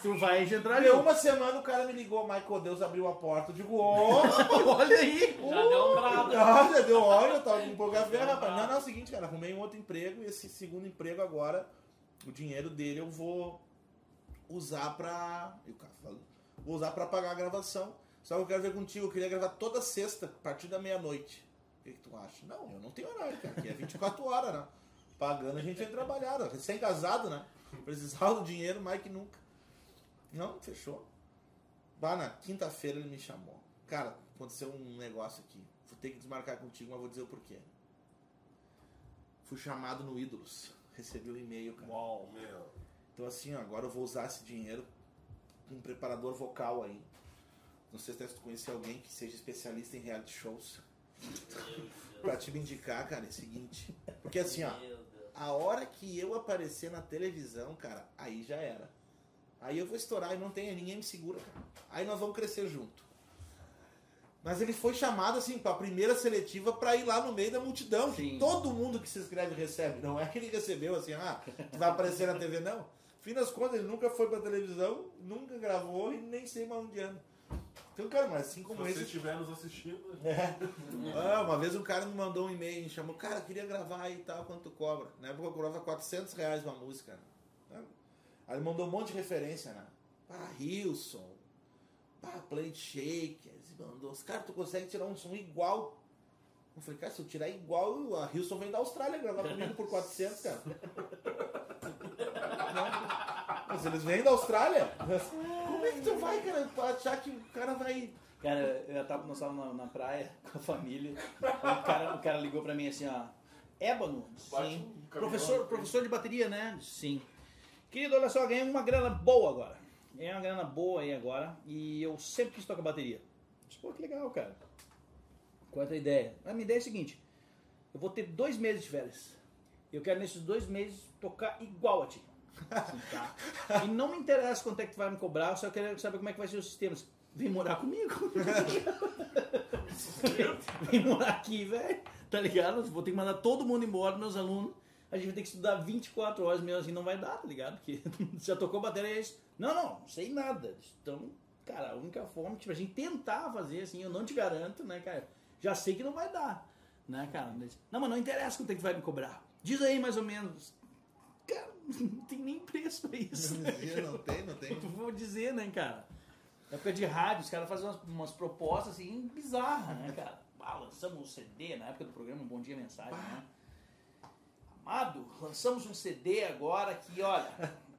Tu vai entrar ali. Deu uma semana o cara me ligou, Michael, Deus abriu a porta. Eu digo, ô! Olha aí. Já deu um brado. Olha, deu óleo, eu tava com pouca fé, rapaz. Não, não, é o seguinte, cara, arrumei um outro emprego e esse segundo emprego agora, o dinheiro dele eu vou usar pra. E o cara falou, vou usar pra pagar a gravação. Só que eu quero ver contigo, eu queria gravar toda sexta, a partir da meia-noite. O que, que tu acha? Não, eu não tenho horário, cara. Aqui é 24 horas, né? Pagando a gente vai trabalhar, né? Recém-casado, né? Precisava do dinheiro mais que nunca. Não, fechou. Bah, na quinta-feira ele me chamou. Cara, aconteceu um negócio aqui. Vou ter que desmarcar contigo, mas vou dizer o porquê. Fui chamado no Ídolos. Recebi o e-mail, cara. Uau. Meu. Então assim, ó, agora eu vou usar esse dinheiro com um preparador vocal aí. Não sei se tu conhecer alguém que seja especialista em reality shows. Pra te indicar, cara, é o seguinte. Porque assim, ó, a hora que eu aparecer na televisão, cara, aí já era. Aí eu vou estourar e não tem, ninguém me segura, cara. Aí nós vamos crescer junto. Mas ele foi chamado, assim, pra primeira seletiva pra ir lá no meio da multidão. Sim. todo mundo que se inscreve recebe. Não é que ele recebeu, assim, ah, tu vai aparecer na TV, não. Fim das contas, ele nunca foi pra televisão, nunca gravou e nem sei mais onde anda. Então, cara, mas assim Se como você esse. estiver nos assistindo, Ah, uma vez um cara me mandou um e-mail, me chamou, cara, queria gravar aí e tal, quanto tu cobra? Na época eu cobrava 400 reais uma música. Né? Aí ele mandou um monte de referência, né? Pá, Hilson, pá, Plate Shakers, e mandou, os caras, tu consegue tirar um som igual? Eu falei, cara, se eu tirar igual, a Hilson vem da Austrália gravar comigo por 400, cara. Não, Mas eles vêm da Austrália? Que tu vai, cara, achar que o cara vai... Cara, eu tava, nós estávamos na, na praia com a família. O cara, o cara ligou pra mim assim, ó. Ébano? Sim. um professor, professor de bateria, né? Sim. Querido, olha só, ganhei uma grana boa agora. Ganhei uma grana boa aí agora. E eu sempre quis tocar bateria. Disse, Pô, que legal, cara. Qual é a tua ideia? A minha ideia é a seguinte. Eu vou ter dois meses de férias. Eu quero nesses dois meses tocar igual a ti. Tá? E não me interessa quanto é que tu vai me cobrar, eu só quero saber como é que vai ser o sistema. Vem morar comigo. Vem morar aqui, velho. Tá ligado? Vou ter que mandar todo mundo embora, meus alunos. A gente vai ter que estudar 24 horas mesmo assim, não vai dar, tá ligado? Porque já tocou bateria é isso. Não, não, sei nada. Então, cara, a única forma tipo, a gente tentar fazer assim, eu não te garanto, né, cara? Já sei que não vai dar, né, cara? Não, mas não interessa quanto é que vai me cobrar. Diz aí mais ou menos. Não tem nem preço pra isso. Não tem, não tem. Vou dizer, né, cara? Na época de rádio, os caras fazem umas, umas propostas assim bizarras, né, cara? Ah, lançamos um CD na época do programa Bom Dia Mensagem, né? Amado, lançamos um CD agora que, olha,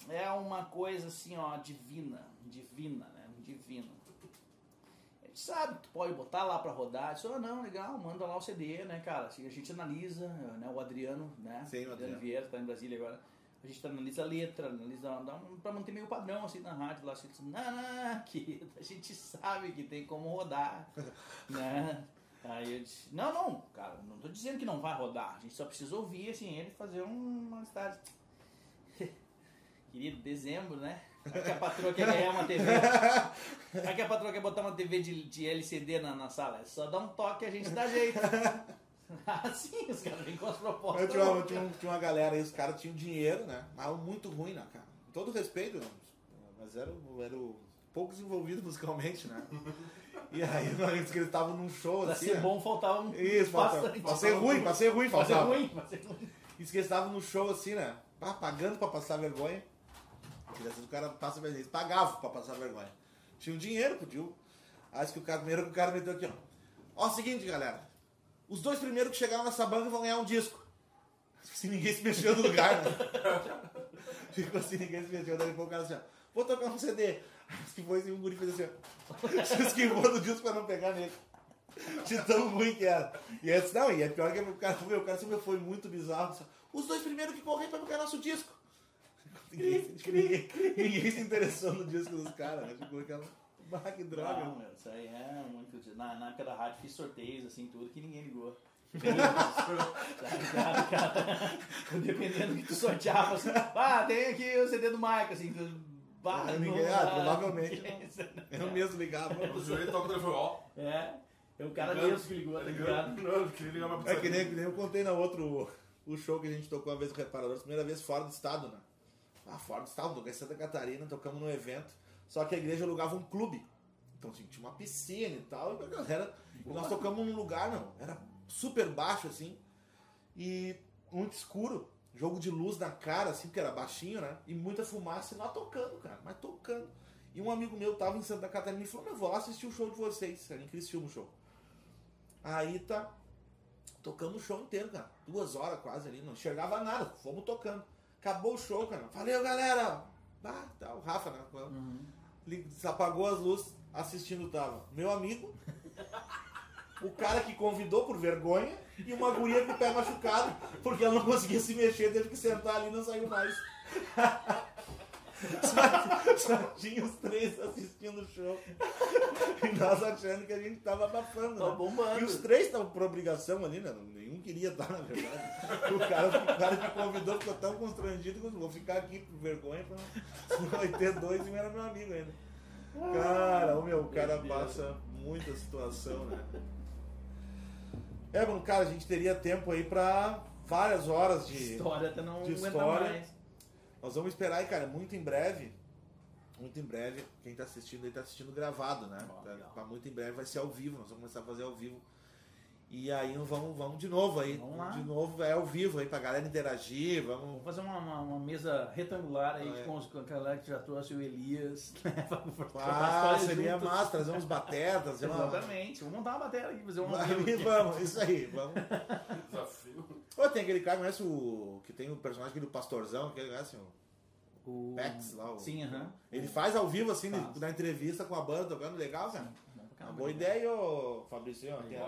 é uma coisa assim, ó, divina, divina, né? Divina. Ele sabe, tu pode botar lá pra rodar. Eu disse, oh, não, legal, manda lá o CD, né, cara? Assim, a gente analisa, né, o Adriano, né? Sim, o Adriano. Vieira, tá em Brasília agora. A gente analisa a letra, analisa, pra manter meio padrão, assim, na rádio lá. Assim, não, não, querido, a gente sabe que tem como rodar, né? Aí eu disse, não, não, cara, não tô dizendo que não vai rodar. A gente só precisa ouvir, assim, ele fazer um- uma cidade. Querido, dezembro, né? Vai que a patroa quer ganhar uma TV. Vai que a patroa quer botar uma TV de, de LCD na, na sala. É só dar um toque e a gente dá jeito. Assim, os caras vêm com as propostas. Eu tinha, uma, tinha, um- tinha uma galera aí, os caras tinham dinheiro, né? Mas muito ruim, né, cara? Com todo respeito, mas eram eram pouco desenvolvidos musicalmente, né? E aí nós disse que eles estavam num show Pra assim. ser né? bom, faltava um Isso, faltava. Pra ser ruim, pra ser ruim, Pra ser faltava. ruim, pra ser ruim. Que eles estavam no show assim, né? Pá, pagando pra passar vergonha. O cara passa vergonha. Eles pagavam pra passar vergonha. Tinham dinheiro, podiam. Acho que o cara, primeiro que o cara meteu aqui, ó. Ó, seguinte, galera. Os dois primeiros que chegaram nessa banca vão ganhar um disco. Se ninguém se mexeu no lugar, né? Ficou assim, ninguém se mexeu. Daí o cara assim, ó, vou tocar um CD. Se foi assim, o guri fez assim, ó. Se esquivou do disco pra não pegar nele. De tão ruim que era. E é não, e é pior que o cara, o cara sempre foi muito bizarro. assim, Os dois primeiros que correm pra pegar nosso disco. Ninguém, ninguém, ninguém se interessou no disco dos caras, né? Ficou aquela. Bah, que droga. Não, meu, isso aí é muito. Na, na época da rádio fiz sorteios, assim, tudo, que ninguém ligou. Cara, cara, Dependendo do que tu sorteava, assim, ah, tem aqui o CD do Mike, assim, tu, bah, Ah, não ninguém- ah, provavelmente Eu mesmo ligava. O Júlio toca o telefone, ó. É, é o cara mesmo que ligou, tá ligado? Não, É que nem, que nem eu contei na outro o show que a gente tocou uma vez com Reparadores, primeira vez fora do estado, né? Ah, fora do estado, em Santa Catarina, tocamos num evento, só que a igreja alugava um clube. Então assim, tinha uma piscina e tal, e a galera. E nós tocamos num lugar, não, era super baixo assim, e muito escuro, jogo de luz na cara, assim, porque era baixinho, né? E muita fumaça e nós tocando, cara, mas tocando. E um amigo meu tava em Santa Catarina e falou: Meu, vou lá assistir o show de vocês. Era em Criciúma o show. Aí tá. Tocamos o show inteiro, cara. Duas horas quase ali, não enxergava nada. Fomos tocando. Acabou o show, cara. Valeu, galera! Ah, tá, o Rafa, né? Li- Apagou as luzes, assistindo tava meu amigo, o cara que convidou por vergonha e uma guria com o pé machucado, porque ela não conseguia se mexer, teve que sentar ali e não saiu mais. Só, tinha os três assistindo o show. E nós achando que a gente tava abafando. Tá né? bombando. E os três estavam por obrigação ali, né? Nenhum queria estar, na verdade. O cara, o cara que convidou ficou tão constrangido que eu vou ficar aqui por vergonha pra não vai ter dois e um era meu amigo ainda. Cara, o meu, o cara passa muita situação, né? É, mano, cara, a gente teria tempo aí pra várias horas de. História até não de história. mais. Nós vamos esperar aí, cara, muito em breve. Muito em breve, quem tá assistindo aí tá assistindo gravado, né? Pra muito em breve vai ser ao vivo, nós vamos começar a fazer ao vivo. E aí vamos, vamos de novo aí. Vamos lá. De novo é ao vivo aí pra galera interagir, vamos. Vamos fazer uma, uma, uma mesa retangular aí é. com, os, com a galera que já trouxe o Elias. né, Ah, seria juntos. massa, trazer uns batetas, uma. Exatamente. Vamos montar uma bateria aqui, fazer uma. Aí, vamos, isso aí, vamos. Desafio. Ô, tem aquele cara, conhece o. que tem o personagem aquele do Pastorzão, que ele conhece o O... Pex lá. O, Sim, aham. Ele faz ao vivo, assim, Faz. na entrevista com a banda, tocando legal, cara. Uma boa ideia, ô Fabrício. ó, que é-.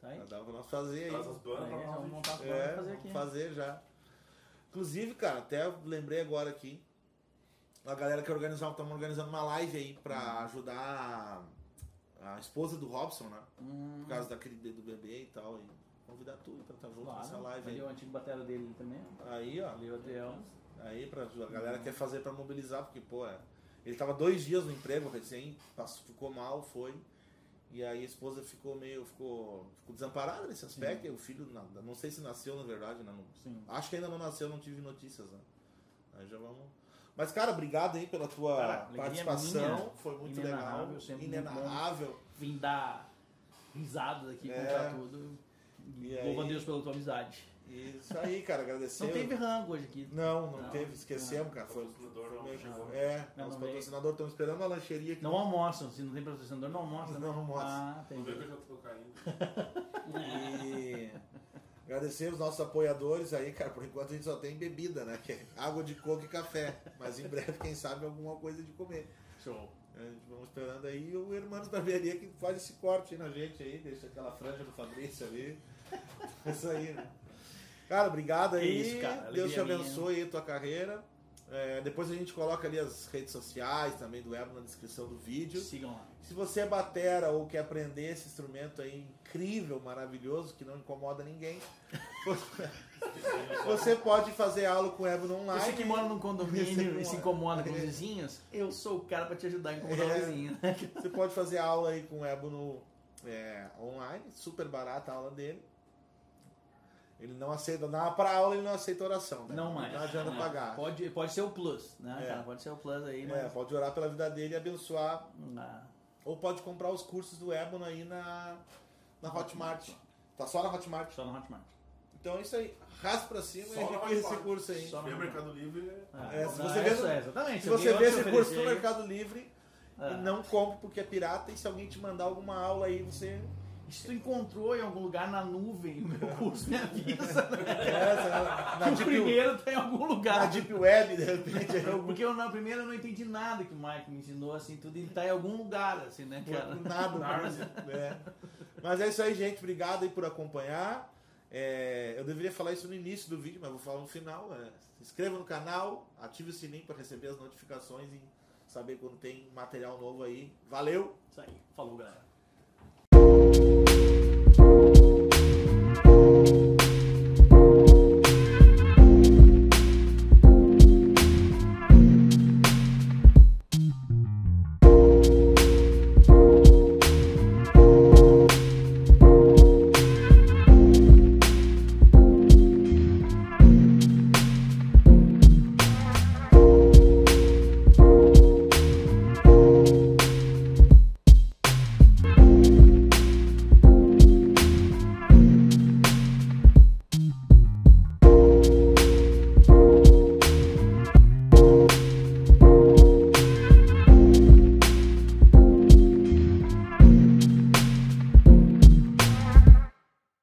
Tá aí? Dá pra nós fazer aí. Traz as bandas Aí, pra Vamos nós. montar as É, bandas e fazer aqui. fazer já. Inclusive, cara, até eu lembrei agora aqui. A galera que organizar, estamos organizando uma live aí pra ajudar a, a esposa do Robson, né? Hum, Por causa daquele do bebê e tal. E convidar tu pra estar junto nessa claro. live Ali aí. o antigo batera dele também. Aí, ó. Ali o Adriel. Aí pra, a galera quer fazer pra mobilizar, porque, pô, é, ele tava dois dias no emprego recém, passou- ficou mal, foi. E aí a esposa ficou meio, ficou, ficou desamparada nesse aspecto. O filho, não, não sei se nasceu na verdade, né? Não- Sim. acho que ainda não nasceu, não tive notícias, né? Aí já vamos. Mas, cara, obrigado aí pela tua Cara, participação. minha. Foi muito Inenarrável, legal. Inenarrável. Vim dar risadas aqui, É. contar tudo. E Louva a? Deus pela tua amizade. Isso aí, cara, agradecer. Não teve rango hoje aqui. Não, não, Não. teve, esquecemos, cara. Foi, Patrocinador foi não meio- chegou. É, Não, os não patrocinadores estão esperando a lancheria aqui. Não almoçam, se não tem patrocinador, não almoça. né? Não almoça. Ah, Não vê que entendi. eu já tô caindo. E agradecer os nossos apoiadores aí, cara. Por enquanto a gente só tem bebida, né? Que é água de coco e café. Mas em breve, quem sabe, alguma coisa de comer. Show. A gente vamos esperando aí o Hermanos Barbearia que faz esse corte aí na gente aí, deixa aquela franja do Fabrício ali. Isso aí, né? Cara, obrigado aí. Isso, cara, Deus te abençoe aí a tua carreira. É, depois a gente coloca ali as redes sociais também do Ebo na descrição do vídeo. Sigam lá. Se você é batera ou quer aprender esse instrumento aí incrível, maravilhoso, que não incomoda ninguém, você pode fazer aula com o Ébano online. Você que mora num condomínio e se incomoda com os É. vizinhos, eu sou o cara pra te ajudar a incomodar É. o vizinho. Você pode fazer aula aí com o Ébano é, online, super barata a aula dele. Ele não aceita, na pra aula ele não aceita oração, né? Não mais. Não adianta É. pagar. Pode, pode ser o plus, né, É. cara? Pode ser o plus aí, É, mas. pode orar pela vida dele e abençoar. Ah, Ou pode comprar os cursos do Ébano aí na, na Hotmart. Tá só na Hotmart. só no Hotmart. Então é isso aí. Raspa pra cima Só e na adquire esse Hotmart. curso aí. Só no o Mercado Livre. Ah, É, se não, você é vê isso, é, exatamente. Se você vê esse curso no Mercado Livre, Ah. não compre porque é pirata e se alguém te mandar alguma aula aí, você se tu encontrou em algum lugar na nuvem o meu curso, me avisa. né? Essa, na, na o Deep, primeiro tá em algum na lugar. Deep Web, de repente. é algum- Porque eu na primeira eu não entendi nada que o Mike me ensinou, assim, tudo, ele tá em algum lugar, assim, né, cara? Nada. né? Mas é isso aí, gente. Obrigado aí por acompanhar. É, eu deveria falar isso no início do vídeo, mas vou falar no final. né? Se inscreva no canal, ative o sininho para receber as notificações e saber quando tem material novo aí. Valeu! Isso aí. Falou, galera.